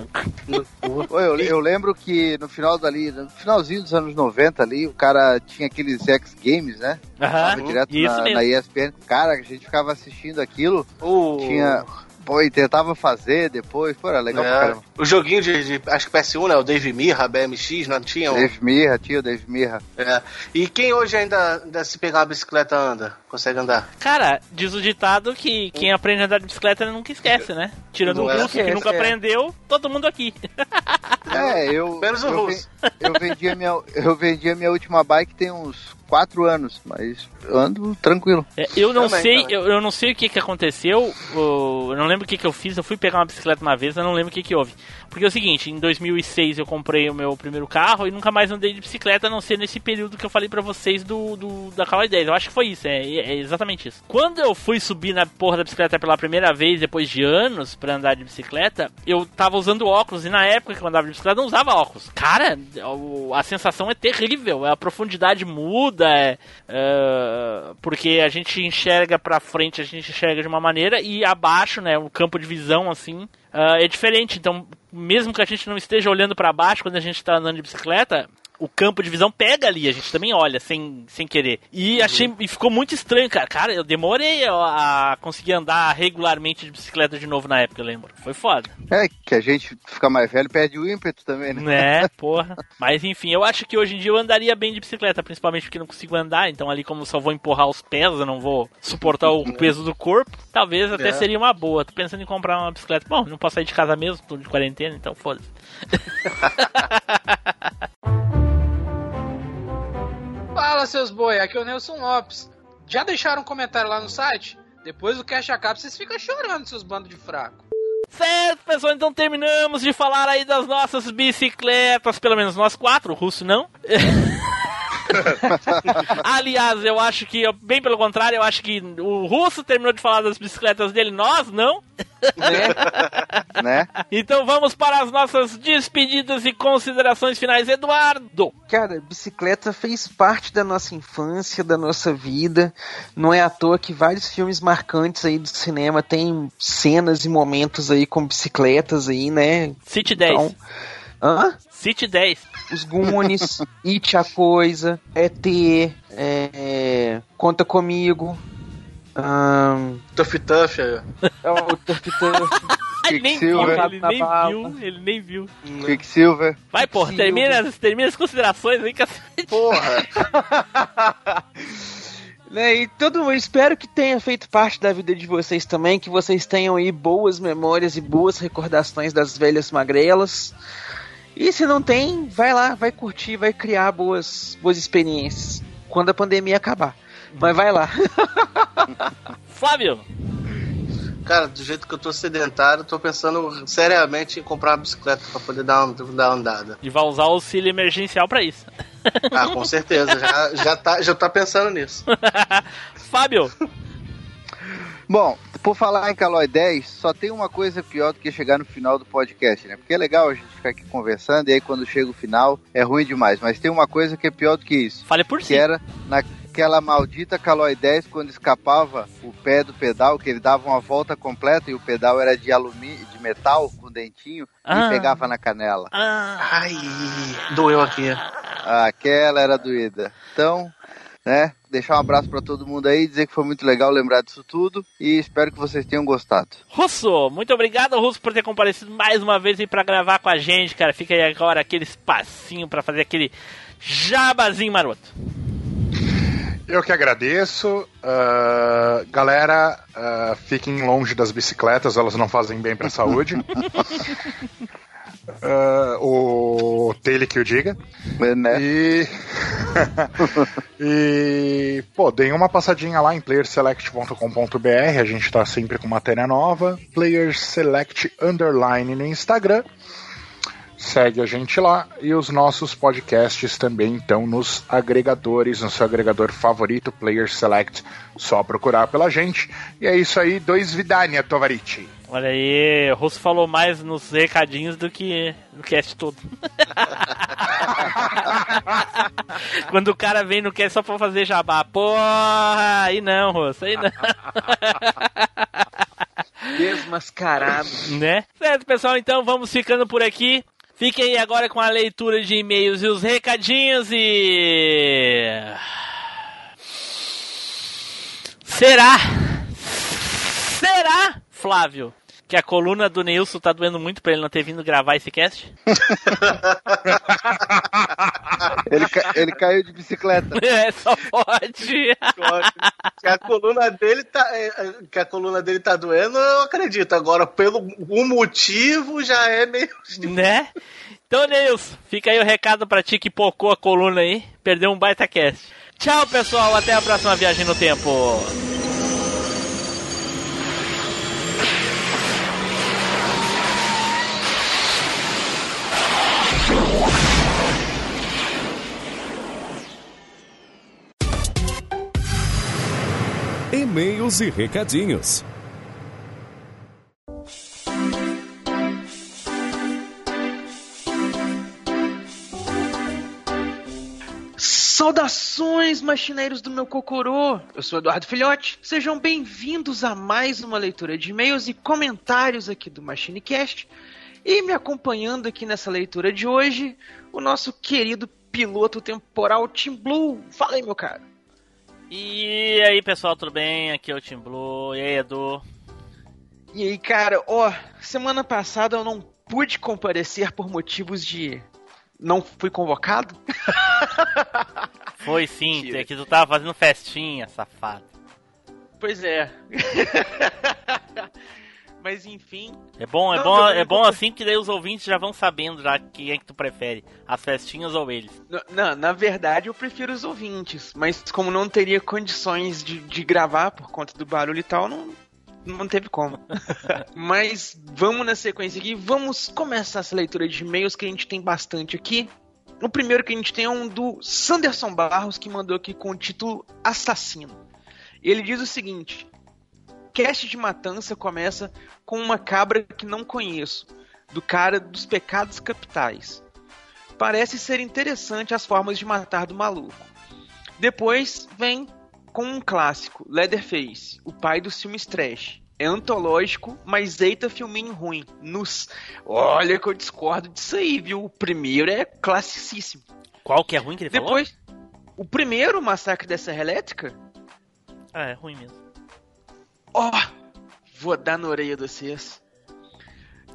no- Pô, eu, eu lembro que no final dali, no finalzinho dos anos 90 ali, o cara tinha aqueles X Games, né? Aham, Tava direto isso na, mesmo. na ESPN. Cara, a gente ficava assistindo aquilo, O... tinha. Pô, e tentava fazer depois, pô, era legal pra É, caramba. o joguinho de, de- Acho que PS1, né? O Dave Mirra, BMX, não tinha? um- Dave Mirra, tio Dave Mirra. É. E quem hoje ainda, ainda se pegar uma bicicleta anda? Consegue andar? Cara, diz o ditado que quem aprende a andar de bicicleta nunca esquece, né? Tirando Não o é? russo que nunca é. aprendeu, todo mundo aqui. É, eu. Menos o eu, russo. eu vendi a minha, eu vendi a minha última bike tem uns 4 anos, mas eu ando tranquilo. É, eu não Também, sei, também. eu, eu não sei o que que aconteceu. eu não lembro o que que eu fiz. Eu fui pegar uma bicicleta uma vez, eu não lembro o que que houve. Porque é o seguinte, em 2006 eu comprei o meu primeiro carro e nunca mais andei de bicicleta, a não ser nesse período que eu falei pra vocês do, do da Caloi 10. Eu acho que foi isso, é, é exatamente isso. Quando eu fui subir na porra da bicicleta pela primeira vez, depois de anos pra andar de bicicleta, eu tava usando óculos e na época que eu andava de bicicleta não usava óculos. Cara, a sensação é terrível, a profundidade muda, é, é, porque a gente enxerga pra frente, a gente enxerga de uma maneira e abaixo, né, o campo de visão assim, ah, é diferente. Então, mesmo que a gente não esteja olhando pra baixo quando a gente tá andando de bicicleta, o campo de visão pega ali, a gente também olha sem, sem querer. E achei e ficou muito estranho, cara. Cara, eu demorei a, a conseguir andar regularmente de bicicleta de novo na época, eu lembro. Foi foda. É, que a gente fica mais velho perde o ímpeto também, né? Né, porra. Mas enfim, eu acho que hoje em dia eu andaria bem de bicicleta, principalmente porque não consigo andar, então ali como eu só vou empurrar os pés, eu não vou suportar o peso do corpo, talvez até É. seria uma boa. Tô pensando em comprar uma bicicleta. Bom, não posso sair de casa mesmo, tô de quarentena, então foda-se. Fala, seus boi, aqui é o Nelson Lopes. Já deixaram um comentário lá no site? Depois do cash acaba, vocês ficam chorando, seus bandos de fraco. Certo, pessoal, então terminamos de falar aí das nossas bicicletas, pelo menos nós quatro, o russo não. Aliás, eu acho que, bem pelo contrário, eu acho que o russo terminou de falar das bicicletas dele, nós não. né? Então vamos para as nossas despedidas e considerações finais, Eduardo. Cara, bicicleta fez parte da nossa infância, da nossa vida. Não é à toa que vários filmes marcantes aí do cinema têm cenas e momentos aí com bicicletas aí, né? City 10. Então, hã? City 10. Os Goonies, It a Coisa, ET, é, Conta Comigo, ahn, Tuff Tuff. aí, é o Turf Turf. Ele nem viu, Quicksilver. ele nem viu, ele nem viu. Quicksilver. Vai, porra, termina, termina as considerações aí, cacete. Porra! Né, e todo espero que tenha feito parte da vida de vocês também, que vocês tenham aí boas memórias e boas recordações das velhas magrelas. E se não tem, vai lá, vai curtir, vai criar boas, boas experiências quando a pandemia acabar. Mas vai lá. Flávio. Cara, do jeito que eu tô sedentário, eu tô pensando seriamente em comprar uma bicicleta pra poder dar uma, dar uma andada. E vai usar o auxílio emergencial pra isso. Ah, com certeza. Já, já, tá, já tá pensando nisso. Fábio. Bom, por falar em Calói 10, só tem uma coisa pior do que chegar no final do podcast, né? Porque é legal a gente ficar aqui conversando e aí quando chega o final é ruim demais. Mas tem uma coisa que é pior do que isso. Fale por Que si. era naquela maldita Calói 10 quando escapava o pé do pedal, que ele dava uma volta completa e o pedal era de alumínio, de metal com dentinho Ah. e pegava na canela. Ah, Ai, doeu aqui. Aquela era doída. Então, né? Deixar um abraço pra todo mundo aí, dizer que foi muito legal lembrar disso tudo e espero que vocês tenham gostado. Russo, muito obrigado, Russo, por ter comparecido mais uma vez aí pra gravar com a gente, cara. Fica aí agora aquele espacinho pra fazer aquele jabazinho maroto. Eu que agradeço. Ah, galera, ah, fiquem longe das bicicletas, elas não fazem bem pra saúde. Ah, o Taylor que o diga. Né? E. e. Pô, deem uma passadinha lá em playerselect.com.br. A gente tá sempre com matéria nova. Playerselect Underline no Instagram. Segue a gente lá. E os nossos podcasts também estão nos agregadores, no seu agregador favorito, Player Select. Só procurar pela gente. E é isso aí, dois Vidania, Tovariti. Olha aí, o Russo falou mais nos recadinhos do que no cast todo. Quando o cara vem no cast só pra fazer jabá, porra, aí não, Russo, aí não. Desmascarado. né? Certo, pessoal, então vamos ficando por aqui. Fiquem aí agora com a leitura de e-mails e os recadinhos e. Será? Será, Flávio? Que a coluna do Nilson tá doendo muito pra ele não ter vindo gravar esse cast? Ele, ca- ele caiu de bicicleta. É, só pode. Que a coluna dele tá, é, é, que a coluna dele tá doendo, eu acredito. Agora, pelo o motivo, já é meio. né? Então, Nilson, fica aí o recado pra ti que pocou a coluna aí. Perdeu um baita cast. Tchau, pessoal. Até a próxima viagem no tempo. E-mails e recadinhos. Saudações, machineiros do meu cocorô! Eu sou Eduardo Filhote. Sejam bem-vindos a mais uma leitura de e-mails e comentários aqui do MachineCast. E me acompanhando aqui nessa leitura de hoje, o nosso querido piloto temporal Tim Blue. Fala aí, meu cara. E aí, pessoal, tudo bem? Aqui é o Tim Blue. E aí, Edu? E aí, cara, ó, semana passada eu não pude comparecer por motivos de não fui convocado. Foi sim, Mentira. é que tu tava fazendo festinha, safado. Pois é. Mas enfim, É bom, é Não, bom, é bom assim que daí os ouvintes já vão sabendo já quem é que tu prefere, as festinhas ou eles. não, na verdade eu prefiro os ouvintes, mas como não teria condições de, de gravar por conta do barulho e tal, não, não teve como. mas vamos na sequência aqui, vamos começar essa leitura de e-mails que a gente tem bastante aqui. O primeiro que a gente tem é um do Sanderson Barros, que mandou aqui com o título Assassino. Ele diz o seguinte: Cast de Matança começa com uma cabra que não conheço, do cara dos pecados capitais. Parece ser interessante as formas de matar do maluco. Depois vem com um clássico, Leatherface, o pai dos filmes trash. É antológico, mas eita filminho ruim. Nos... Olha que eu discordo disso aí, viu? O primeiro é classicíssimo. Qual que é ruim que ele falou? Depois, o primeiro, Massacre da Serra Elétrica, Ah, é ruim mesmo. Ó, vou dar na orelha de vocês.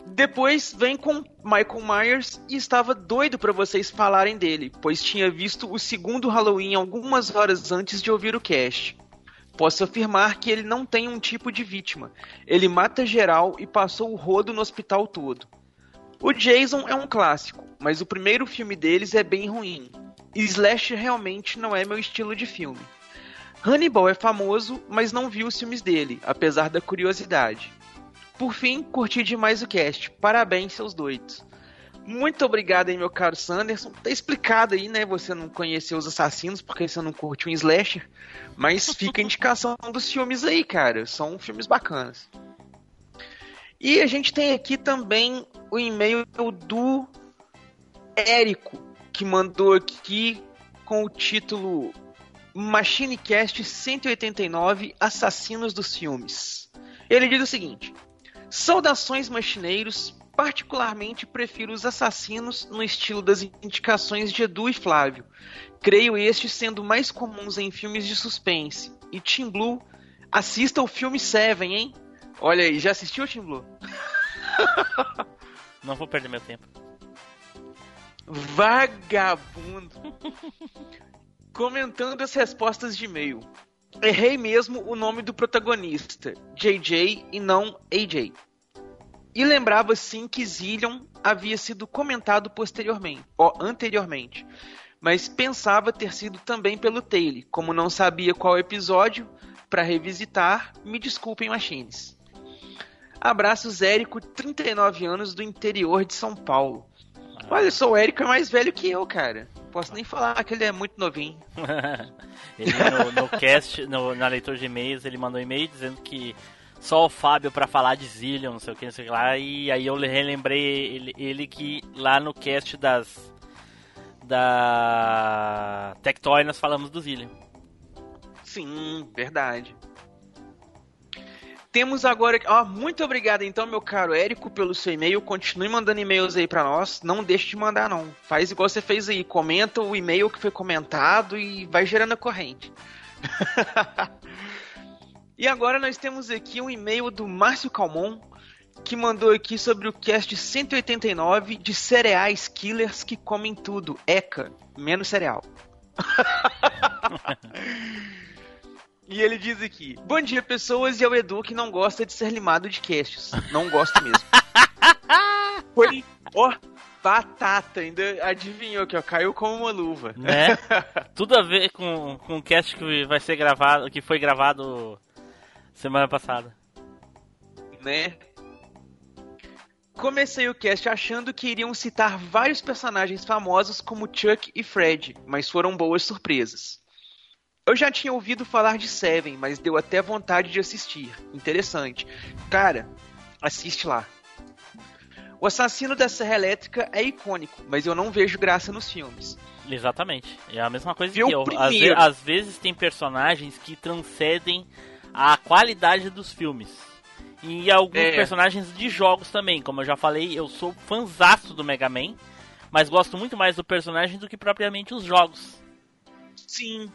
Depois vem com Michael Myers e estava doido pra vocês falarem dele, pois tinha visto o segundo Halloween algumas horas antes de ouvir o cast. Posso afirmar que ele não tem um tipo de vítima. Ele mata geral e passou o rodo no hospital todo. O Jason é um clássico, mas o primeiro filme deles é bem ruim. Slash realmente não é meu estilo de filme. Hannibal é famoso, mas não vi os filmes dele, apesar da curiosidade. Por fim, curti demais o cast. Parabéns, seus doidos. Muito obrigado aí, meu caro Sanderson. Tá explicado aí, né? Você não conheceu os assassinos porque você não curte um slasher. Mas fica a indicação dos filmes aí, cara. São filmes bacanas. E a gente tem aqui também o e-mail do Érico, que mandou aqui com o título MachineCast 189 Assassinos dos Filmes. Ele diz o seguinte: Saudações machineiros, particularmente prefiro os assassinos no estilo das indicações de Edu e Flávio. Creio estes sendo mais comuns em filmes de suspense. E Team Blue, assista o filme Seven, hein? Olha aí, já assistiu Team Blue? Não vou perder meu tempo. Vagabundo. Comentando as respostas de e-mail. Errei mesmo o nome do protagonista, JJ e não AJ. E lembrava sim que Zillion havia sido comentado posteriormente, ó, anteriormente. Mas pensava ter sido também pelo Taylor. Como não sabia qual episódio, para revisitar, me desculpem, machines. Abraços, Érico, 39 anos, do interior de São Paulo. Olha só, o Érico é mais velho que eu, cara. Posso nem falar que ele é muito novinho. ele no, no cast, no- na leitura de e-mails, ele mandou um e-mail dizendo que só o Fábio pra falar de Zillion, não sei o que, não sei o que lá, e aí eu relembrei ele, ele que lá no cast das da Tectoy nós falamos do Zillion. Sim, verdade. Temos agora. Ó, muito obrigado então, meu caro Érico, pelo seu e-mail. Continue mandando e-mails aí pra nós. Não deixe de mandar, não. Faz igual você fez aí. Comenta o e-mail que foi comentado e vai gerando a corrente. e agora nós temos aqui um e-mail do Márcio Calmon, que mandou aqui sobre o cast 189 de cereais killers que comem tudo. ECA, menos cereal. E ele diz aqui: Bom dia, pessoas, e ao Edu que não gosta de ser limado de casts. Não gosto mesmo. Foi, ó, batata, ainda adivinhou que ó, caiu como uma luva. Né? Tudo a ver com, com o cast que vai ser gravado, que foi gravado semana passada. né? Comecei o cast achando que iriam citar vários personagens famosos como Chuck e Fred, mas foram boas surpresas. Eu já tinha ouvido falar de Seven, mas deu até vontade de assistir. Interessante. Cara, assiste lá. O assassino da Serra Elétrica é icônico, mas eu não vejo graça nos filmes. Exatamente. É a mesma coisa Vê que eu. Às, ve- às vezes tem personagens que transcendem a qualidade dos filmes. E alguns É. personagens de jogos também. Como eu já falei, eu sou fanzaço do Mega Man. Mas gosto muito mais do personagem do que propriamente os jogos. Sim.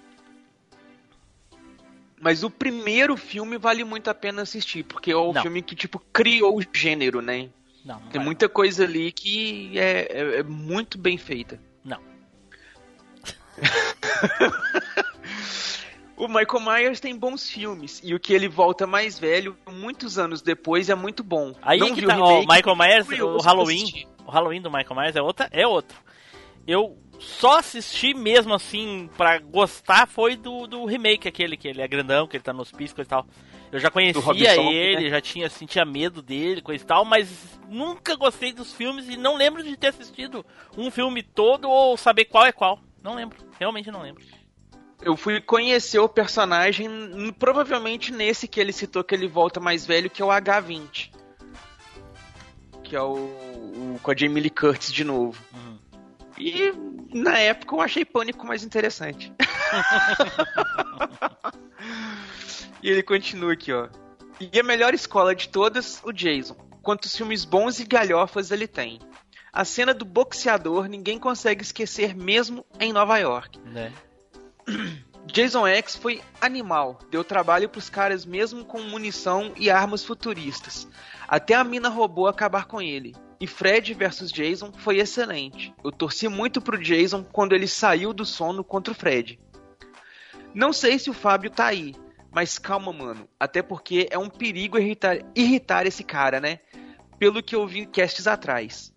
Mas o primeiro filme vale muito a pena assistir, porque é o Não. filme que, tipo, criou o gênero, né? Não, não Tem muita coisa ali que é, é- é muito bem feita. Não. o Michael Myers tem bons filmes, e o que ele volta mais velho, muitos anos depois, é muito bom. Aí Não que tá, o ó, remake, Michael Myers, o Halloween, o Halloween do Michael Myers é outra, é outro. Eu só assisti mesmo assim pra gostar foi do, do remake aquele que ele é grandão, que ele tá no hospício coisa e tal. Eu já conhecia Robinson, ele, né? já tinha sentia medo dele, coisa e tal, mas nunca gostei dos filmes e não lembro de ter assistido um filme todo ou saber qual é qual. Não lembro, realmente não lembro. Eu fui conhecer o personagem, provavelmente nesse que ele citou que ele volta mais velho, que é o H20. Que é o, o com a Jamie Lee Curtis de novo. Uhum. E na época eu achei Pânico mais interessante. e ele continua aqui, ó. E a melhor escola de todas, o Jason. Quantos filmes bons e galhofas ele tem. A cena do boxeador ninguém consegue esquecer mesmo em Nova York. Né? Jason X foi animal, deu trabalho pros caras mesmo com munição e armas futuristas. Até a mina robô acabar com ele. E Fred vs Jason foi excelente. Eu torci muito pro Jason quando ele saiu do sono contra o Fred. Não sei se o Fábio tá aí, mas calma, mano. Até porque é um perigo irritar, irritar esse cara, né? Pelo que eu vi em atrás.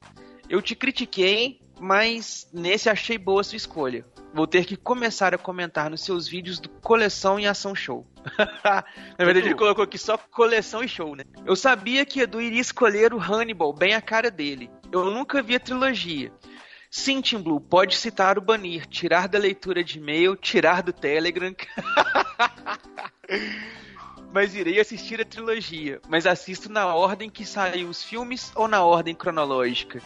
Eu te critiquei, mas nesse achei boa sua escolha. Vou ter que começar a comentar nos seus vídeos do Coleção e Ação Show. Na verdade, ele colocou aqui só coleção e show, né? Eu sabia que Edu iria escolher o Hannibal, bem a cara dele. Eu nunca vi a trilogia. Sim, Tim Blue, pode citar o banir, tirar da leitura de e-mail, tirar do Telegram. Mas irei assistir a trilogia. Mas assisto na ordem que saiu os filmes ou na ordem cronológica?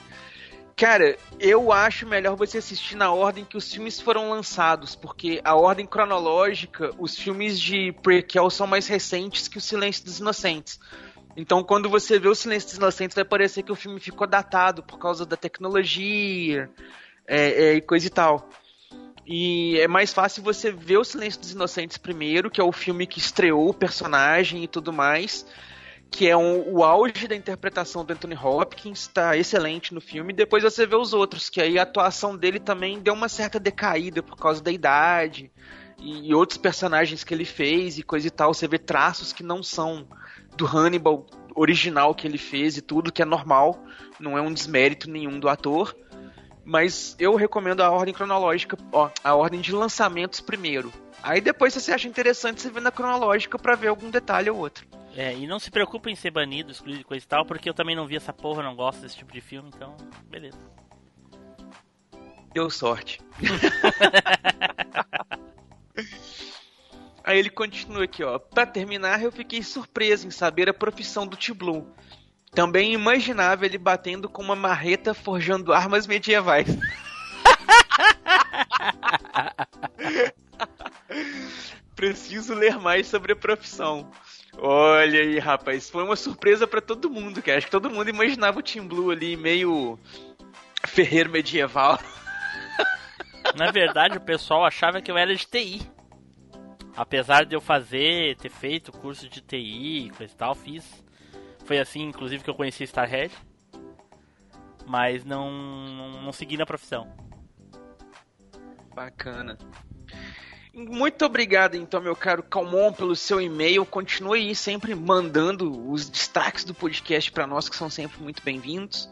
Cara, eu acho melhor você assistir na ordem que os filmes foram lançados, porque a ordem cronológica, os filmes de prequel são mais recentes que o Silêncio dos Inocentes. Então, quando você vê o Silêncio dos Inocentes, vai parecer que o filme ficou datado por causa da tecnologia é, é, e coisa e tal. E é mais fácil você ver o Silêncio dos Inocentes primeiro, que é o filme que estreou o personagem e tudo mais, que é um- o auge da interpretação do Anthony Hopkins, tá excelente no filme. Depois você vê os outros, que aí a atuação dele também deu uma certa decaída por causa da idade e, e outros personagens que ele fez e coisa e tal. Você vê traços que não são do Hannibal original que ele fez e tudo, que é normal, não é um desmérito nenhum do ator. Mas eu recomendo a ordem cronológica, ó, a ordem de lançamentos primeiro. Aí depois, se você acha interessante, você vê na cronológica pra ver algum detalhe ou outro. É, e não se preocupe em ser banido, excluído e coisa e tal, porque eu também não vi essa porra, não gosto desse tipo de filme, então, beleza. Deu sorte. Aí ele continua aqui, ó. Pra terminar, eu fiquei surpreso em saber a profissão do T-Blue. Também imaginava ele batendo com uma marreta forjando armas medievais. Preciso ler mais sobre a profissão. Olha aí, rapaz, foi uma surpresa pra todo mundo, cara. Acho que todo mundo imaginava o Tim Blue ali meio ferreiro medieval. Na verdade, o pessoal achava que eu era de TI. Apesar de eu fazer, ter feito curso de TI, coisa e tal, fiz. Foi assim, inclusive, que eu conheci Starhead. Mas não, não, não segui na profissão. Bacana. Muito obrigado, então, meu caro Calmon, pelo seu e-mail. Continue aí sempre mandando os destaques do podcast para nós, que são sempre muito bem-vindos.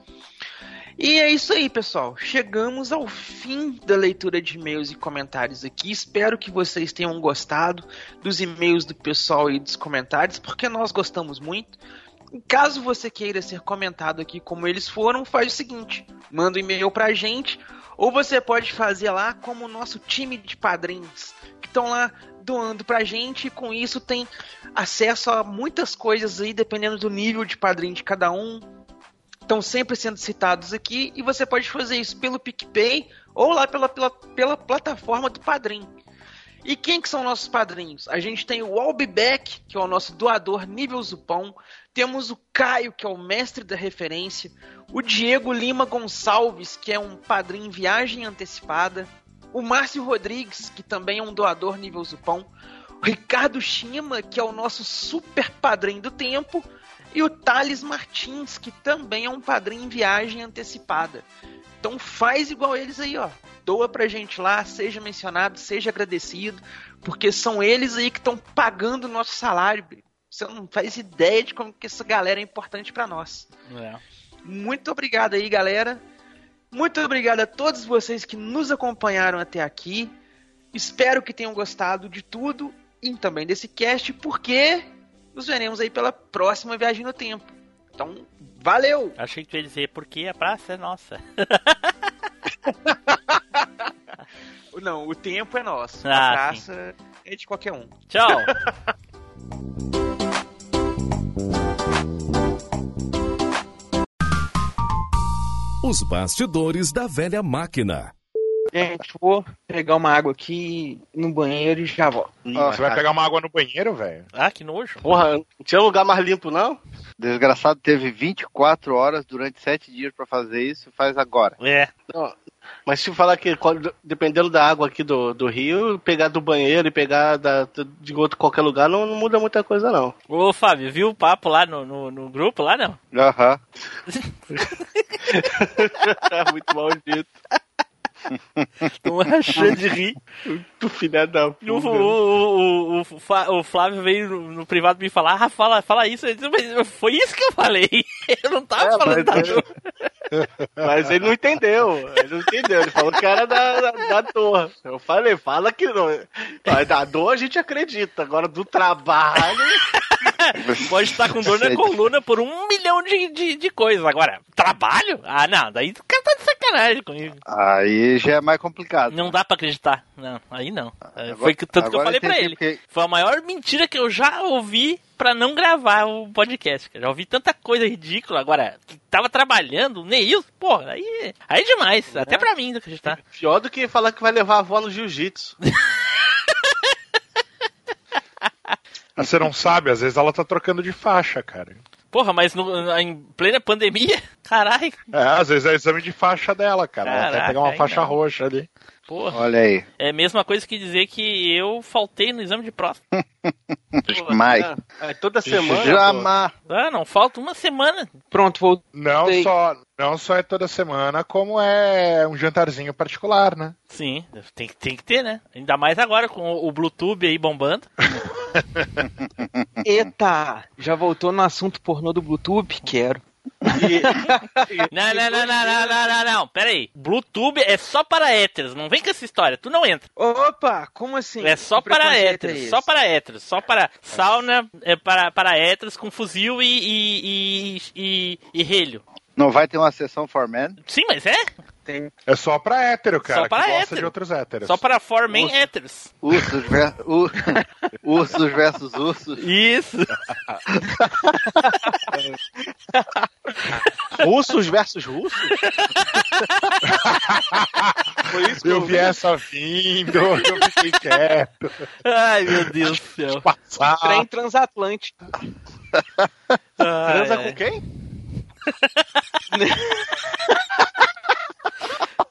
E é isso aí, pessoal. Chegamos ao fim da leitura de e-mails e comentários aqui. Espero que vocês tenham gostado dos e-mails do pessoal e dos comentários, porque nós gostamos muito. Caso você queira ser comentado aqui como eles foram, faz o seguinte: manda um e-mail pra gente, ou você pode fazer lá como o nosso time de padrinhos, que estão lá doando pra gente e com isso tem acesso a muitas coisas aí, dependendo do nível de padrinho de cada um. Estão sempre sendo citados aqui e você pode fazer isso pelo PicPay ou lá pela, pela, pela plataforma do Padrim. E quem que são nossos padrinhos? A gente tem o Albeck, que é o nosso doador nível Zupão. Temos o Caio, que é o mestre da referência. O Diego Lima Gonçalves, que é um padrinho em viagem antecipada. O Márcio Rodrigues, que também é um doador nível Zupão. O Ricardo Shima, que é o nosso super padrinho do tempo. E o Thales Martins, que também é um padrinho em viagem antecipada. Então faz igual eles aí, ó. Doa pra gente lá, seja mencionado, seja agradecido, porque são eles aí que estão pagando o nosso salário. Você não faz ideia de como que essa galera é importante pra nós. É. Muito obrigado aí, galera. Muito obrigado a todos vocês que nos acompanharam até aqui. Espero que tenham gostado de tudo e também desse cast, porque nos veremos aí pela próxima viagem no tempo. Então, valeu! Achei que tu ia dizer porque a praça é nossa. Não, o tempo é nosso. Ah, a praça é de qualquer um. Tchau. Os bastidores da velha máquina. Gente, vou pegar uma água aqui no banheiro e já volto. Você vai pegar uma água no banheiro, velho? ah, que nojo. Porra, não tinha lugar mais limpo, não? Desgraçado teve 24 horas durante 7 dias pra fazer isso, faz agora. É. Não. Mas se eu falar que dependendo da água aqui do, do rio, pegar do banheiro e pegar da, de outro qualquer lugar não, não muda muita coisa, não. Ô, Fábio, viu o papo lá no, no, no grupo lá, não? Aham. É muito maldito. Tô rachando de rir. Tu filha da O, puta. o, o, o, o Flávio veio no, privado me falar, ah, fala, fala isso. Eu disse, mas foi isso que eu falei. Eu não tava É, falando mas- da dor. Mas ele não entendeu. Ele não entendeu. Ele falou que era da, da, da dor. Eu falei, fala que não. Da dor a gente acredita. Agora do trabalho. Pode estar com dor na coluna por um milhão de, de, de coisas. Agora, trabalho? Ah, não, daí o cara tá de sacanagem comigo. Aí já é mais complicado. Não dá pra acreditar. Não, aí não. É, Agora- Foi que- tanto que eu falei pra ele. porque- Foi a maior mentira que eu já ouvi pra não gravar o podcast. cara. Já ouvi tanta coisa ridícula. Agora, que tava trabalhando, o Neil, porra, aí, aí é demais. Até pra mim acreditar. Pior do que falar que vai levar a avó no jiu-jitsu. Você não sabe, às vezes ela tá trocando de faixa, cara. Porra, mas no- em plena pandemia, caralho. É, às vezes é exame de faixa dela, cara. ela Caraca, quer pegar uma aí faixa não. roxa ali. Porra. Olha aí. É a mesma coisa que dizer que eu faltei no exame de próstata. Mais. É, é toda semana. Jamais. Ah, não, falta uma semana. Pronto, vou. Não só, não só é toda semana, como é um jantarzinho particular, né? Sim, tem, que- tem que ter, né? Ainda mais agora com o, o Bluetooth aí bombando. Eita! Já voltou no assunto pornô do Bluetooth? Quero. Não, não, não, não, não, não, não, não. Pera aí. Bluetooth é só para héteros. Não vem com essa história. Tu não entra. Opa, como assim? É só Que para preconceito héteros. é? Só para héteros. Só para sauna é para, para héteros com fuzil e, e, e, e, e relho. Não vai ter uma sessão for men? Sim, mas é. Tem. É só pra hétero, cara, Só pra que gosta hétero. de outros héteros. Só para for men Nossa. héteros. Ursos, ver... Ur- ursos versus ursos. Isso. Russos versus russos? Foi isso que Eu vi essa vindo, eu fiquei quieto. Ai, meu Deus do céu. Passar. Trem transatlântico. Ai, Transa ai. com quem?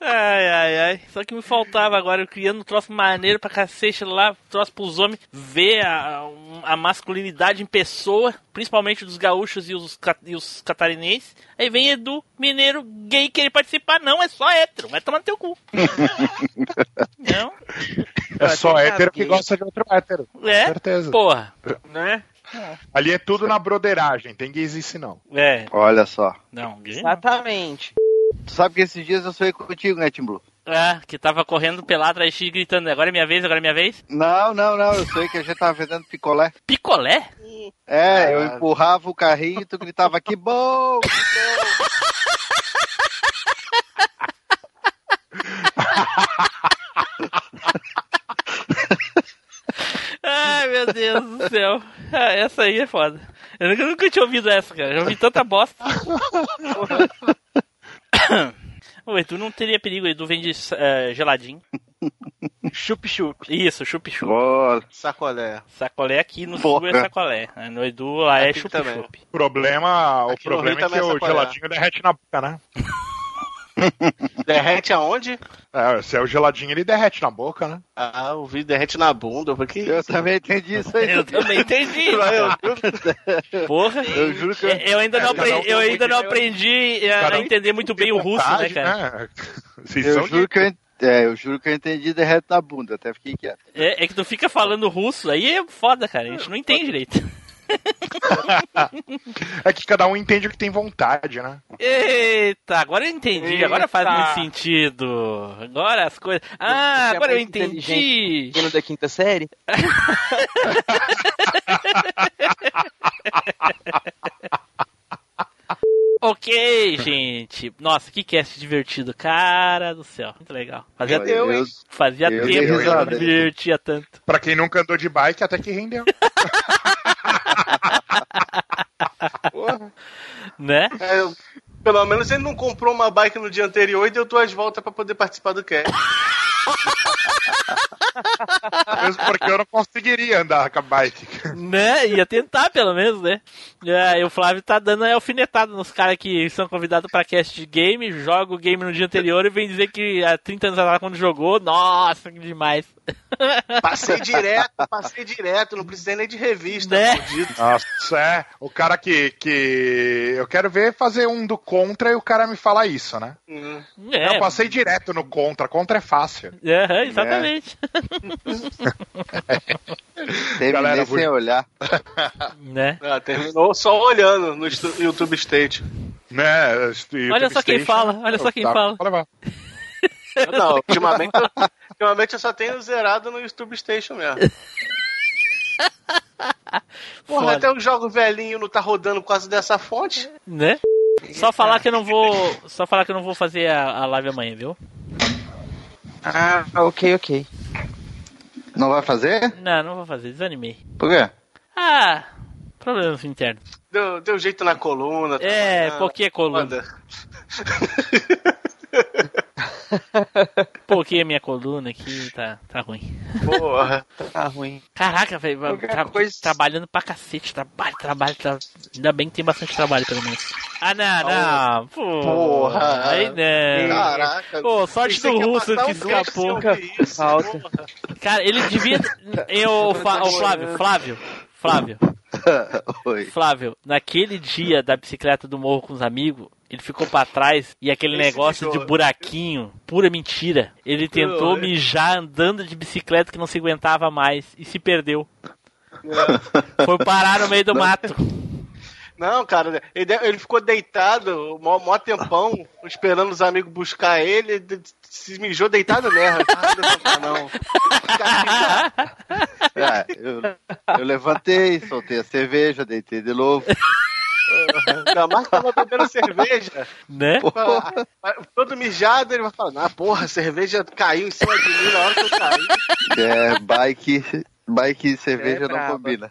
Ai, ai, ai. Só que me faltava agora, eu criando um troço maneiro pra cacete lá, troço pros homens ver a, a masculinidade em pessoa, principalmente dos gaúchos e os, e os catarinenses. Aí vem Edu, mineiro, gay, querer participar. Não, é só hétero, vai tomar no teu cu. Não? É só hétero que gosta de outro hétero. Com É? certeza. Porra. Né? Ali é tudo na broderagem, tem gays não. É, Olha só. não, gay não. Exatamente. Tu sabe que esses dias eu sonhei contigo, né, Tim Blue? É, que tava correndo pelado atrás de ti, gritando, agora é minha vez, agora é minha vez. Não, não, não. Eu sonhei que a gente tava vendendo picolé. Picolé? É, eu empurrava o carrinho e tu gritava que bom! que bom." meu Deus do céu. Ah, essa aí é foda. Eu nunca, nunca tinha ouvido essa, cara. Já ouvi tanta bosta. O Edu não teria perigo, o Edu vende eh, geladinho. Chup-chup. Isso, chup-chup. Bola. Sacolé. Sacolé aqui no Porra. sul é sacolé. né? No Edu lá é Aqui também. chup-chup. O problema, o problema é que é o sacolé. geladinho derrete na boca, né? Derrete aonde? É, se é o geladinho, ele derrete na boca, né? Ah, o vídeo derrete na bunda. Porque... Eu também entendi isso aí. Eu também entendi. Porra. Eu juro que eu, Eu ainda não, É, aprendi, eu ainda não aprendi a entender muito bem o russo, né, cara? né? Eu juro que eu, en- é, eu juro que eu entendi derrete na bunda, até fiquei quieto. É, é que tu fica falando russo, aí é foda, cara. A gente não entende direito. É que cada um entende o que tem vontade, né? Eita, agora eu entendi. Agora faz Eita. muito sentido. Agora as coisas. Ah, Você é agora eu muito entendi. Menino da quinta série? Ok, gente. Nossa, que cast divertido. Cara do céu. Muito legal. Fazia, Olha, eu- fazia eu tempo que eu não me divertia tanto. Pra quem nunca andou de bike, até que rendeu. Né? É, pelo menos ele não comprou uma bike no dia anterior e deu duas voltas pra poder participar do cast. Mesmo porque eu não conseguiria andar com a bike. Né? Ia tentar, pelo menos, né? É, e o Flávio tá dando aí alfinetada nos caras que são convidados pra cast de game, joga o game no dia anterior e vem dizer que há 30 anos atrás, quando jogou, nossa, que demais. Passei direto, passei direto, não precisei nem de revista. Né? maldito. Nossa, é. O cara que, que. Eu quero ver fazer um do contra e o cara me fala isso, né? Hum. É, Eu passei direto no contra. Contra é fácil. Aham, exatamente. Terminei Galera, sem olhar. né? Ah, terminou só olhando no YouTube State. Né? Olha só quem fala, olha só quem fala. Pode levar. Não, ultimamente, eu- ultimamente eu só tenho zerado no YouTube Station mesmo. Porra, Foda. até o jogo velhinho não tá rodando por causa dessa fonte. Né? Só falar que eu não vou. Só falar que eu não vou fazer a, a live amanhã, viu? Ah, ok, ok. Não vai fazer? Não, não vou fazer, desanimei. Por quê? Ah, problemas internos. Deu, deu jeito na coluna. tá É, trabalhando. porque coluna. Porque a minha coluna aqui tá, tá ruim. Porra. Tá ruim. Caraca, velho, tra coisa- trabalhando pra cacete, trabalho, trabalho, tra... ainda bem que tem bastante trabalho, pelo menos. Ah, não, não, pô, Porra. aí não. Caraca. Pô, sorte do russo que escapou. isso, Falta. porra. Cara, ele devia... Eu, Fa- ô, Flávio, Flávio, Flávio, Oi. Flávio, naquele dia da bicicleta do morro com os amigos, ele ficou pra trás e aquele Esse negócio ficou. de buraquinho, pura mentira. Ele tentou mijar andando de bicicleta que não se aguentava mais e se perdeu. Foi parar no meio do mato. Não, cara, ele, ele ficou deitado mó, mó tempão, esperando os amigos buscar ele, de- se mijou deitado mesmo. Ah, não não. Ah, eu, eu levantei, soltei a cerveja, deitei de novo. Ainda mais que tava bebendo cerveja. Né? Ah, Todo mijado, ele vai falar, ah, porra, a cerveja caiu em cima de mim na hora que eu caí. É, bike, bike e cerveja É não combina.